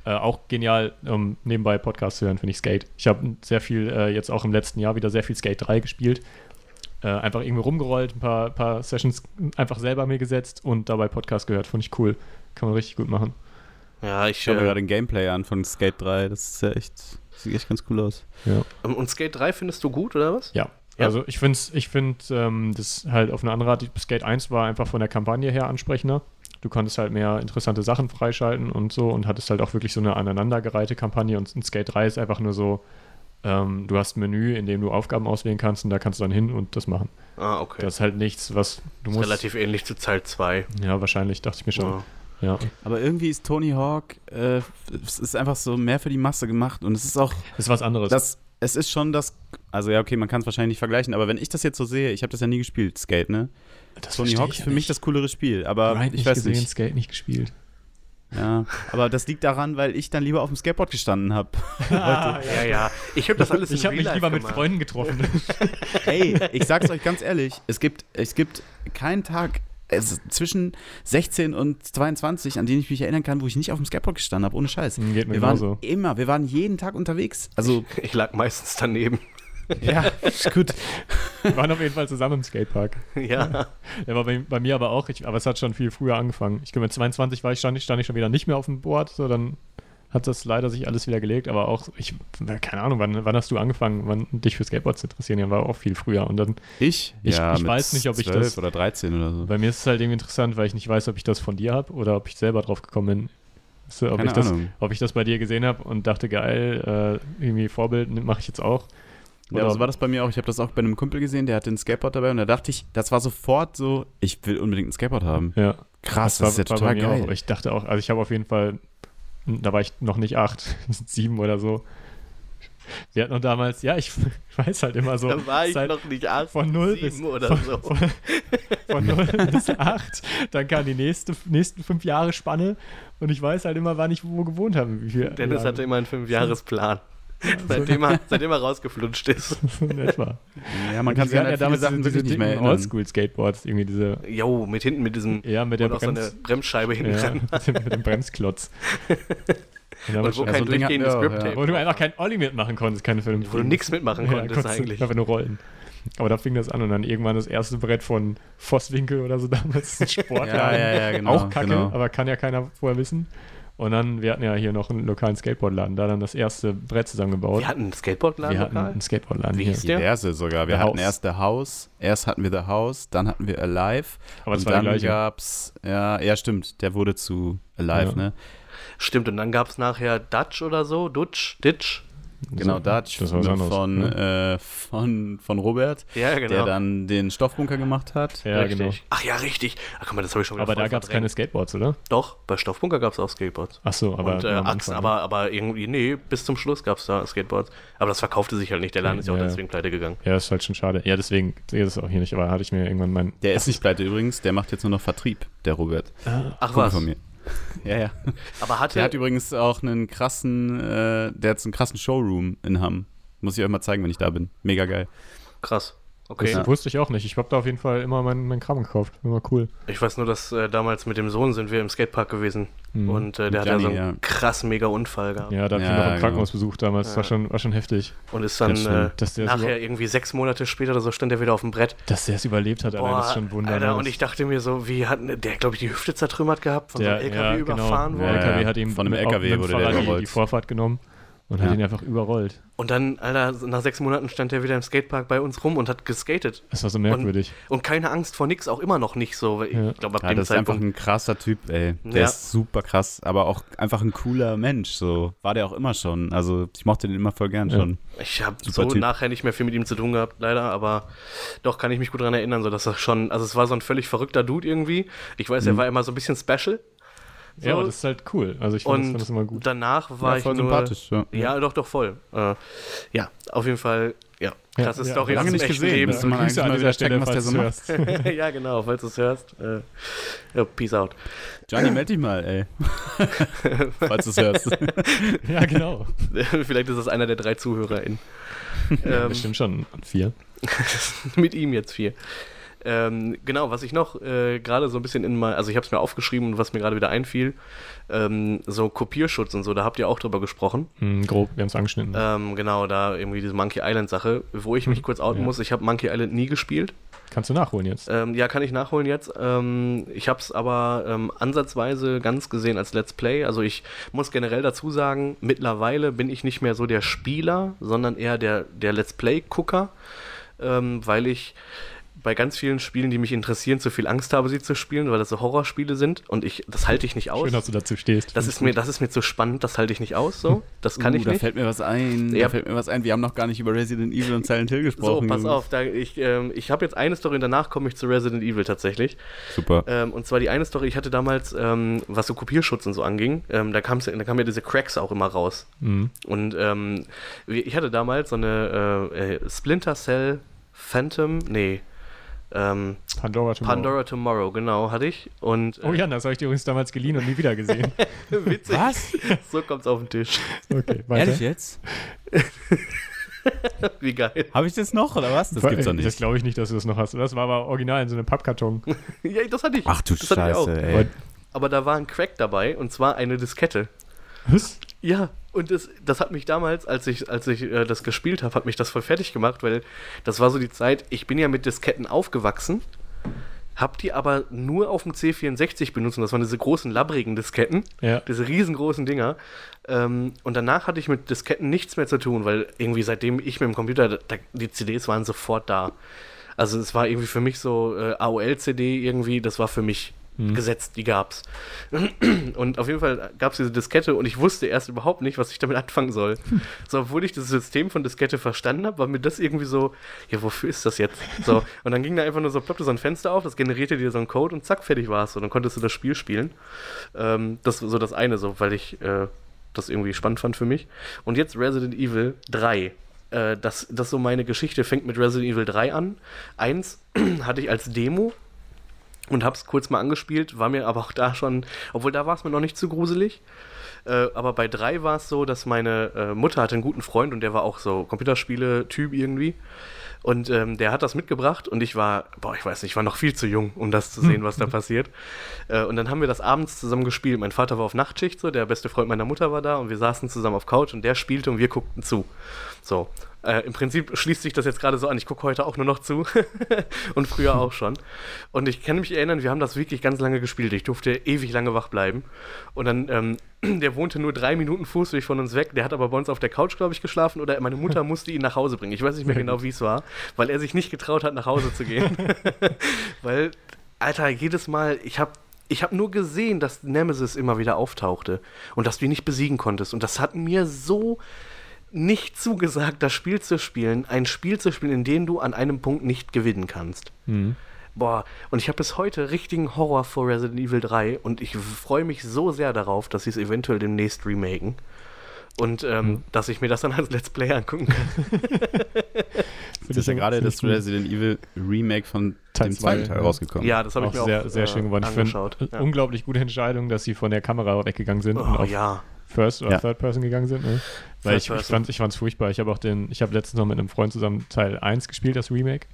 Äh, auch genial, um nebenbei Podcasts zu hören, finde ich Skate. Ich habe sehr viel, äh, jetzt auch im letzten Jahr wieder sehr viel Skate 3 gespielt. Äh, einfach irgendwie rumgerollt, ein paar, paar Sessions einfach selber mir gesetzt und dabei Podcast gehört. Fand ich cool. Kann man richtig gut machen. Ja, ich. Schaue mir Äh, gerade ein Gameplay an von Skate 3. Das ist ja echt, sieht echt ganz cool aus. Ja. und Skate 3 findest du gut, oder was? Ja. Ja. Also ich finde ich find, ähm, das halt auf eine andere Art. Skate 1 war einfach von der Kampagne her ansprechender. Du konntest halt mehr interessante Sachen freischalten und so und hattest halt auch wirklich so eine aneinandergereihte Kampagne und in Skate 3 ist einfach nur so, ähm, du hast ein Menü, in dem du Aufgaben auswählen kannst und da kannst du dann hin und das machen. Ah, okay. Das ist halt nichts, was du ist musst. relativ ähnlich zu Teil 2. ja, wahrscheinlich, dachte ich mir schon. Ja. Ja. Aber irgendwie ist Tony Hawk, äh, es ist einfach so mehr für die Masse gemacht und es ist auch, Ist was anderes. das, es ist schon das, also ja, okay, man kann es wahrscheinlich nicht vergleichen, aber wenn ich das jetzt so sehe, ich habe das ja nie gespielt, Skate, ne? das Tony Hawk ist ja für mich das coolere Spiel, aber Grind ich nicht weiß gesehen, nicht. Skate nicht gespielt. Ja, aber das liegt daran, weil ich dann lieber auf dem Skateboard gestanden habe. Ja, ja. Ich habe das alles im ich habe mich lieber mit gemacht. Freunden getroffen. Ey, ich sag's euch ganz ehrlich, es gibt, es gibt keinen Tag es, zwischen 16 und 22, an den ich mich erinnern kann, wo ich nicht auf dem Skateboard gestanden habe, ohne Scheiß. Geht mir Wir waren genauso. immer, wir waren jeden Tag unterwegs. Also, Ich lag meistens daneben. ja, ist gut. Wir waren auf jeden Fall zusammen im Skatepark. ja. Der war bei, bei mir aber auch, ich, aber es hat schon viel früher angefangen. Ich glaube, mit 22 war ich, stand, ich, stand ich schon wieder nicht mehr auf dem Board, so dann hat das leider sich alles wieder gelegt, aber auch, ich, keine Ahnung, wann, wann hast du angefangen, wann, dich für Skateboard zu interessieren? Ja, war auch viel früher. Und dann, Ich? Ich- ja, ich weiß nicht, ob ich 12 das- oder 13 oder so. bei mir ist es halt irgendwie interessant, weil ich nicht weiß, ob ich das von dir habe oder ob ich selber drauf gekommen bin. So, ob, Keine ich das, Ahnung. ob ich das bei dir gesehen habe und dachte, geil, äh, irgendwie Vorbild mache ich jetzt auch. Ja, Oder- aber so war das bei mir auch. Ich habe das auch bei einem Kumpel gesehen, der hatte ein Skateboard dabei und da dachte ich, das war sofort so, ich will unbedingt ein Skateboard haben. Ja, Krass, das, ist ja war total geil. Auch. Ich dachte auch, also ich habe auf jeden Fall, da war ich noch nicht acht, sieben oder so. Wir hatten noch damals, ja, ich weiß halt immer so. Da war ich seit- noch nicht acht, von null sieben bis oder von, so. Von, von 0 bis 8. Dann kam die nächste, nächsten fünf Jahre Spanne und ich weiß halt immer, wann ich wo gewohnt habe. Wie viel Dennis Jahre. hatte immer einen Fünfjahresplan. Seitdem er, seitdem er rausgeflutscht ist. in etwa. Ja, man kann sich an viele damals Sachen diese, wirklich diese nicht. Oldschool-Skateboards, irgendwie diese, Jo, mit hinten mit diesem. ja, mit der auch so eine Brems, Bremsscheibe hinten ja, dran. mit, dem, Bremsklotz. Und Und wo Ja, kein so ein Ding hatten durchgehendes Grip-Tape. Wo du einfach kein Olli mitmachen konntest, keine Film. Wo du nichts mitmachen konntest konntest eigentlich. Einfach nur rollen. Aber da fing das an und dann irgendwann das erste Brett von Vosswinkel oder so damals, ein Sportladen. Ja, ja, ja, genau, Auch kacke, genau. aber kann ja keiner vorher wissen. Und dann, wir hatten ja hier noch einen lokalen Skateboardladen, da dann das erste Brett zusammengebaut. Wir hatten einen Skateboardladen Wir hatten lokal? einen Skateboardladen Wie hier. hieß der? Diverse sogar. Wir The hatten House. erst The House, erst hatten wir The House, dann hatten wir Alive. Aber es und war der dann gleiche. gab's, ja, ja, stimmt, der wurde zu Alive, Ja. ne? Stimmt, und dann gab es nachher Dutch oder so, Dutch, Ditch. Genau, So, Dutch das war was anderes, von, ne? äh, von, von Robert, Ja, genau. der dann den Stoffbunker gemacht hat. Ja, Richtig. genau. Ach ja, richtig. Ach, guck mal, das habe ich schon Aber da gab es keine. Skateboards, oder? Doch, bei Stoffbunker gab es auch Skateboards. Ach so, aber und äh, Achsen, Anfang, ne? aber, aber irgendwie, nee, bis zum Schluss gab es da Skateboards. Aber das verkaufte sich halt nicht. Der Laden ist ja auch deswegen pleite gegangen. Ja, ist halt schon schade. Ja, deswegen sehe das auch hier nicht, aber hatte ich mir irgendwann mein. Der ist nicht pleite übrigens, der macht jetzt nur noch Vertrieb, der Robert. Ach Kumpel was. von mir. Ja, ja. Aber hatte, Der hat übrigens auch einen krassen, äh, der hat einen krassen Showroom in Hamm. Muss ich euch mal zeigen, wenn ich da bin. Mega geil. krass. Das Okay. wusste ich auch nicht. Ich habe da auf jeden Fall immer meinen mein Kram gekauft. Immer cool. Ich weiß nur, dass äh, damals mit dem Sohn sind wir im Skatepark gewesen. Mhm. Und äh, der hat Mit ja so Gianni, einen ja. krass mega Unfall gehabt. Ja, da habe ich Ja, ihn noch im genau. Krankenhaus besucht damals. Das war Ja. schon, war schon heftig. Und ist dann äh, Dass der nachher so- irgendwie sechs Monate später oder so stand er wieder auf dem Brett. Dass der es überlebt hat, allein, das ist schon wunderbar. Alter, und ich dachte mir so, wie hat der, glaube ich, die Hüfte zertrümmert gehabt, von der, so einem ja, LKW überfahren genau. worden. Der Ja, LKW ja. hat ihm Von einem LKW wurde der überrollt. die Vorfahrt genommen und Ja. hat ihn einfach überrollt. Und dann, Alter, nach sechs Monaten stand er wieder im Skatepark bei uns rum und hat geskatet. Das war so merkwürdig. Und keine Angst vor nix, auch immer noch nicht so. weil Ja. Ich glaube, ab Ja, dem das ist einfach Zeitpunkt. ein krasser Typ, ey. Der Ja. ist super krass, aber auch einfach ein cooler Mensch. So war der auch immer schon. Also ich mochte den immer voll gern Ja. schon. Ich habe so Typ. nachher nicht mehr viel mit ihm zu tun gehabt, leider, aber doch kann ich mich gut daran erinnern, so dass er schon, also es war so ein völlig verrückter Dude irgendwie. Ich weiß, er Mhm. war immer so ein bisschen special. So. Ja, aber das ist halt cool. Also ich fand das, fand das immer gut. danach war ja, ich voll nur, sympathisch. Ja. Ja, doch, doch, voll. Äh, ja, auf jeden Fall, ja, Ja, krasse ja, Story lange nicht gesehen. Leben. Müsste man eigentlich mal wieder checken, was der so macht. ja, genau, falls du es hörst. Äh, ja, peace out. Johnny, meld dich mal, ey. Falls du es hörst. ja, genau. Vielleicht ist das einer der drei ZuhörerInnen. ähm, Bestimmt schon vier. mit ihm jetzt vier. Ähm, genau, was ich noch äh, gerade so ein bisschen in mal, also ich habe es mir aufgeschrieben und was mir gerade wieder einfiel, ähm, so Kopierschutz und so, da habt ihr auch drüber gesprochen. Hm, grob, wir haben es angeschnitten. Ähm, genau, da irgendwie diese Monkey Island Sache, wo ich mich kurz outen Ja. muss, ich habe Monkey Island nie gespielt. Kannst du nachholen jetzt? Ähm, ja, kann ich nachholen jetzt. Ähm, ich habe es aber ähm, ansatzweise ganz gesehen als Let's Play. Also ich muss generell dazu sagen, mittlerweile bin ich nicht mehr so der Spieler, sondern eher der, der Let's Play-Gucker, weil ich bei ganz vielen Spielen, die mich interessieren, zu viel Angst habe, sie zu spielen, weil das so Horrorspiele sind und ich, das halte ich nicht aus. Schön, dass du dazu stehst. Das ist, mir, das ist mir zu spannend, das halte ich nicht aus, so. Das kann uh, ich Da nicht. fällt mir was ein. Ja. Da fällt mir was ein. Wir haben noch gar nicht über Resident Evil und Silent Hill So, gesprochen. pass Jungs. auf, da, ich, ähm, ich habe jetzt eine Story und danach komme ich zu Resident Evil tatsächlich. Super. Ähm, und zwar die eine Story, ich hatte damals, ähm, was so Kopierschutz und so anging, ähm, da, kam's, da kamen ja diese Cracks auch immer raus. Mhm. Und ähm, ich hatte damals so eine äh, äh, Splinter Cell Phantom, nee, ähm, Pandora Tomorrow. Pandora Tomorrow, genau, hatte ich. Und äh, Oh ja, das habe ich dir übrigens damals geliehen und nie wieder gesehen. witzig, Was? so kommt's auf den Tisch. Okay, weiter. Ehrlich jetzt? Wie geil. Habe ich das noch oder was? Das gibt's doch Das nicht. glaube ich nicht, dass du das noch hast. Das war aber original in so einem Pappkarton. ja, das hatte ich. Ach du das. Scheiße, ey. Aber- Aber da war ein Crack dabei und zwar eine Diskette. Was? Ja, und das, das hat mich damals, als ich, als ich äh, das gespielt habe, hat mich das voll fertig gemacht, weil das war so die Zeit, ich bin ja mit Disketten aufgewachsen, hab die aber nur auf dem C64 benutzt und das waren diese großen labbrigen Disketten, Ja. diese riesengroßen Dinger. Ähm, und danach hatte ich mit Disketten nichts mehr zu tun, weil irgendwie seitdem ich mit dem Computer, da, die CDs waren sofort da. Also es war irgendwie für mich so äh, AOL-CD irgendwie, das war für mich Mhm. gesetzt, die gab's. Und auf jeden Fall gab es diese Diskette und ich wusste erst überhaupt nicht, was ich damit anfangen soll. So, obwohl ich das System von Diskette verstanden habe, war mir das irgendwie so, ja, wofür ist das jetzt? So, und dann ging da einfach nur so, ploppte so ein Fenster auf, das generierte dir so einen Code und zack, fertig war's. Und dann konntest du das Spiel spielen. Ähm, das war so das eine, so, weil ich äh, das irgendwie spannend fand für mich. Und jetzt Resident Evil 3. Äh, das, das so meine Geschichte fängt mit Resident Evil 3 an. Eins hatte ich als Demo und hab's kurz mal angespielt, war mir aber auch da schon, obwohl da war es mir noch nicht zu gruselig. Äh, aber bei 3 war es so, dass meine äh, Mutter hatte einen guten Freund und der war auch so Computerspiele-Typ irgendwie. Und ähm, der hat das mitgebracht und ich war, boah, ich weiß nicht, ich war noch viel zu jung, um das zu sehen, was da passiert. Äh, und dann haben wir das abends zusammen gespielt. Mein Vater war auf Nachtschicht, so, der beste Freund meiner Mutter war da und wir saßen zusammen auf Couch und der spielte und wir guckten zu. So. Äh, Im Prinzip schließt sich das jetzt gerade so an. Ich gucke heute auch nur noch zu und früher auch schon. Und ich kann mich erinnern, wir haben das wirklich ganz lange gespielt. Ich durfte ewig lange wach bleiben. Und dann, ähm, der wohnte nur drei Minuten Fußweg von uns weg. Der hat aber bei uns auf der Couch, glaube ich, geschlafen. Oder meine Mutter musste ihn nach Hause bringen. Ich weiß nicht mehr genau, wie es war, weil er sich nicht getraut hat, nach Hause zu gehen. weil, Alter, jedes Mal, ich habe Ich habe nur gesehen, dass Nemesis immer wieder auftauchte und dass du ihn nicht besiegen konntest. Und das hat mir so nicht zugesagt, das Spiel zu spielen, ein Spiel zu spielen, in dem du an einem Punkt nicht gewinnen kannst. Mhm. Boah, und ich habe bis heute richtigen Horror vor Resident Evil 3 und ich freue mich so sehr darauf, dass sie es eventuell demnächst remaken. Und ähm, Mhm. dass ich mir das dann als Let's Play angucken kann. Es ist ja gerade das Resident Evil Remake von Teil dem zwei, zweiten Teil ja. rausgekommen. Ja, das habe ich auch mir sehr, auch sehr äh, schön geworden. Ich angeschaut. finde, Ja. unglaublich gute Entscheidung, dass sie von der Kamera weggegangen sind und Oh auf ja. First oder Ja. Third Person gegangen sind. Ne? Weil ich, ich fand ich fand's furchtbar. Ich habe auch den, ich habe letztens noch mit einem Freund zusammen Teil 1 gespielt, das Remake,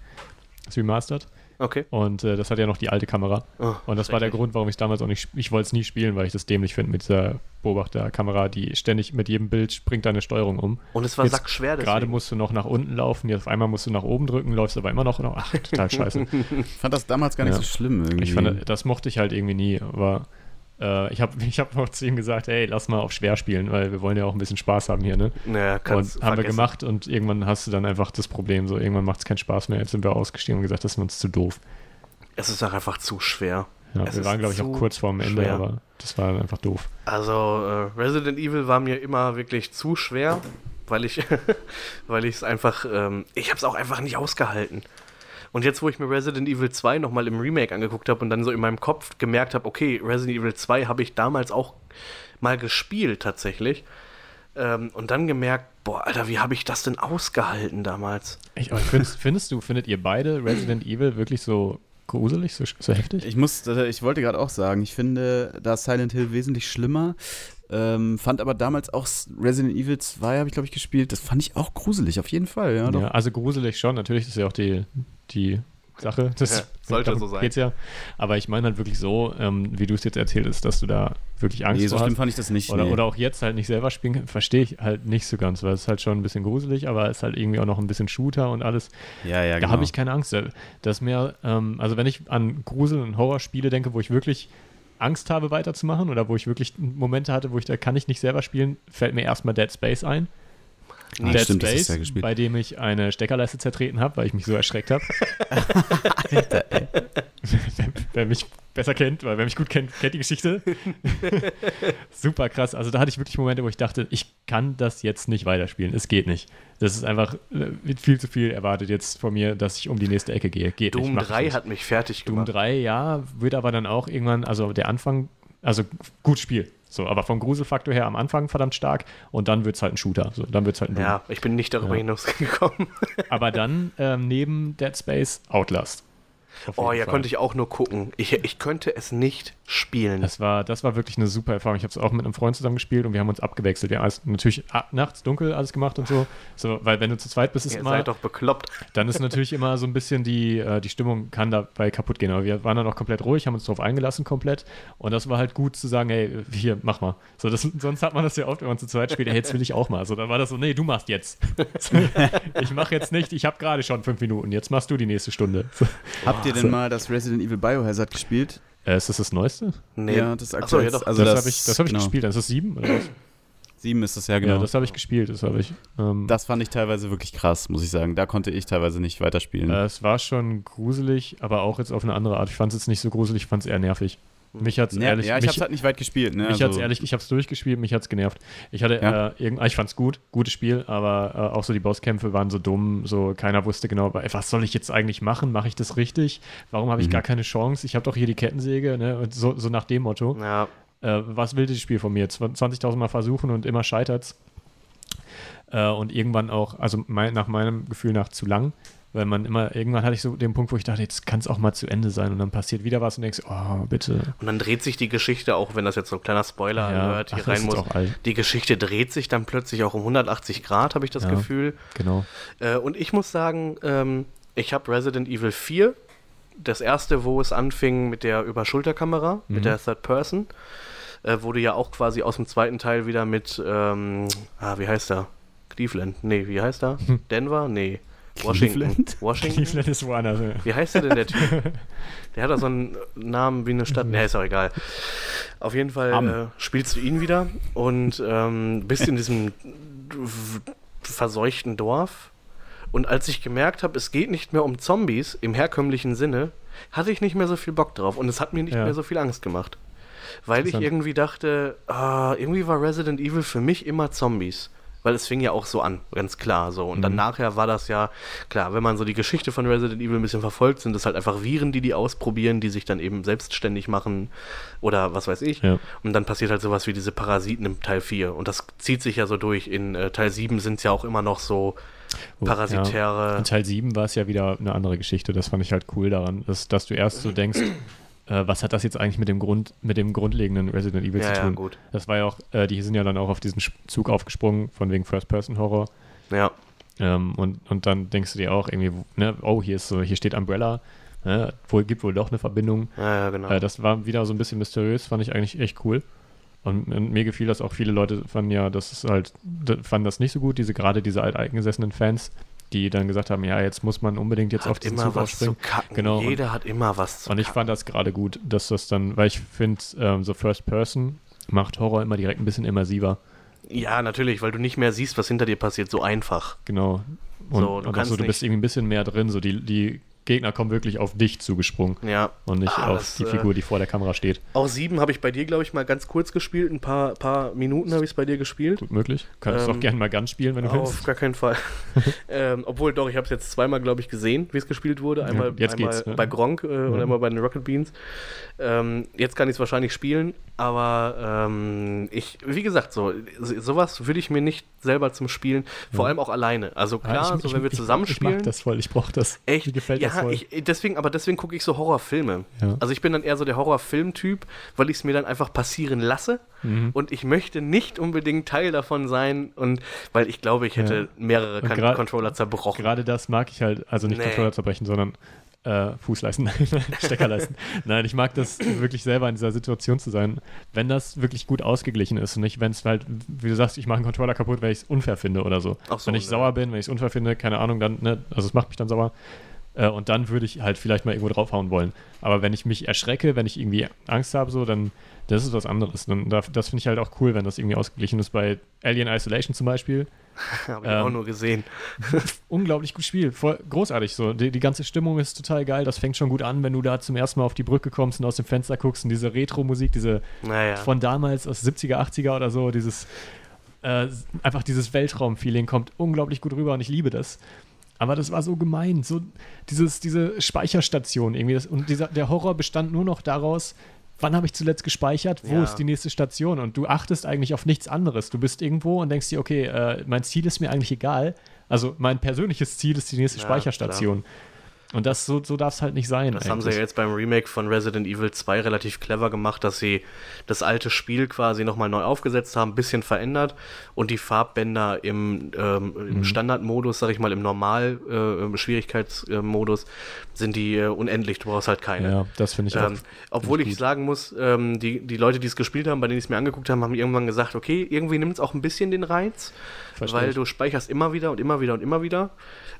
das Remastered. Okay. Und äh, das hat ja noch die alte Kamera. Oh, Und das war der. Grund, warum ich es damals auch nicht, ich wollte es nie spielen, weil ich das dämlich finde mit dieser Beobachterkamera, die ständig mit jedem Bild springt deine Steuerung um. Und es war Jetzt sackschwer. Gerade musst du noch nach unten laufen, jetzt auf einmal musst du nach oben drücken, läufst aber immer noch, noch ach, total scheiße. Ich fand das damals gar nicht Ja. so schlimm irgendwie. Ich fand, das mochte ich halt irgendwie nie, aber äh, ich habe ich hab auch zu ihm gesagt, ey, lass mal auf schwer spielen, weil wir wollen ja auch ein bisschen Spaß haben hier, ne? Naja, kannst und haben wir vergessen. gemacht und irgendwann hast du dann einfach das Problem, so irgendwann macht es keinen Spaß mehr. Jetzt sind wir ausgestiegen und gesagt, das ist uns zu doof. Es ist auch einfach zu schwer. Ja, Es wir waren, glaube ich, auch kurz vorm Ende, schwer. aber das war dann einfach doof. Also äh, Resident Evil war mir immer wirklich zu schwer, weil ich weil ich es einfach ähm, ich habe es auch einfach nicht ausgehalten. Und jetzt, wo ich mir Resident Evil 2 nochmal im Remake angeguckt habe und dann so in meinem Kopf gemerkt habe, okay, Resident Evil 2 habe ich damals auch mal gespielt tatsächlich. Ähm, und dann gemerkt, boah, Alter, wie habe ich das denn ausgehalten damals? Ich, aber findest, findest du, findet ihr beide Resident Evil wirklich so gruselig, so, so heftig? Ich muss, äh, ich wollte gerade auch sagen, ich finde da Silent Hill wesentlich schlimmer. Ähm, fand aber damals auch Resident Evil 2, habe ich glaube ich gespielt. Das fand ich auch gruselig, auf jeden Fall. Ja, doch. Ja, also gruselig schon, natürlich, das ist ja auch die, die Sache. Das Ja, sollte so sein. Geht's ja. Aber ich meine halt wirklich so, ähm, wie du es jetzt erzählt hast, dass du da wirklich Angst nee, so vor schlimm hast. fand ich das nicht. Oder, nee. oder auch jetzt halt nicht selber spielen kann, verstehe ich halt nicht so ganz, weil es ist halt schon ein bisschen gruselig, aber es ist halt irgendwie auch noch ein bisschen Shooter und alles. ja, ja, Da genau. habe ich keine Angst. Das mehr, ähm, also wenn ich an Grusel- und Horrorspiele denke, wo ich wirklich Angst habe, weiterzumachen oder wo ich wirklich Momente hatte, wo ich da kann ich nicht selber spielen, fällt mir erstmal Dead Space ein. Ah, Dead stimmt, Space, ja bei dem ich eine Steckerleiste zertreten habe, weil ich mich so erschreckt habe. wer, wer mich besser kennt, weil wer mich gut kennt, kennt die Geschichte. Super krass. Also da hatte ich wirklich Momente, wo ich dachte, ich kann das jetzt nicht weiterspielen. Es geht nicht. Das ist einfach äh, viel zu viel erwartet jetzt von mir, dass ich um die nächste Ecke gehe. Geht nicht. Doom ich 3 nicht. hat mich fertig Doom gemacht. 3, ja, wird aber dann auch irgendwann, also der Anfang, also gut Spiel. So, aber vom Gruselfaktor her am Anfang verdammt stark und dann wird es halt ein Shooter. So, dann wird es halt ein Doom. Ja, ich bin nicht darüber Ja. hinausgekommen. Aber dann ähm, neben Dead Space Outlast. Oh ja, Fall. konnte ich auch nur gucken. Ich, ich könnte es nicht spielen. Das war, das war wirklich eine super Erfahrung. Ich habe es auch mit einem Freund zusammen gespielt und wir haben uns abgewechselt. Wir haben alles, natürlich ab, nachts dunkel alles gemacht und so. so. Weil wenn du zu zweit bist, ist Ihr immer, seid doch bekloppt. dann ist natürlich immer so ein bisschen die, äh, die Stimmung kann dabei kaputt gehen. Aber wir waren dann auch komplett ruhig, haben uns darauf eingelassen komplett. Und das war halt gut zu sagen, hey, hier, mach mal. So, das, sonst hat man das ja oft, wenn man zu zweit spielt, hey, jetzt will ich auch mal. So, dann war das so, nee, du machst jetzt. Ich mache jetzt nicht, ich habe gerade schon fünf Minuten, jetzt machst du die nächste Stunde. So. Habt ihr denn mal das Resident Evil Biohazard gespielt? Äh, ist das das Neueste? Nee. Ja, das Ach so, ja doch. Also das das, habe ich, das hab ich genau. gespielt. Ist das sieben oder was? Sieben ist das ja, genau. Ja, das habe ich gespielt. Das habe ich. Ähm, Das fand ich teilweise wirklich krass, muss ich sagen. Da konnte ich teilweise nicht weiterspielen. Äh, es war schon gruselig, aber auch jetzt auf eine andere Art. Ich fand es jetzt nicht so gruselig, ich fand es eher nervig. Mich hat es ja, ehrlich, ja, ich mich, hab's halt nicht weit gespielt. Ne? mich also, hat's ehrlich, ich habe es durchgespielt, mich hat es genervt. Ich hatte Ja. äh, irgend, ich fand es gut, gutes Spiel, aber äh, auch so die Bosskämpfe waren so dumm, so keiner wusste genau, was soll ich jetzt eigentlich machen? Mache ich das richtig? Warum habe ich Mhm. gar keine Chance? Ich habe doch hier die Kettensäge, ne? Und so, so nach dem Motto. Ja, Äh, was will das Spiel von mir? Zw- 20.000 Mal versuchen und immer scheitert's. Äh, und irgendwann auch, also mein, nach meinem Gefühl nach zu lang, weil man immer, irgendwann hatte ich so den Punkt, wo ich dachte, jetzt kann es auch mal zu Ende sein und dann passiert wieder was und denkst, oh, bitte. und dann dreht sich die Geschichte, auch wenn das jetzt so ein kleiner Spoiler Ja, anhört, hier ach, rein muss. Die Geschichte dreht sich dann plötzlich auch um 180 Grad, habe ich das Ja. Gefühl. Genau. Äh, und ich muss sagen, ähm, ich habe Resident Evil 4, das erste, wo es anfing mit der Überschulterkamera, Mhm. mit der Third Person, äh, wurde ja auch quasi aus dem zweiten Teil wieder mit, ähm, ah, wie heißt er? Cleveland? Nee, wie heißt er? Denver? Nee. Washington. Cleveland? Washington? Cleveland ist woanders. ja. Wie heißt der denn, der Typ? Der hat da so einen Namen wie eine Stadt. Nee, ist auch egal. Auf jeden Fall äh, spielst du ihn wieder und ähm, bist in diesem verseuchten Dorf. Und als ich gemerkt habe, es geht nicht mehr um Zombies im herkömmlichen Sinne, hatte ich nicht mehr so viel Bock drauf und es hat mir nicht Ja. mehr so viel Angst gemacht. Weil ich irgendwie dachte, ah, irgendwie war Resident Evil für mich immer Zombies. Weil es fing ja auch so an, ganz klar so. Und dann Mhm. nachher war das ja, klar, wenn man so die Geschichte von Resident Evil ein bisschen verfolgt, sind es halt einfach Viren, die die ausprobieren, die sich dann eben selbstständig machen oder was weiß ich. Ja. Und dann passiert halt sowas wie diese Parasiten im Teil 4. Und das zieht sich ja so durch. In äh, Teil 7 sind es ja auch immer noch so Oh, parasitäre. In Teil 7 war es ja wieder eine andere Geschichte. Das fand ich halt cool daran, dass, dass du erst so denkst, äh, was hat das jetzt eigentlich mit dem Grund, mit dem grundlegenden Resident Evil Ja, zu ja, tun? gut. Das war ja auch, äh, die sind ja dann auch auf diesen Zug aufgesprungen, von wegen First-Person-Horror. Ja. Ähm, und, und dann denkst du dir auch irgendwie, ne, oh, hier ist so, hier steht Umbrella, ne, wohl gibt wohl doch eine Verbindung. Ja, ja, genau. Äh, das war wieder so ein bisschen mysteriös, fand ich eigentlich echt cool. Und, und mir gefiel das auch. Viele Leute fanden ja, das ist halt, fanden das nicht so gut, diese gerade diese alteingesessenen Fans, die dann gesagt haben, ja, jetzt muss man unbedingt jetzt auf hat diesen immer Zug was zu aufspringen. kacken. Genau. Jeder hat immer was zu Und ich kacken. fand das gerade gut, dass das dann, weil ich finde, ähm, so First Person macht Horror immer direkt ein bisschen immersiver. Ja, natürlich, weil du nicht mehr siehst, was hinter dir passiert, so einfach. Genau. Und, So, du und so, du bist irgendwie ein bisschen mehr drin, so die, die Gegner kommen wirklich auf dich zugesprungen Ja. und nicht Ah, auf das, die äh, Figur, die vor der Kamera steht. Auch sieben habe ich bei dir, glaube ich, mal ganz kurz gespielt. Ein paar, paar Minuten habe ich es bei dir gespielt. Gut möglich. Kannst du Ähm, auch gerne mal ganz spielen, wenn du Auf willst. gar keinen Fall. ähm, obwohl, doch, ich habe es jetzt zweimal, glaube ich, gesehen, wie es gespielt wurde. Einmal, jetzt einmal ne? bei Gronk äh, und Ja. einmal bei den Rocket Beans. Ähm, jetzt kann ich es wahrscheinlich spielen, aber ähm, ich, wie gesagt, so so- sowas würde ich mir nicht selber zum Spielen, vor Ja. allem auch alleine. Also klar, Ah, ich- so ich- wenn wir ich- zusammenspielen. Ich mag das voll, ich brauche das. Echt? Mir gefällt ja, das Ich, deswegen, aber deswegen gucke ich so Horrorfilme. Ja. Also ich bin dann eher so der Horrorfilmtyp, weil ich es mir dann einfach passieren lasse Mhm. und ich möchte nicht unbedingt Teil davon sein und weil ich glaube, ich hätte Ja. mehrere Und Kan gra- Controller zerbrochen. Gerade das mag ich halt, also nicht Nee. Controller zerbrechen, sondern äh, Fußleisten, Steckerleisten. Nein, ich mag das wirklich selber in dieser Situation zu sein, wenn das wirklich gut ausgeglichen ist und nicht, wenn es halt, wie du sagst, ich mache einen Controller kaputt, weil ich es unfair finde oder so. So, wenn ich ne. sauer bin, wenn ich es unfair finde, keine Ahnung, dann, ne, also es macht mich dann sauer. Äh, und dann würde ich halt vielleicht mal irgendwo draufhauen wollen. Aber wenn ich mich erschrecke, wenn ich irgendwie Angst habe, so, dann das ist was anderes. Dann, da- das finde ich halt auch cool, wenn das irgendwie ausgeglichen ist. Bei Alien Isolation zum Beispiel, Habe ich auch ähm, nur gesehen. unglaublich gut Spiel, voll großartig so. Die, die ganze Stimmung ist total geil. Das fängt schon gut an, wenn du da zum ersten Mal auf die Brücke kommst und aus dem Fenster guckst und diese Retro-Musik, diese Naja. von damals aus 70er, 80er oder so, dieses äh, einfach dieses Weltraum-Feeling kommt unglaublich gut rüber und ich liebe das. Aber das war so gemein, so dieses, diese Speicherstation irgendwie. Das, und dieser, der Horror bestand nur noch daraus, wann habe ich zuletzt gespeichert, wo Ja. ist die nächste Station? Und du achtest eigentlich auf nichts anderes. Du bist irgendwo und denkst dir, okay, äh, mein Ziel ist mir eigentlich egal. Also mein persönliches Ziel ist die nächste Ja, Speicherstation. Und das so, so darf es halt nicht sein. Das haben sie eigentlich. ja jetzt beim Remake von Resident Evil 2 relativ clever gemacht, dass sie das alte Spiel quasi nochmal neu aufgesetzt haben, ein bisschen verändert und die Farbbänder im, ähm, Mhm. im Standardmodus, sag ich mal, im Normal-Schwierigkeitsmodus sind die äh, unendlich, du brauchst halt keine. Ja, das finde ich auch. Ähm, obwohl find ich gut. sagen muss, ähm, die, die Leute, die es gespielt haben, bei denen ich es mir angeguckt haben, haben irgendwann gesagt, okay, irgendwie nimmt es auch ein bisschen den Reiz, Verstehe weil ich. du speicherst immer wieder und immer wieder und immer wieder.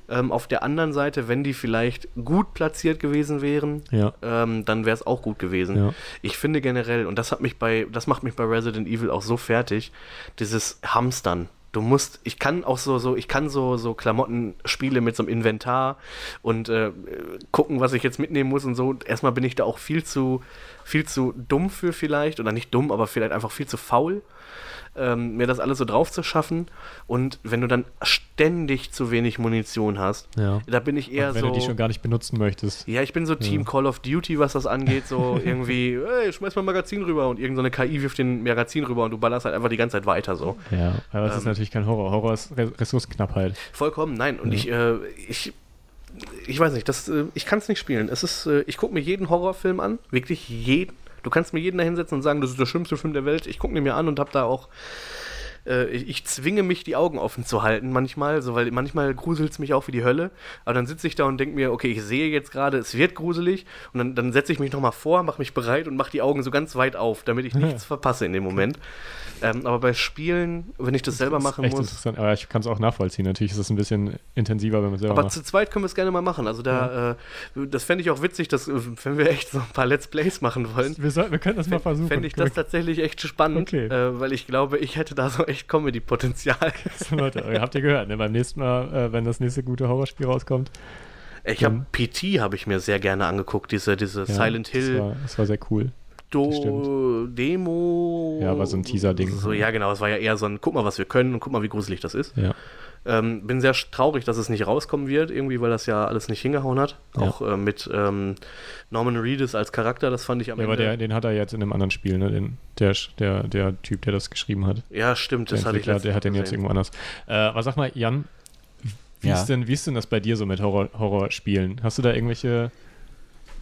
Ähm, auf der anderen Seite, wenn die vielleicht gut platziert gewesen wären, Ja. ähm, dann wäre es auch gut gewesen. Ja. Ich finde generell, und das hat mich bei, das macht mich bei Resident Evil auch so fertig, dieses Hamstern. Du musst, ich kann auch so, so, ich kann so, so Klamottenspiele mit so einem Inventar und äh, gucken, was ich jetzt mitnehmen muss und so. Erstmal bin ich da auch viel zu, viel zu dumm für vielleicht, oder nicht dumm, aber vielleicht einfach viel zu faul, ähm, mir das alles so drauf zu schaffen. Und wenn du dann ständig zu wenig Munition hast, Ja. da bin ich eher wenn so. du die schon gar nicht benutzen möchtest. Ja, ich bin so Team Call of Duty, was das angeht, so irgendwie, hey, schmeiß mal ein Magazin rüber und irgendeine KI wirft den Magazin rüber und du ballerst halt einfach die ganze Zeit weiter so. Ja, aber es ist Ähm. natürlich kein Horror. Horror ist Re Ressourcenknappheit. Vollkommen, nein. Und Ja. ich, äh, ich, ich weiß nicht, das, äh, ich kann es nicht spielen. Es ist, äh, ich gucke mir jeden Horrorfilm an, wirklich jeden. Du kannst mir jeden da hinsetzen und sagen, das ist der schlimmste Film der Welt. Ich gucke ihn mir an und habe da auch äh, ich, ich zwinge mich, die Augen offen zu halten manchmal, so, weil manchmal gruselt es mich auch wie die Hölle. Aber dann sitze ich da und denke mir, okay, ich sehe jetzt gerade, es wird gruselig. Und dann, dann setze ich mich nochmal vor, mache mich bereit und mache die Augen so ganz weit auf, damit ich nichts verpasse in dem Moment. Ähm, aber bei Spielen, wenn ich das selber Das machen echt muss. interessant. Aber ich kann es auch nachvollziehen. Natürlich ist es ein bisschen intensiver, wenn man selber Aber macht. zu zweit können wir es gerne mal machen. Also da, äh, das fände ich auch witzig, dass, äh, wenn wir echt so ein paar Let's Plays machen wollen. Wir, sollten, wir können das mal versuchen. Fände ich das tatsächlich echt spannend, Okay. äh, weil ich glaube, ich hätte da so echt Comedy-Potenzial. So, Leute, ihr habt ihr gehört, ne? beim nächsten Mal, äh, wenn das nächste gute Horrorspiel rauskommt, Ich habe PT habe ich mir sehr gerne angeguckt, diese, diese Ja, Silent Hill Das war, das war sehr cool. Do Demo. Ja, war so ein Teaser-Ding. So, ja, genau. Es war ja eher so ein, guck mal, was wir können und guck mal, wie gruselig das ist. Ja. Ähm, bin sehr traurig, dass es nicht rauskommen wird, irgendwie, weil das ja alles nicht hingehauen hat. Ja. Auch äh, mit ähm, Norman Reedus als Charakter, das fand ich am Ja, aber Ende. der, den hat er jetzt in einem anderen Spiel, ne? Den, der, der, der Typ, der das geschrieben hat. ja, stimmt, Der das hatte ich letztens der hat den jetzt gesehen. irgendwo anders. Äh, aber sag mal, Jan, wie, Ja. ist denn, wie ist denn das bei dir so mit Horror, Horrorspielen? Hast du da irgendwelche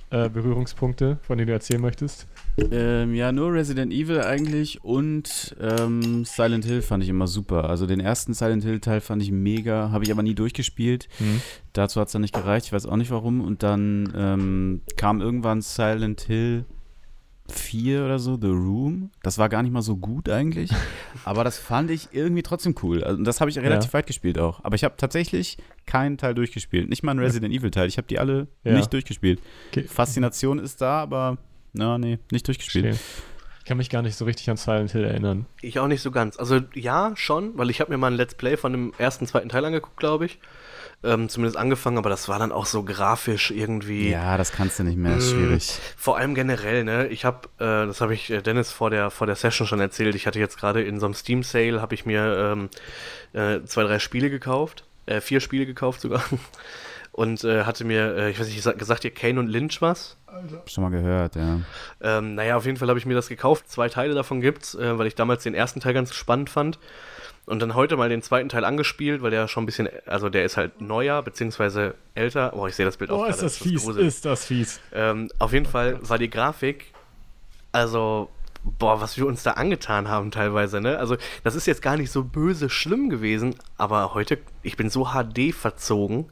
äh, Berührungspunkte, von denen du erzählen möchtest? Ähm, ja, nur Resident Evil eigentlich und ähm, Silent Hill fand ich immer super. Also den ersten Silent Hill Teil fand ich mega, habe ich aber nie durchgespielt. Hm? Dazu hat es dann nicht gereicht, ich weiß auch nicht warum. Und dann ähm, kam irgendwann Silent Hill 4 oder so, The Room. Das war gar nicht mal so gut eigentlich, aber das fand ich irgendwie trotzdem cool. Also, und das habe ich relativ weit gespielt auch. Aber ich habe tatsächlich keinen Teil durchgespielt. Nicht mal einen Resident Evil Teil. Ich habe die alle Ja. nicht durchgespielt. Okay. Faszination ist da, aber na, nee, nicht durchgespielt. Verstehe. Ich kann mich gar nicht so richtig an Silent Hill erinnern. Ich auch nicht so ganz. Also ja, schon, weil ich habe mir mal ein Let's Play von dem ersten, zweiten Teil angeguckt, glaube ich. Ähm, zumindest angefangen, aber das war dann auch so grafisch irgendwie. Ja, das kannst du nicht mehr, ist Mm. schwierig. Vor allem generell, ne? Ich habe, äh, das habe ich äh, Dennis vor der, vor der Session schon erzählt. Ich hatte jetzt gerade in so einem Steam Sale, habe ich mir ähm, äh, zwei, drei Spiele gekauft. Äh, vier Spiele gekauft sogar. Und äh, hatte mir, äh, ich weiß nicht, gesagt, ihr Kane und Lynch was? Schon mal gehört, ja. Ähm, naja, auf jeden Fall habe ich mir das gekauft. Zwei Teile davon gibt's, äh, weil ich damals den ersten Teil ganz spannend fand. Und dann heute mal den zweiten Teil angespielt, weil der schon ein bisschen, also der ist halt neuer, beziehungsweise älter. Boah, ich sehe das Bild auch Oh, gerade, ist das fies, gruselig. ist das fies. Ähm, auf jeden Fall war die Grafik, also, boah, was wir uns da angetan haben teilweise, ne? Also, das ist jetzt gar nicht so böse schlimm gewesen, aber heute, ich bin so HD verzogen.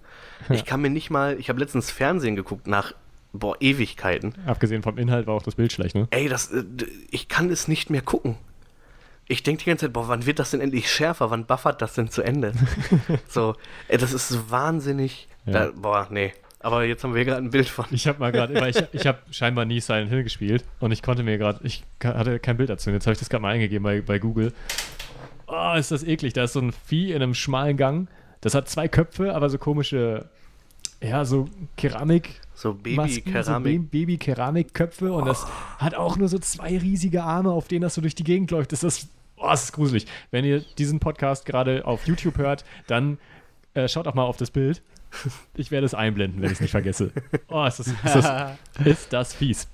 Ich kann mir nicht mal, ich habe letztens Fernsehen geguckt nach, boah, Ewigkeiten. Abgesehen vom Inhalt war auch das Bild schlecht, ne? Ey, das, äh, ich kann es nicht mehr gucken. Ich denke die ganze Zeit, boah, wann wird das denn endlich schärfer? Wann buffert das denn zu Ende? so, ey, das ist wahnsinnig. Ja. Da, boah, nee. Aber jetzt haben wir hier gerade ein Bild von. Ich habe mal gerade, ich, ich habe scheinbar nie Silent Hill gespielt und ich konnte mir gerade, ich hatte kein Bild dazu. Jetzt habe ich das gerade mal eingegeben bei, bei Google. Oh, ist das eklig. Da ist so ein Vieh in einem schmalen Gang. Das hat zwei Köpfe, aber so komische, ja, so Keramik. So Baby-Keramik. So Baby-Keramikköpfe und das hat auch nur so zwei riesige Arme, auf denen das so durch die Gegend läuft. Das ist, oh, das ist gruselig. Wenn ihr diesen Podcast gerade auf YouTube hört, dann äh, schaut auch mal auf das Bild. Ich werde es einblenden, wenn ich es nicht vergesse. Oh, ist das, ist das, ist das fies.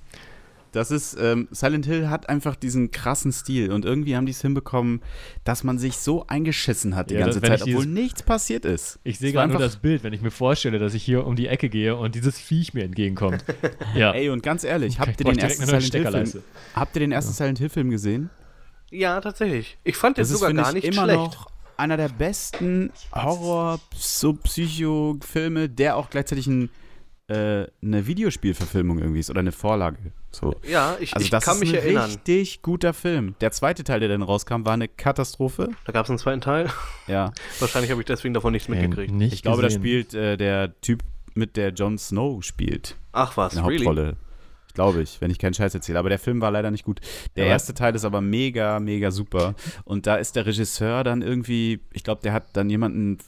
Das ist, ähm, Silent Hill hat einfach diesen krassen Stil und irgendwie haben die es hinbekommen, dass man sich so eingeschissen hat die Ja, ganze wenn Zeit, ich dieses- obwohl nichts passiert ist. Ich sehe gerade nur das Bild, wenn ich mir vorstelle, dass ich hier um die Ecke gehe und dieses Viech mir entgegenkommt. Ja. Ey, und ganz ehrlich, habt ihr den ersten Silent Hill Film, habt ihr den ersten Silent Hill Film gesehen? Ja, tatsächlich. Ich fand den Das sogar finde gar ich, nicht immer schlecht. noch einer der besten Horror-Psycho-Filme, der auch gleichzeitig ein, äh, eine Videospielverfilmung irgendwie ist oder eine Vorlage. So. Ja, ich, Also ich das kann ist mich ein erinnern. richtig guter Film. Der zweite Teil, der dann rauskam, war eine Katastrophe. Da gab es einen zweiten Teil. Ja, Wahrscheinlich habe ich deswegen davon nichts mitgekriegt. Nicht ich glaube, da gesehen. spielt äh, der Typ mit, der Jon Snow spielt. Ach was, Eine really? Hauptrolle. Glaube ich, wenn ich keinen Scheiß erzähle. Aber der Film war leider nicht gut. Der Aber- erste Teil ist aber mega, mega super. Und da ist der Regisseur dann irgendwie, ich glaube, der hat dann jemanden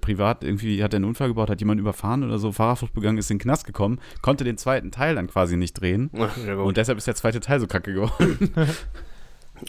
privat irgendwie, hat er einen Unfall gebaut, hat jemanden überfahren oder so, Fahrerflucht begangen, ist in den Knast gekommen, konnte den zweiten Teil dann quasi nicht drehen. Ja. Und deshalb ist der zweite Teil so kacke geworden.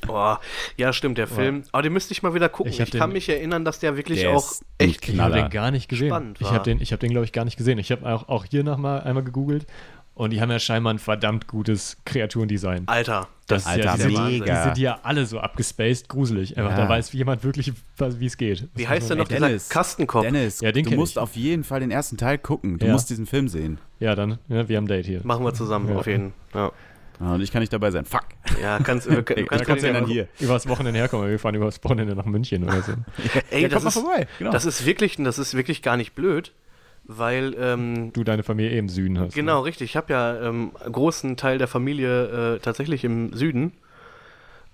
Boah, ja, stimmt, der Film. Aber den müsste ich mal wieder gucken. Ich Ich, kann den- mich erinnern, dass der wirklich Der auch ist ein echt Ich habe Knaller. den gar nicht gesehen. Spannend ich habe den, ich hab den glaube ich, gar nicht gesehen. Ich habe auch, auch hier noch mal einmal gegoogelt und die haben ja scheinbar ein verdammt gutes Kreaturendesign. Alter. Das ist Alter, ja, die, sind, mega. die sind ja alle so abgespaced, gruselig. Einfach, Ja. da weiß jemand wirklich, wie es geht. Das Wie ist heißt denn noch dieser Kastenkopf? Dennis, Ja, den du musst ich. auf jeden Fall den ersten Teil gucken. Du Ja. musst diesen Film sehen. Ja, dann, ja, wir haben ein Date hier. Machen wir zusammen Ja. auf jeden Fall. Ah, Und ich kann nicht dabei sein. Fuck. Ja, kannst, wir, können- Ey, kannst kommst du ja dann hier. Übers Wochenende herkommen. Wir fahren übers Wochenende nach München oder so. Ey, Ja, das, ist, vorbei. Genau. das ist wirklich, das ist wirklich gar nicht blöd, weil ähm, Du deine Familie eh im Süden hast. Genau, richtig. Ich habe ja ähm, einen großen Teil der Familie äh, tatsächlich im Süden.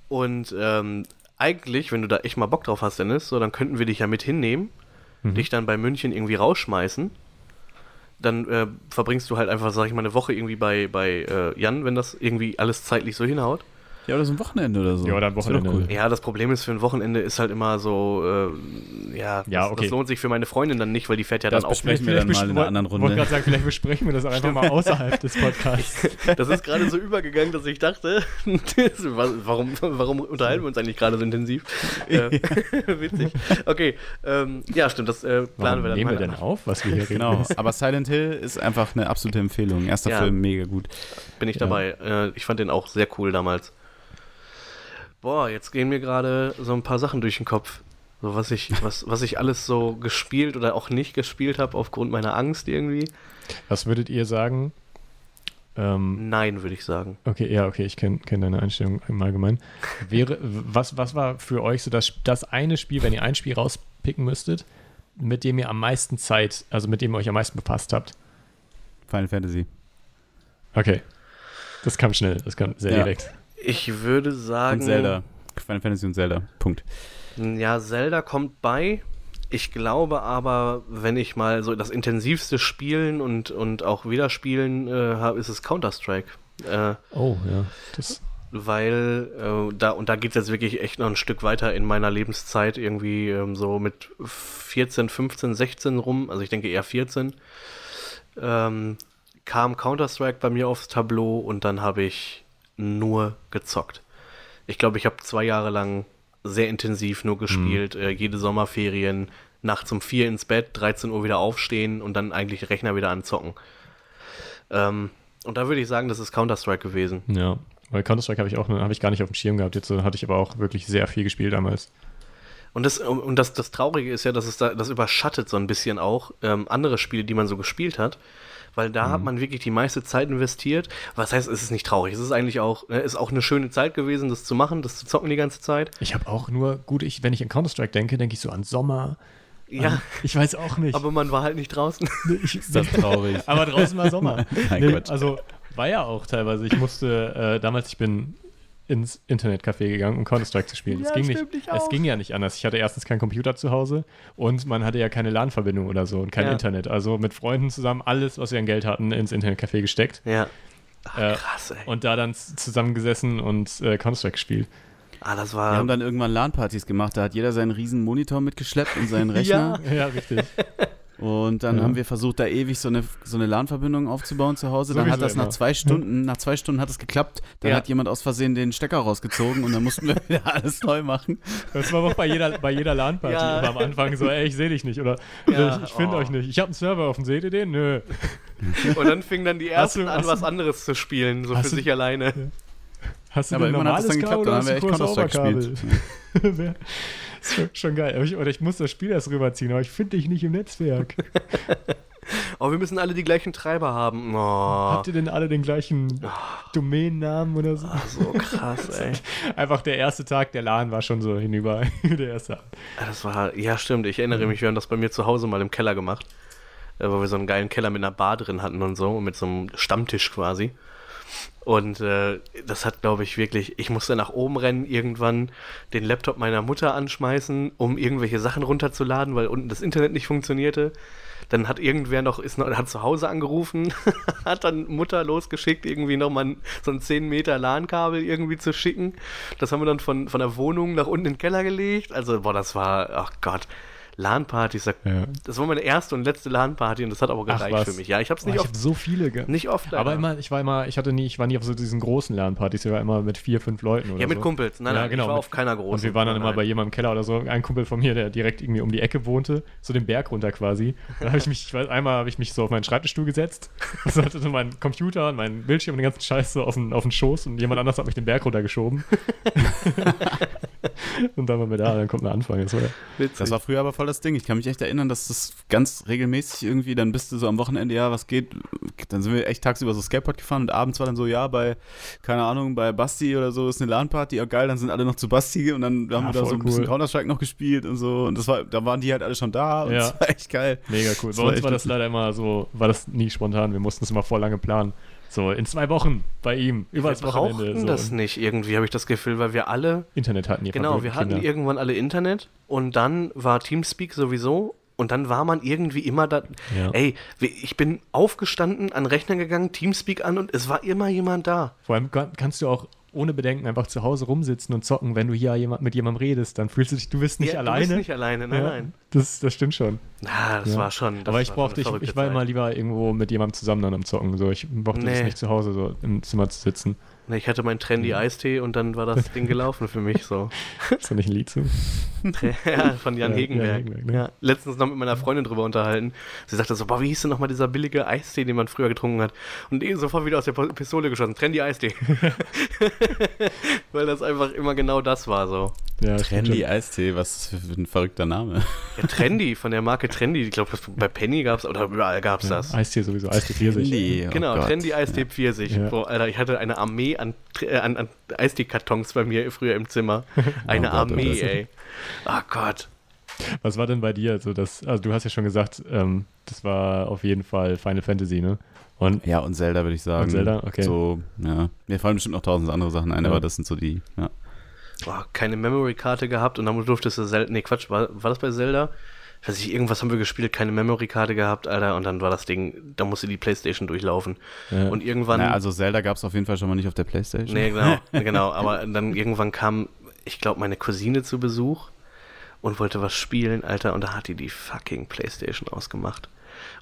Und ähm, eigentlich, wenn du da echt mal Bock drauf hast, Dennis, so, dann könnten wir dich ja mit hinnehmen, Mhm. dich dann bei München irgendwie rausschmeißen. Dann äh, verbringst du halt einfach, sag ich mal, eine Woche irgendwie bei, bei äh, Jan, wenn das irgendwie alles zeitlich so hinhaut. Ja, oder so ein Wochenende oder so. Ja, oder ein Das wär doch Wochenende. Ja, das Problem ist, für ein Wochenende ist halt immer so, äh, ja, Ja, das, okay. das lohnt sich für meine Freundin dann nicht, weil die fährt ja Das dann auch besprechen wir dann mal in einer anderen Ich wollte Runde. gerade sagen, vielleicht besprechen wir das einfach mal außerhalb des Podcasts. Das ist gerade so übergegangen, dass ich dachte, warum, warum unterhalten wir uns eigentlich gerade so intensiv? Äh, witzig. Okay, ähm, ja, stimmt, das äh, planen Warum wir dann nehmen mal. wir denn auf, was wir hier reden? Genau, aber Silent Hill ist einfach eine absolute Empfehlung. Erster Ja. Film, mega gut. Bin ich Ja. dabei. Äh, ich fand den auch sehr cool damals. Boah, jetzt gehen mir gerade so ein paar Sachen durch den Kopf. So was ich, was, was ich alles so gespielt oder auch nicht gespielt habe aufgrund meiner Angst irgendwie. Was würdet ihr sagen? Ähm, Nein, würde ich sagen. okay, ja, okay, ich kenne kenn deine Einstellung im Allgemeinen. Wäre, was, was war für euch so das, das eine Spiel, wenn ihr ein Spiel rauspicken müsstet, mit dem ihr am meisten Zeit, also mit dem ihr euch am meisten befasst habt? Final Fantasy. Okay. Das kam schnell, das kam sehr Ja. direkt. Ich würde sagen. Und Zelda. Final Fantasy und Zelda. Punkt. Ja, Zelda kommt bei. Ich glaube aber, wenn ich mal so das intensivste Spielen und, und auch Wiederspielen äh, habe, ist es Counter-Strike. Äh, Oh, ja. Das, weil äh, da, und da geht es jetzt wirklich echt noch ein Stück weiter in meiner Lebenszeit, irgendwie ähm, so mit 14, 15, 16 rum, also ich denke eher 14, ähm, kam Counter-Strike bei mir aufs Tableau und dann habe ich nur gezockt. Ich glaube, ich habe zwei Jahre lang sehr intensiv nur gespielt, äh, jede Sommerferien, nachts um vier ins Bett, 13 Uhr wieder aufstehen und dann eigentlich Rechner wieder anzocken. Ähm, und da würde ich sagen, das ist Counter-Strike gewesen. ja. Weil Counter-Strike habe ich auch habe ich gar nicht auf dem Schirm gehabt. Jetzt äh, hatte ich aber auch wirklich sehr viel gespielt damals. Und das, und das, das Traurige ist ja, dass es da, das überschattet so ein bisschen auch ähm, andere Spiele, die man so gespielt hat. Weil da hat man wirklich die meiste Zeit investiert. Was heißt, es ist nicht traurig. Es ist eigentlich auch, ne, ist auch eine schöne Zeit gewesen, das zu machen, das zu zocken die ganze Zeit. Ich habe auch nur, gut, ich, wenn ich an Counter-Strike denke, denke ich so an Sommer. Ja, An, ich weiß auch nicht. aber man war halt nicht draußen. ich, Ist das traurig? aber draußen war Sommer. Nein, Nee, also war ja auch teilweise. Ich musste äh, damals, ich bin ins Internetcafé gegangen, um Counter-Strike zu spielen. Ja, es, ging nicht, ich es ging ja nicht anders. Ich hatte erstens keinen Computer zu Hause und man hatte ja keine LAN-Verbindung oder so und kein Ja. Internet. Also mit Freunden zusammen alles, was wir an Geld hatten, ins Internetcafé gesteckt Ja. Ach, Äh, krass, ey. und da dann zusammengesessen und äh, Counter-Strike gespielt. Ah, das Wir war. haben dann irgendwann LAN-Partys gemacht. Da hat jeder seinen riesen Monitor mitgeschleppt und seinen Rechner. Ja, richtig. Und dann Ja. haben wir versucht, da ewig so eine, so eine LAN-Verbindung aufzubauen zu Hause. Dann Sowieso hat das nach zwei Stunden, nach zwei Stunden hat es geklappt. Dann Ja. hat jemand aus Versehen den Stecker rausgezogen und dann mussten wir wieder alles neu machen. Das war auch bei jeder, bei jeder LAN-Party Ja. immer am Anfang so, ey, ich sehe dich nicht oder Ja, ich, ich finde oh. euch nicht. Ich habe einen Server offen, seht ihr den? Nö. Und dann fingen dann die ersten du- an, was du- anderes zu spielen, so für du- sich alleine. Hast du Aber irgendwann hat es normales dann Kabel geklappt. Dann haben wir echt Counter-Strike gespielt. Ist schon, schon geil. Aber ich, oder ich muss das Spiel erst rüberziehen, aber ich finde dich nicht im Netzwerk. Oh, wir müssen alle die gleichen Treiber haben. Oh, Habt ihr denn alle den gleichen Domänennamen oder so? so krass, ey. Einfach der erste Tag der LAN war schon so hinüber. der erste. Das war, ja stimmt, ich erinnere mich, wir haben das bei mir zu Hause mal im Keller gemacht, äh, wo wir so einen geilen Keller mit einer Bar drin hatten und so, mit so einem Stammtisch quasi. Und äh, das hat, glaube ich, wirklich, ich musste nach oben rennen, irgendwann den Laptop meiner Mutter anschmeißen, um irgendwelche Sachen runterzuladen, weil unten das Internet nicht funktionierte. Dann hat irgendwer noch, ist noch, hat zu Hause angerufen, hat dann Mutter losgeschickt, irgendwie nochmal so ein 10 Meter LAN-Kabel irgendwie zu schicken. Das haben wir dann von, von der Wohnung nach unten in den Keller gelegt. Also, boah, das war, ach Gott, LAN-Partys. Ja. Das war meine erste und letzte LAN-Party und das hat aber gereicht für mich. Ja, ich hab's Boah, nicht ich oft, habe so viele. Ge nicht oft. aber leider. immer, ich war immer, ich hatte nie, ich war nie auf so diesen großen LAN-Partys, ich war immer mit vier, fünf Leuten oder Ja, mit so. Kumpels. Nein, Ja, nein, genau, ich war mit- auf keiner großen. Und wir waren dann Nein, immer bei jemandem im Keller oder so. Ein Kumpel von mir, der direkt irgendwie um die Ecke wohnte, so den Berg runter quasi. Da habe ich mich, ich weiß, einmal habe ich mich so auf meinen Schreibtischstuhl gesetzt, also hatte so meinen Computer und meinen Bildschirm und den ganzen Scheiß so auf den, auf den Schoß und jemand anders hat mich den Berg runtergeschoben. und dann waren wir da, dann kommt ein Anfang. Das war. Das war früher aber voll das Ding. Ich kann mich echt erinnern, dass das ganz regelmäßig irgendwie, dann bist du so am Wochenende, ja, was geht? Dann sind wir echt tagsüber so Skateboard gefahren und abends war dann so, ja, bei, keine Ahnung, bei Basti oder so ist eine LAN-Party, ja geil, dann sind alle noch zu Basti und dann haben Ah, wir da so ein bisschen cool. Counter-Strike noch gespielt und so. Und das war, da waren die halt alle schon da und Ja. das war echt geil. mega cool. Das Bei war uns war das leider immer so, war das nie spontan. Wir mussten es immer voll lange planen. So, in zwei Wochen bei ihm, über wir brauchten So. das nicht irgendwie, habe ich das Gefühl, weil wir alle, Internet hatten die genau, wir hatten Kinder. irgendwann alle Internet und dann war Teamspeak sowieso und dann war man irgendwie immer da. Ja. Ey, ich bin aufgestanden, an den Rechner gegangen, Teamspeak an und es war immer jemand da. Vor allem kann- kannst du auch ohne Bedenken einfach zu Hause rumsitzen und zocken. Wenn du hier jemand, mit jemandem redest, dann fühlst du dich, du bist nicht ja, alleine. Du bist nicht alleine, nein, ja, nein. Das, das stimmt schon. Na, das Ja. war schon. Das Aber ich war brauchte, ich, ich war Zeit. immer lieber irgendwo mit jemandem zusammen dann am Zocken. So, ich es Nee. nicht zu Hause so im Zimmer zu sitzen. Ich hatte meinen trendy Mhm. Eistee und dann war das Ding gelaufen für mich so. Ist da nicht ein Lied zu? ja, von Jan Ja, Hegenberg. Jan Hegenberg, ne? ja, letztens noch mit meiner Freundin drüber unterhalten. Sie sagte so, boah, wie hieß denn nochmal dieser billige Eistee, den man früher getrunken hat? Und eh sofort wieder aus der Pistole geschossen. Trendy Eistee. Weil das einfach immer genau das war so. Ja, Trendy. Eistee, was für ein verrückter Name? Ja, Trendy, von der Marke Trendy. Ich glaube, bei Penny gab es, oder überall gab es Ja, das. Eistee sowieso, Eistee Pfirsich. Nee, oh Genau, Gott. Trendy Eistee Pfirsich. Ja. Boah, Alter, ich hatte eine Armee an, äh, an, an Eistee-Kartons bei mir früher im Zimmer. Eine Oh Gott, oh Armee, Gott. ey. Oh Gott. Was war denn bei dir? Also, das, also du hast ja schon gesagt, ähm, das war auf jeden Fall Final Fantasy, ne? Und Ja, und Zelda würde ich sagen. Und Zelda, okay. So, ja. Mir fallen bestimmt noch tausend andere Sachen ein, Ja. aber das sind so die, ja. Boah, keine Memory-Karte gehabt und dann durftest du Zelda. Nee, Quatsch, war, war das bei Zelda? Ich weiß nicht, irgendwas haben wir gespielt, keine Memory-Karte gehabt, Alter, und dann war das Ding, da musste die Playstation durchlaufen. Ja. Und irgendwann. Na, also Zelda gab es auf jeden Fall schon mal nicht auf der Playstation. Nee, genau, genau. Aber dann irgendwann kam, ich glaube, meine Cousine zu Besuch und wollte was spielen, Alter, und da hat die die fucking Playstation ausgemacht.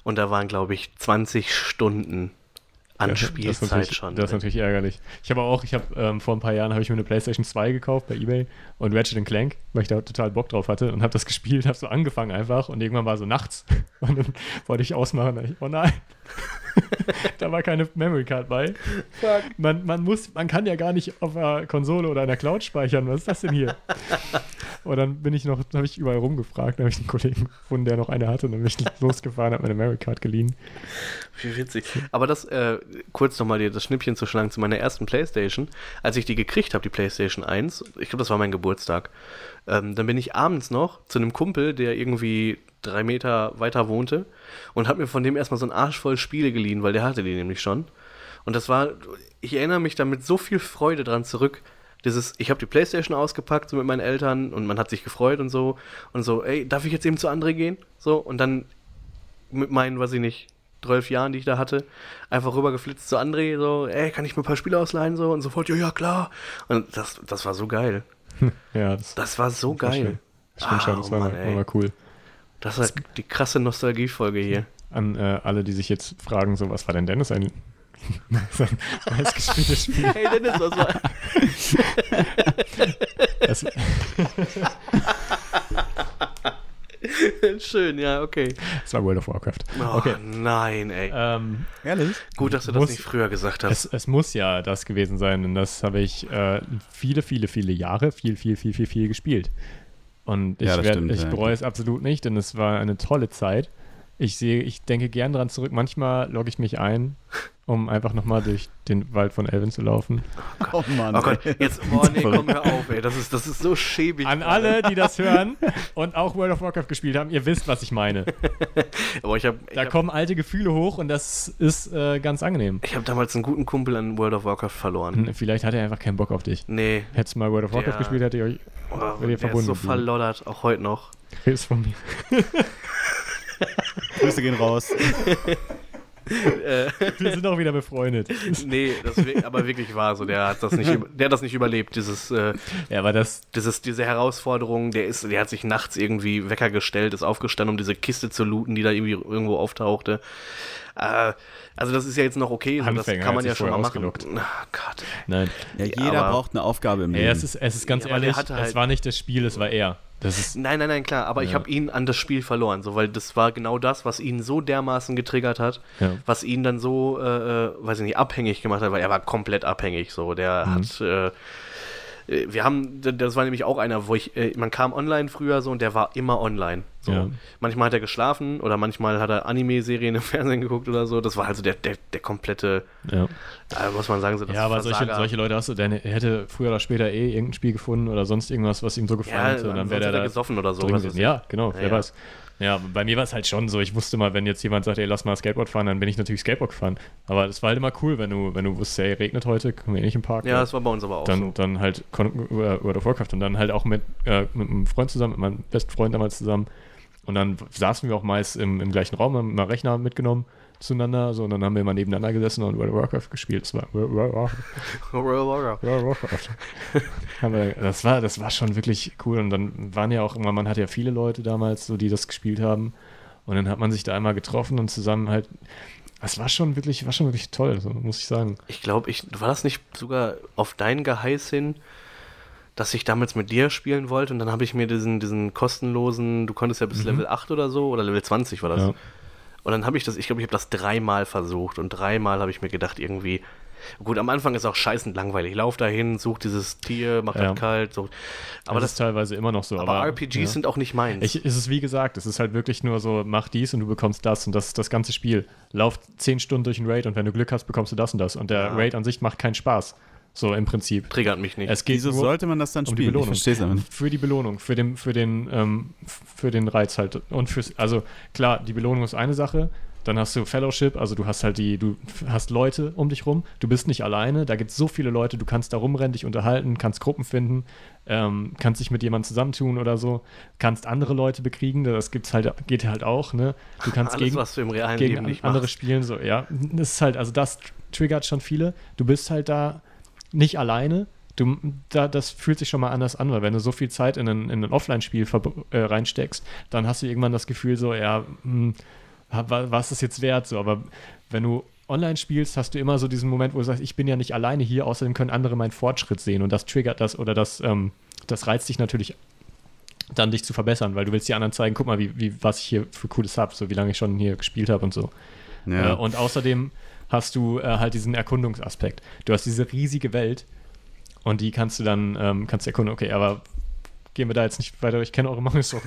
Und da waren, glaube ich, 20 Stunden an Ja, Spielzeit schon. Das ist natürlich ärgerlich. Ich habe auch, ich habe ähm, vor ein paar Jahren habe ich mir eine PlayStation 2 gekauft bei eBay und Ratchet Clank, weil ich da total Bock drauf hatte und habe das gespielt, habe so angefangen einfach und irgendwann war so nachts und dann wollte ich ausmachen, und ich, oh nein. da war keine Memory Card bei. Man, man muss, man kann ja gar nicht auf einer Konsole oder einer Cloud speichern. Was ist das denn hier? Und dann bin ich noch, habe ich überall rumgefragt, dann habe ich einen Kollegen gefunden, der noch eine hatte, und dann bin ich losgefahren, habe meine Memory Card geliehen. Wie witzig. Aber das, äh, kurz nochmal das Schnippchen zu schlagen zu meiner ersten Playstation. Als ich die gekriegt habe, die Playstation 1, ich glaube, das war mein Geburtstag, ähm, dann bin ich abends noch zu einem Kumpel, der irgendwie drei Meter weiter wohnte und habe mir von dem erstmal so ein Arsch voll Spiele geliehen, weil der hatte die nämlich schon. Und das war, ich erinnere mich da mit so viel Freude dran zurück. Dieses, ich habe die Playstation ausgepackt so mit meinen Eltern und man hat sich gefreut und so. Und so, ey, darf ich jetzt eben zu André gehen? So, und dann mit meinen, weiß ich nicht, 12 Jahren, die ich da hatte, einfach rübergeflitzt zu André, so, ey, kann ich mir ein paar Spiele ausleihen, so, und sofort, ja, ja, klar. Und das, das war so geil. Ja, das, Das war so war schön. geil. das stimmt schon, Ah, das war, Mann, mal, war cool. Das war die krasse Nostalgiefolge hier. An äh, alle, die sich jetzt fragen, so, was war denn Dennis ein sein meistgespieltes Spiel? Hey Dennis, was war. Das, Schön, ja, okay. das war World of Warcraft. Oh, Okay. nein, ey. Ähm, Ehrlich? Gut, dass du das muss- nicht früher gesagt hast. es, es muss ja das gewesen sein, und das habe ich äh, viele, viele, viele Jahre viel, viel, viel, viel, viel gespielt. Und ich, Ja, das werd, stimmt, ich ja. bereue es absolut nicht, denn es war eine tolle Zeit. Ich sehe, ich denke gern dran zurück. Manchmal logge ich mich ein, um einfach nochmal durch den Wald von Elven zu laufen. Oh Mann. Oh Gott, jetzt, oh nee, komm, hör auf, ey. Das ist, das ist so schäbig. An alle, die das hören und auch World of Warcraft gespielt haben, ihr wisst, was ich meine. Aber ich habe Da ich hab, kommen alte Gefühle hoch und das ist äh, ganz angenehm. ich hab damals einen guten Kumpel an World of Warcraft verloren. Vielleicht hat er einfach keinen Bock auf dich. Nee, Hättest du mal World of Warcraft Der- gespielt, hätte ich euch oh, ihr der ist verbunden so verloddert, auch heute noch. redest von mir. Grüße gehen raus. Wir sind auch wieder befreundet. nee, das aber wirklich war so. Der hat das nicht, der hat das nicht überlebt, dieses, äh, Ja, aber das, dieses, diese Herausforderung. Der ist, der hat sich nachts irgendwie Wecker gestellt, ist aufgestanden, um diese Kiste zu looten, die da irgendwie irgendwo auftauchte. Äh, also das ist ja jetzt noch okay, so, das kann man ja schon mal machen. Ach Gott. nein. Ja, jeder aber- braucht eine Aufgabe im Leben. Ja, es ist, es ist ganz Ja, ehrlich, hatte es halt- war nicht das Spiel, es war er. Das ist, Nein, nein, nein, klar, aber ich Ja. habe ihn an das Spiel verloren, so, weil das war genau das, was ihn so dermaßen getriggert hat, Ja. was ihn dann so, äh, äh, weiß ich nicht, abhängig gemacht hat, weil er war komplett abhängig, so, der Mhm. hat, äh, wir haben, das war nämlich auch einer, wo ich, äh, man kam online früher so und der war immer online. So. Ja. Manchmal hat er geschlafen oder manchmal hat er Anime-Serien im Fernsehen geguckt oder so. Das war also der, der, der komplette, ja. äh, muss man sagen, so das ja, aber solche, solche Leute hast du, der hätte früher oder später eh irgendein Spiel gefunden oder sonst irgendwas, was ihm so gefallen ja, hätte. Und dann wäre der er da gesoffen oder so. Ja, genau, wer weiß. Ja, bei mir war es halt schon so, ich wusste mal, wenn jetzt jemand sagt, ey, lass mal Skateboard fahren, dann bin ich natürlich Skateboard gefahren. Aber es war halt immer cool, wenn du, wenn du wusstest, ey, regnet heute, können wir eh nicht im Park. Ja, das war bei uns aber auch dann, so. dann halt über World of Warcraft und dann halt auch mit, äh, mit einem Freund zusammen, mit meinem besten Freund damals zusammen. Und dann saßen wir auch meist im, im gleichen Raum, haben immer Rechner mitgenommen zueinander, so, und dann haben wir immer nebeneinander gesessen und World of Warcraft gespielt. Das war, das war, das war schon wirklich cool. Und dann waren ja auch immer, man hat ja viele Leute damals, so, die das gespielt haben. Und dann hat man sich da einmal getroffen und zusammen halt. Das war schon wirklich, war schon wirklich toll, so, muss ich sagen. Ich glaube, ich war das nicht sogar auf dein Geheiß hin, dass ich damals mit dir spielen wollte und dann habe ich mir diesen, diesen kostenlosen, du konntest ja bis mhm. Level 8 oder so oder Level 20 war das. Ja. Und dann habe ich das, ich glaube, ich habe das dreimal versucht und dreimal habe ich mir gedacht, irgendwie, gut, am Anfang ist auch scheißend langweilig. Ich laufe dahin, suche dieses Tier, mach ja. das kalt. So. Aber das, das, ist teilweise immer noch so. Aber, aber RPGs ja. sind auch nicht meins. Ich, ist es wie gesagt, es ist halt wirklich nur so, mach dies und du bekommst das und das ist das ganze Spiel. Lauf zehn Stunden durch ein Raid und wenn du Glück hast, bekommst du das und das. Und der ja. Raid an sich macht keinen Spaß. So im Prinzip. Triggert mich nicht. Es geht Wieso sollte man das dann um spielen? Die Belohnung. Ich verstehe es Für die Belohnung, für den, für den, ähm, für den Reiz halt. Und fürs, also klar, die Belohnung ist eine Sache. Dann hast du Fellowship, also du hast halt die, du hast Leute um dich rum, du bist nicht alleine, da gibt es so viele Leute, du kannst da rumrennen, dich unterhalten, kannst Gruppen finden, ähm, kannst dich mit jemandem zusammentun oder so, kannst andere Leute bekriegen, das gibt's halt, geht halt auch, ne? Du kannst Alles, gegen, was du im realen gegen Leben nicht andere machst. spielen, so, ja. Das ist halt, also das triggert schon viele. Du bist halt da nicht alleine. Du, da, das fühlt sich schon mal anders an, weil wenn du so viel Zeit in ein, in ein Offline-Spiel äh, reinsteckst, dann hast du irgendwann das Gefühl so, ja, mh, hm, was ist das jetzt wert? So, aber wenn du online spielst, hast du immer so diesen Moment, wo du sagst, ich bin ja nicht alleine hier, außerdem können andere meinen Fortschritt sehen und das triggert das oder das, ähm, das reizt dich natürlich dann dich zu verbessern, weil du willst die anderen zeigen, guck mal, wie, wie was ich hier für cooles habe, so wie lange ich schon hier gespielt habe und so. Ja. Äh, und außerdem hast du äh, halt diesen Erkundungsaspekt. Du hast diese riesige Welt und die kannst du dann, ähm, kannst du erkunden, okay, aber gehen wir da jetzt nicht weiter, ich kenne eure Meinung, so,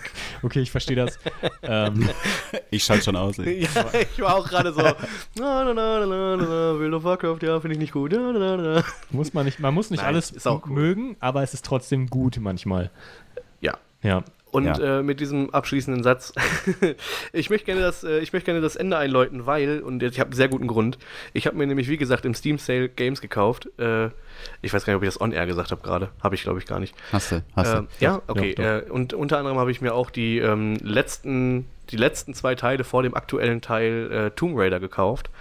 okay, ich verstehe das. ähm, ich schalte schon aus. ja, ich war auch gerade so, na, na, na, na, na, World of Warcraft, ja, finde ich nicht gut. Na, na, na. Muss man nicht, man muss nicht Nein, alles cool. mögen, aber es ist trotzdem gut manchmal. Ja. Ja. Und ja. äh, mit diesem abschließenden Satz, ich möchte gerne das, äh, ich möchte gerne das Ende einläuten, weil, und ich habe einen sehr guten Grund, ich habe mir nämlich, wie gesagt, im Steam Sale Games gekauft. Äh, ich weiß gar nicht, ob ich das on-air gesagt habe gerade. Habe ich, glaube ich, gar nicht. Hast du, hast du. Ähm, ja, okay. Doch. Äh, und unter anderem habe ich mir auch die ähm, letzten, die letzten zwei Teile vor dem aktuellen Teil äh, Tomb Raider gekauft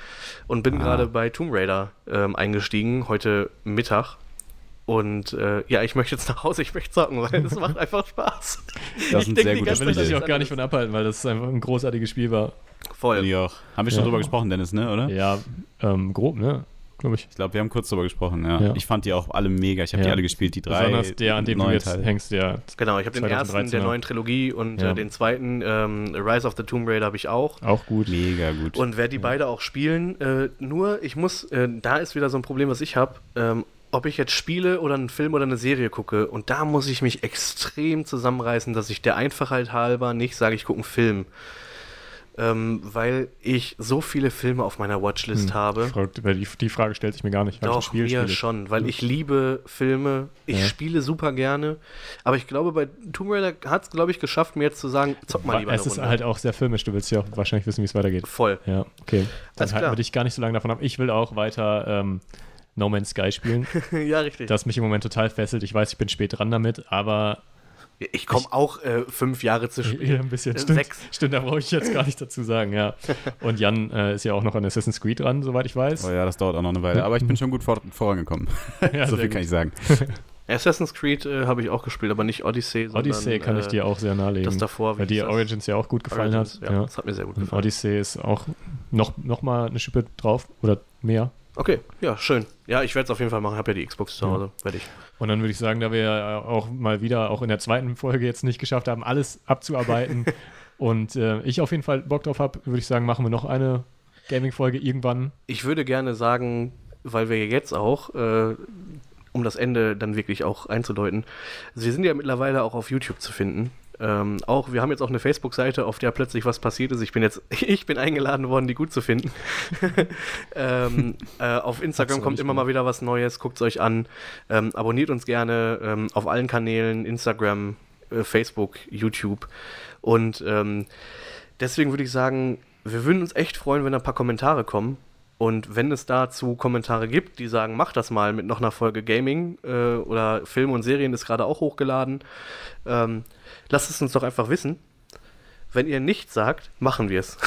und bin ah. gerade bei Tomb Raider ähm, eingestiegen, heute Mittag. Und äh, ja, ich möchte jetzt nach Hause, ich möchte zocken, weil es macht einfach Spaß. Das ist ein sehr gutes Spiel. Da will ich dich auch gar nicht von abhalten, weil das einfach ein großartiges Spiel war. Voll. Ja, Haben wir schon ja. drüber gesprochen, Dennis, ne, oder? Ja, ähm, grob, ne? Glaube ich. Ich glaube, wir haben kurz drüber gesprochen, ja. ja. Ich fand die auch alle mega. Ich habe ja. die alle gespielt, die drei. Besonders der, an dem du jetzt Teile. hängst, der. Genau, ich habe den ersten der neuen Trilogie und äh, den zweiten, ähm, Rise of the Tomb Raider, habe ich auch. Auch gut. Mega gut. Und werde die beide auch spielen. Äh, nur, ich muss, äh, da ist wieder so ein Problem, was ich habe. Ähm, ob ich jetzt spiele oder einen Film oder eine Serie gucke. Und da muss ich mich extrem zusammenreißen, dass ich der Einfachheit halber nicht sage, ich gucke einen Film. Ähm, weil ich so viele Filme auf meiner Watchlist hm. habe. Die, die, Frage stellt sich mir gar nicht. Doch, Spiel mir spiele. schon, weil ich liebe Filme. Ich ja. spiele super gerne. Aber ich glaube, bei Tomb Raider hat es, glaube ich, geschafft, mir jetzt zu sagen, zock mal lieber Es ist halt auch sehr filmisch. Du willst ja auch wahrscheinlich wissen, wie es weitergeht. Voll. Ja, okay. Dann halten wir dich gar nicht so lange davon ab. Ich will auch weiter ähm, No Man's Sky spielen. ja, richtig. Das mich im Moment total fesselt. Ich weiß, ich bin spät dran damit, aber. Ich komme auch äh, fünf Jahre zu spät. Ja, ein bisschen. Stimmt, Sechs. Stimmt, da brauche ich jetzt gar nicht dazu sagen, ja. Und Jan äh, ist ja auch noch an Assassin's Creed dran, soweit ich weiß. Oh ja, das dauert auch noch eine Weile. Aber ich bin schon gut vor vorangekommen. ja, so viel gut. kann ich sagen. Assassin's Creed äh, habe ich auch gespielt, aber nicht Odyssey. Sondern, Odyssey kann ich äh, dir auch sehr nahelegen. Das davor, weil dir Origins ja auch gut gefallen Origins, hat. Ja, ja, das hat mir sehr gut gefallen. Und Odyssey ist auch noch, noch mal eine Schippe drauf oder mehr. Okay, ja, schön. Ja, ich werde es auf jeden Fall machen. Ich habe ja die Xbox zu Hause. Ja. Werde ich. Und dann würde ich sagen, da wir ja auch mal wieder, auch in der zweiten Folge jetzt nicht geschafft haben, alles abzuarbeiten und äh, ich auf jeden Fall Bock drauf habe, würde ich sagen, machen wir noch eine Gaming-Folge irgendwann. Ich würde gerne sagen, weil wir jetzt auch, äh, um das Ende dann wirklich auch einzudeuten, sie sind ja mittlerweile auch auf YouTube zu finden. Ähm, auch, wir haben jetzt auch eine Facebook-Seite, auf der plötzlich was passiert ist. Ich bin jetzt, ich bin eingeladen worden, die gut zu finden. ähm, äh, auf Instagram kommt immer mal wieder was Neues, guckt es euch an. Ähm, abonniert uns gerne ähm, auf allen Kanälen, Instagram, äh, Facebook, YouTube. Und ähm, deswegen würde ich sagen, wir würden uns echt freuen, wenn ein paar Kommentare kommen. Und wenn es dazu Kommentare gibt, die sagen, mach das mal mit noch einer Folge Gaming äh, oder Film und Serien ist gerade auch hochgeladen, ähm, lasst es uns doch einfach wissen. Wenn ihr nichts sagt, machen wir es.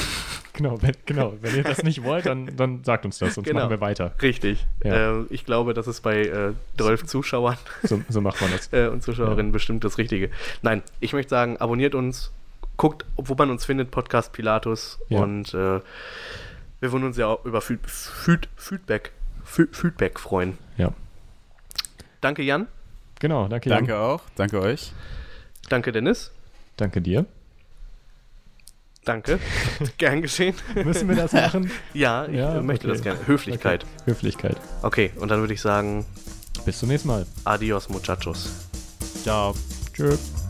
Genau, wenn, genau. wenn ihr das nicht wollt, dann, dann sagt uns das, sonst Genau. machen wir weiter. Richtig. Ja. Äh, ich glaube, das ist bei äh, 12 Zuschauern So, so macht man das. äh, und Zuschauerinnen bestimmt das Richtige. Nein, ich möchte sagen, abonniert uns, guckt, wo man uns findet, Podcast Pilatus. Ja. Und äh, wir würden uns ja auch über Feed, Feed, Feedback, Feed, Feedback freuen. Ja. Danke, Jan. Genau, danke, Jan. Danke auch. Danke euch. Danke, Dennis. Danke dir. Danke. Gern geschehen. Müssen wir das machen? Ja, ich Ja, möchte okay. das gerne. Höflichkeit. Okay. Höflichkeit. Okay, und dann würde ich sagen, Bis zum nächsten Mal. adios, muchachos. Ciao. Tschüss.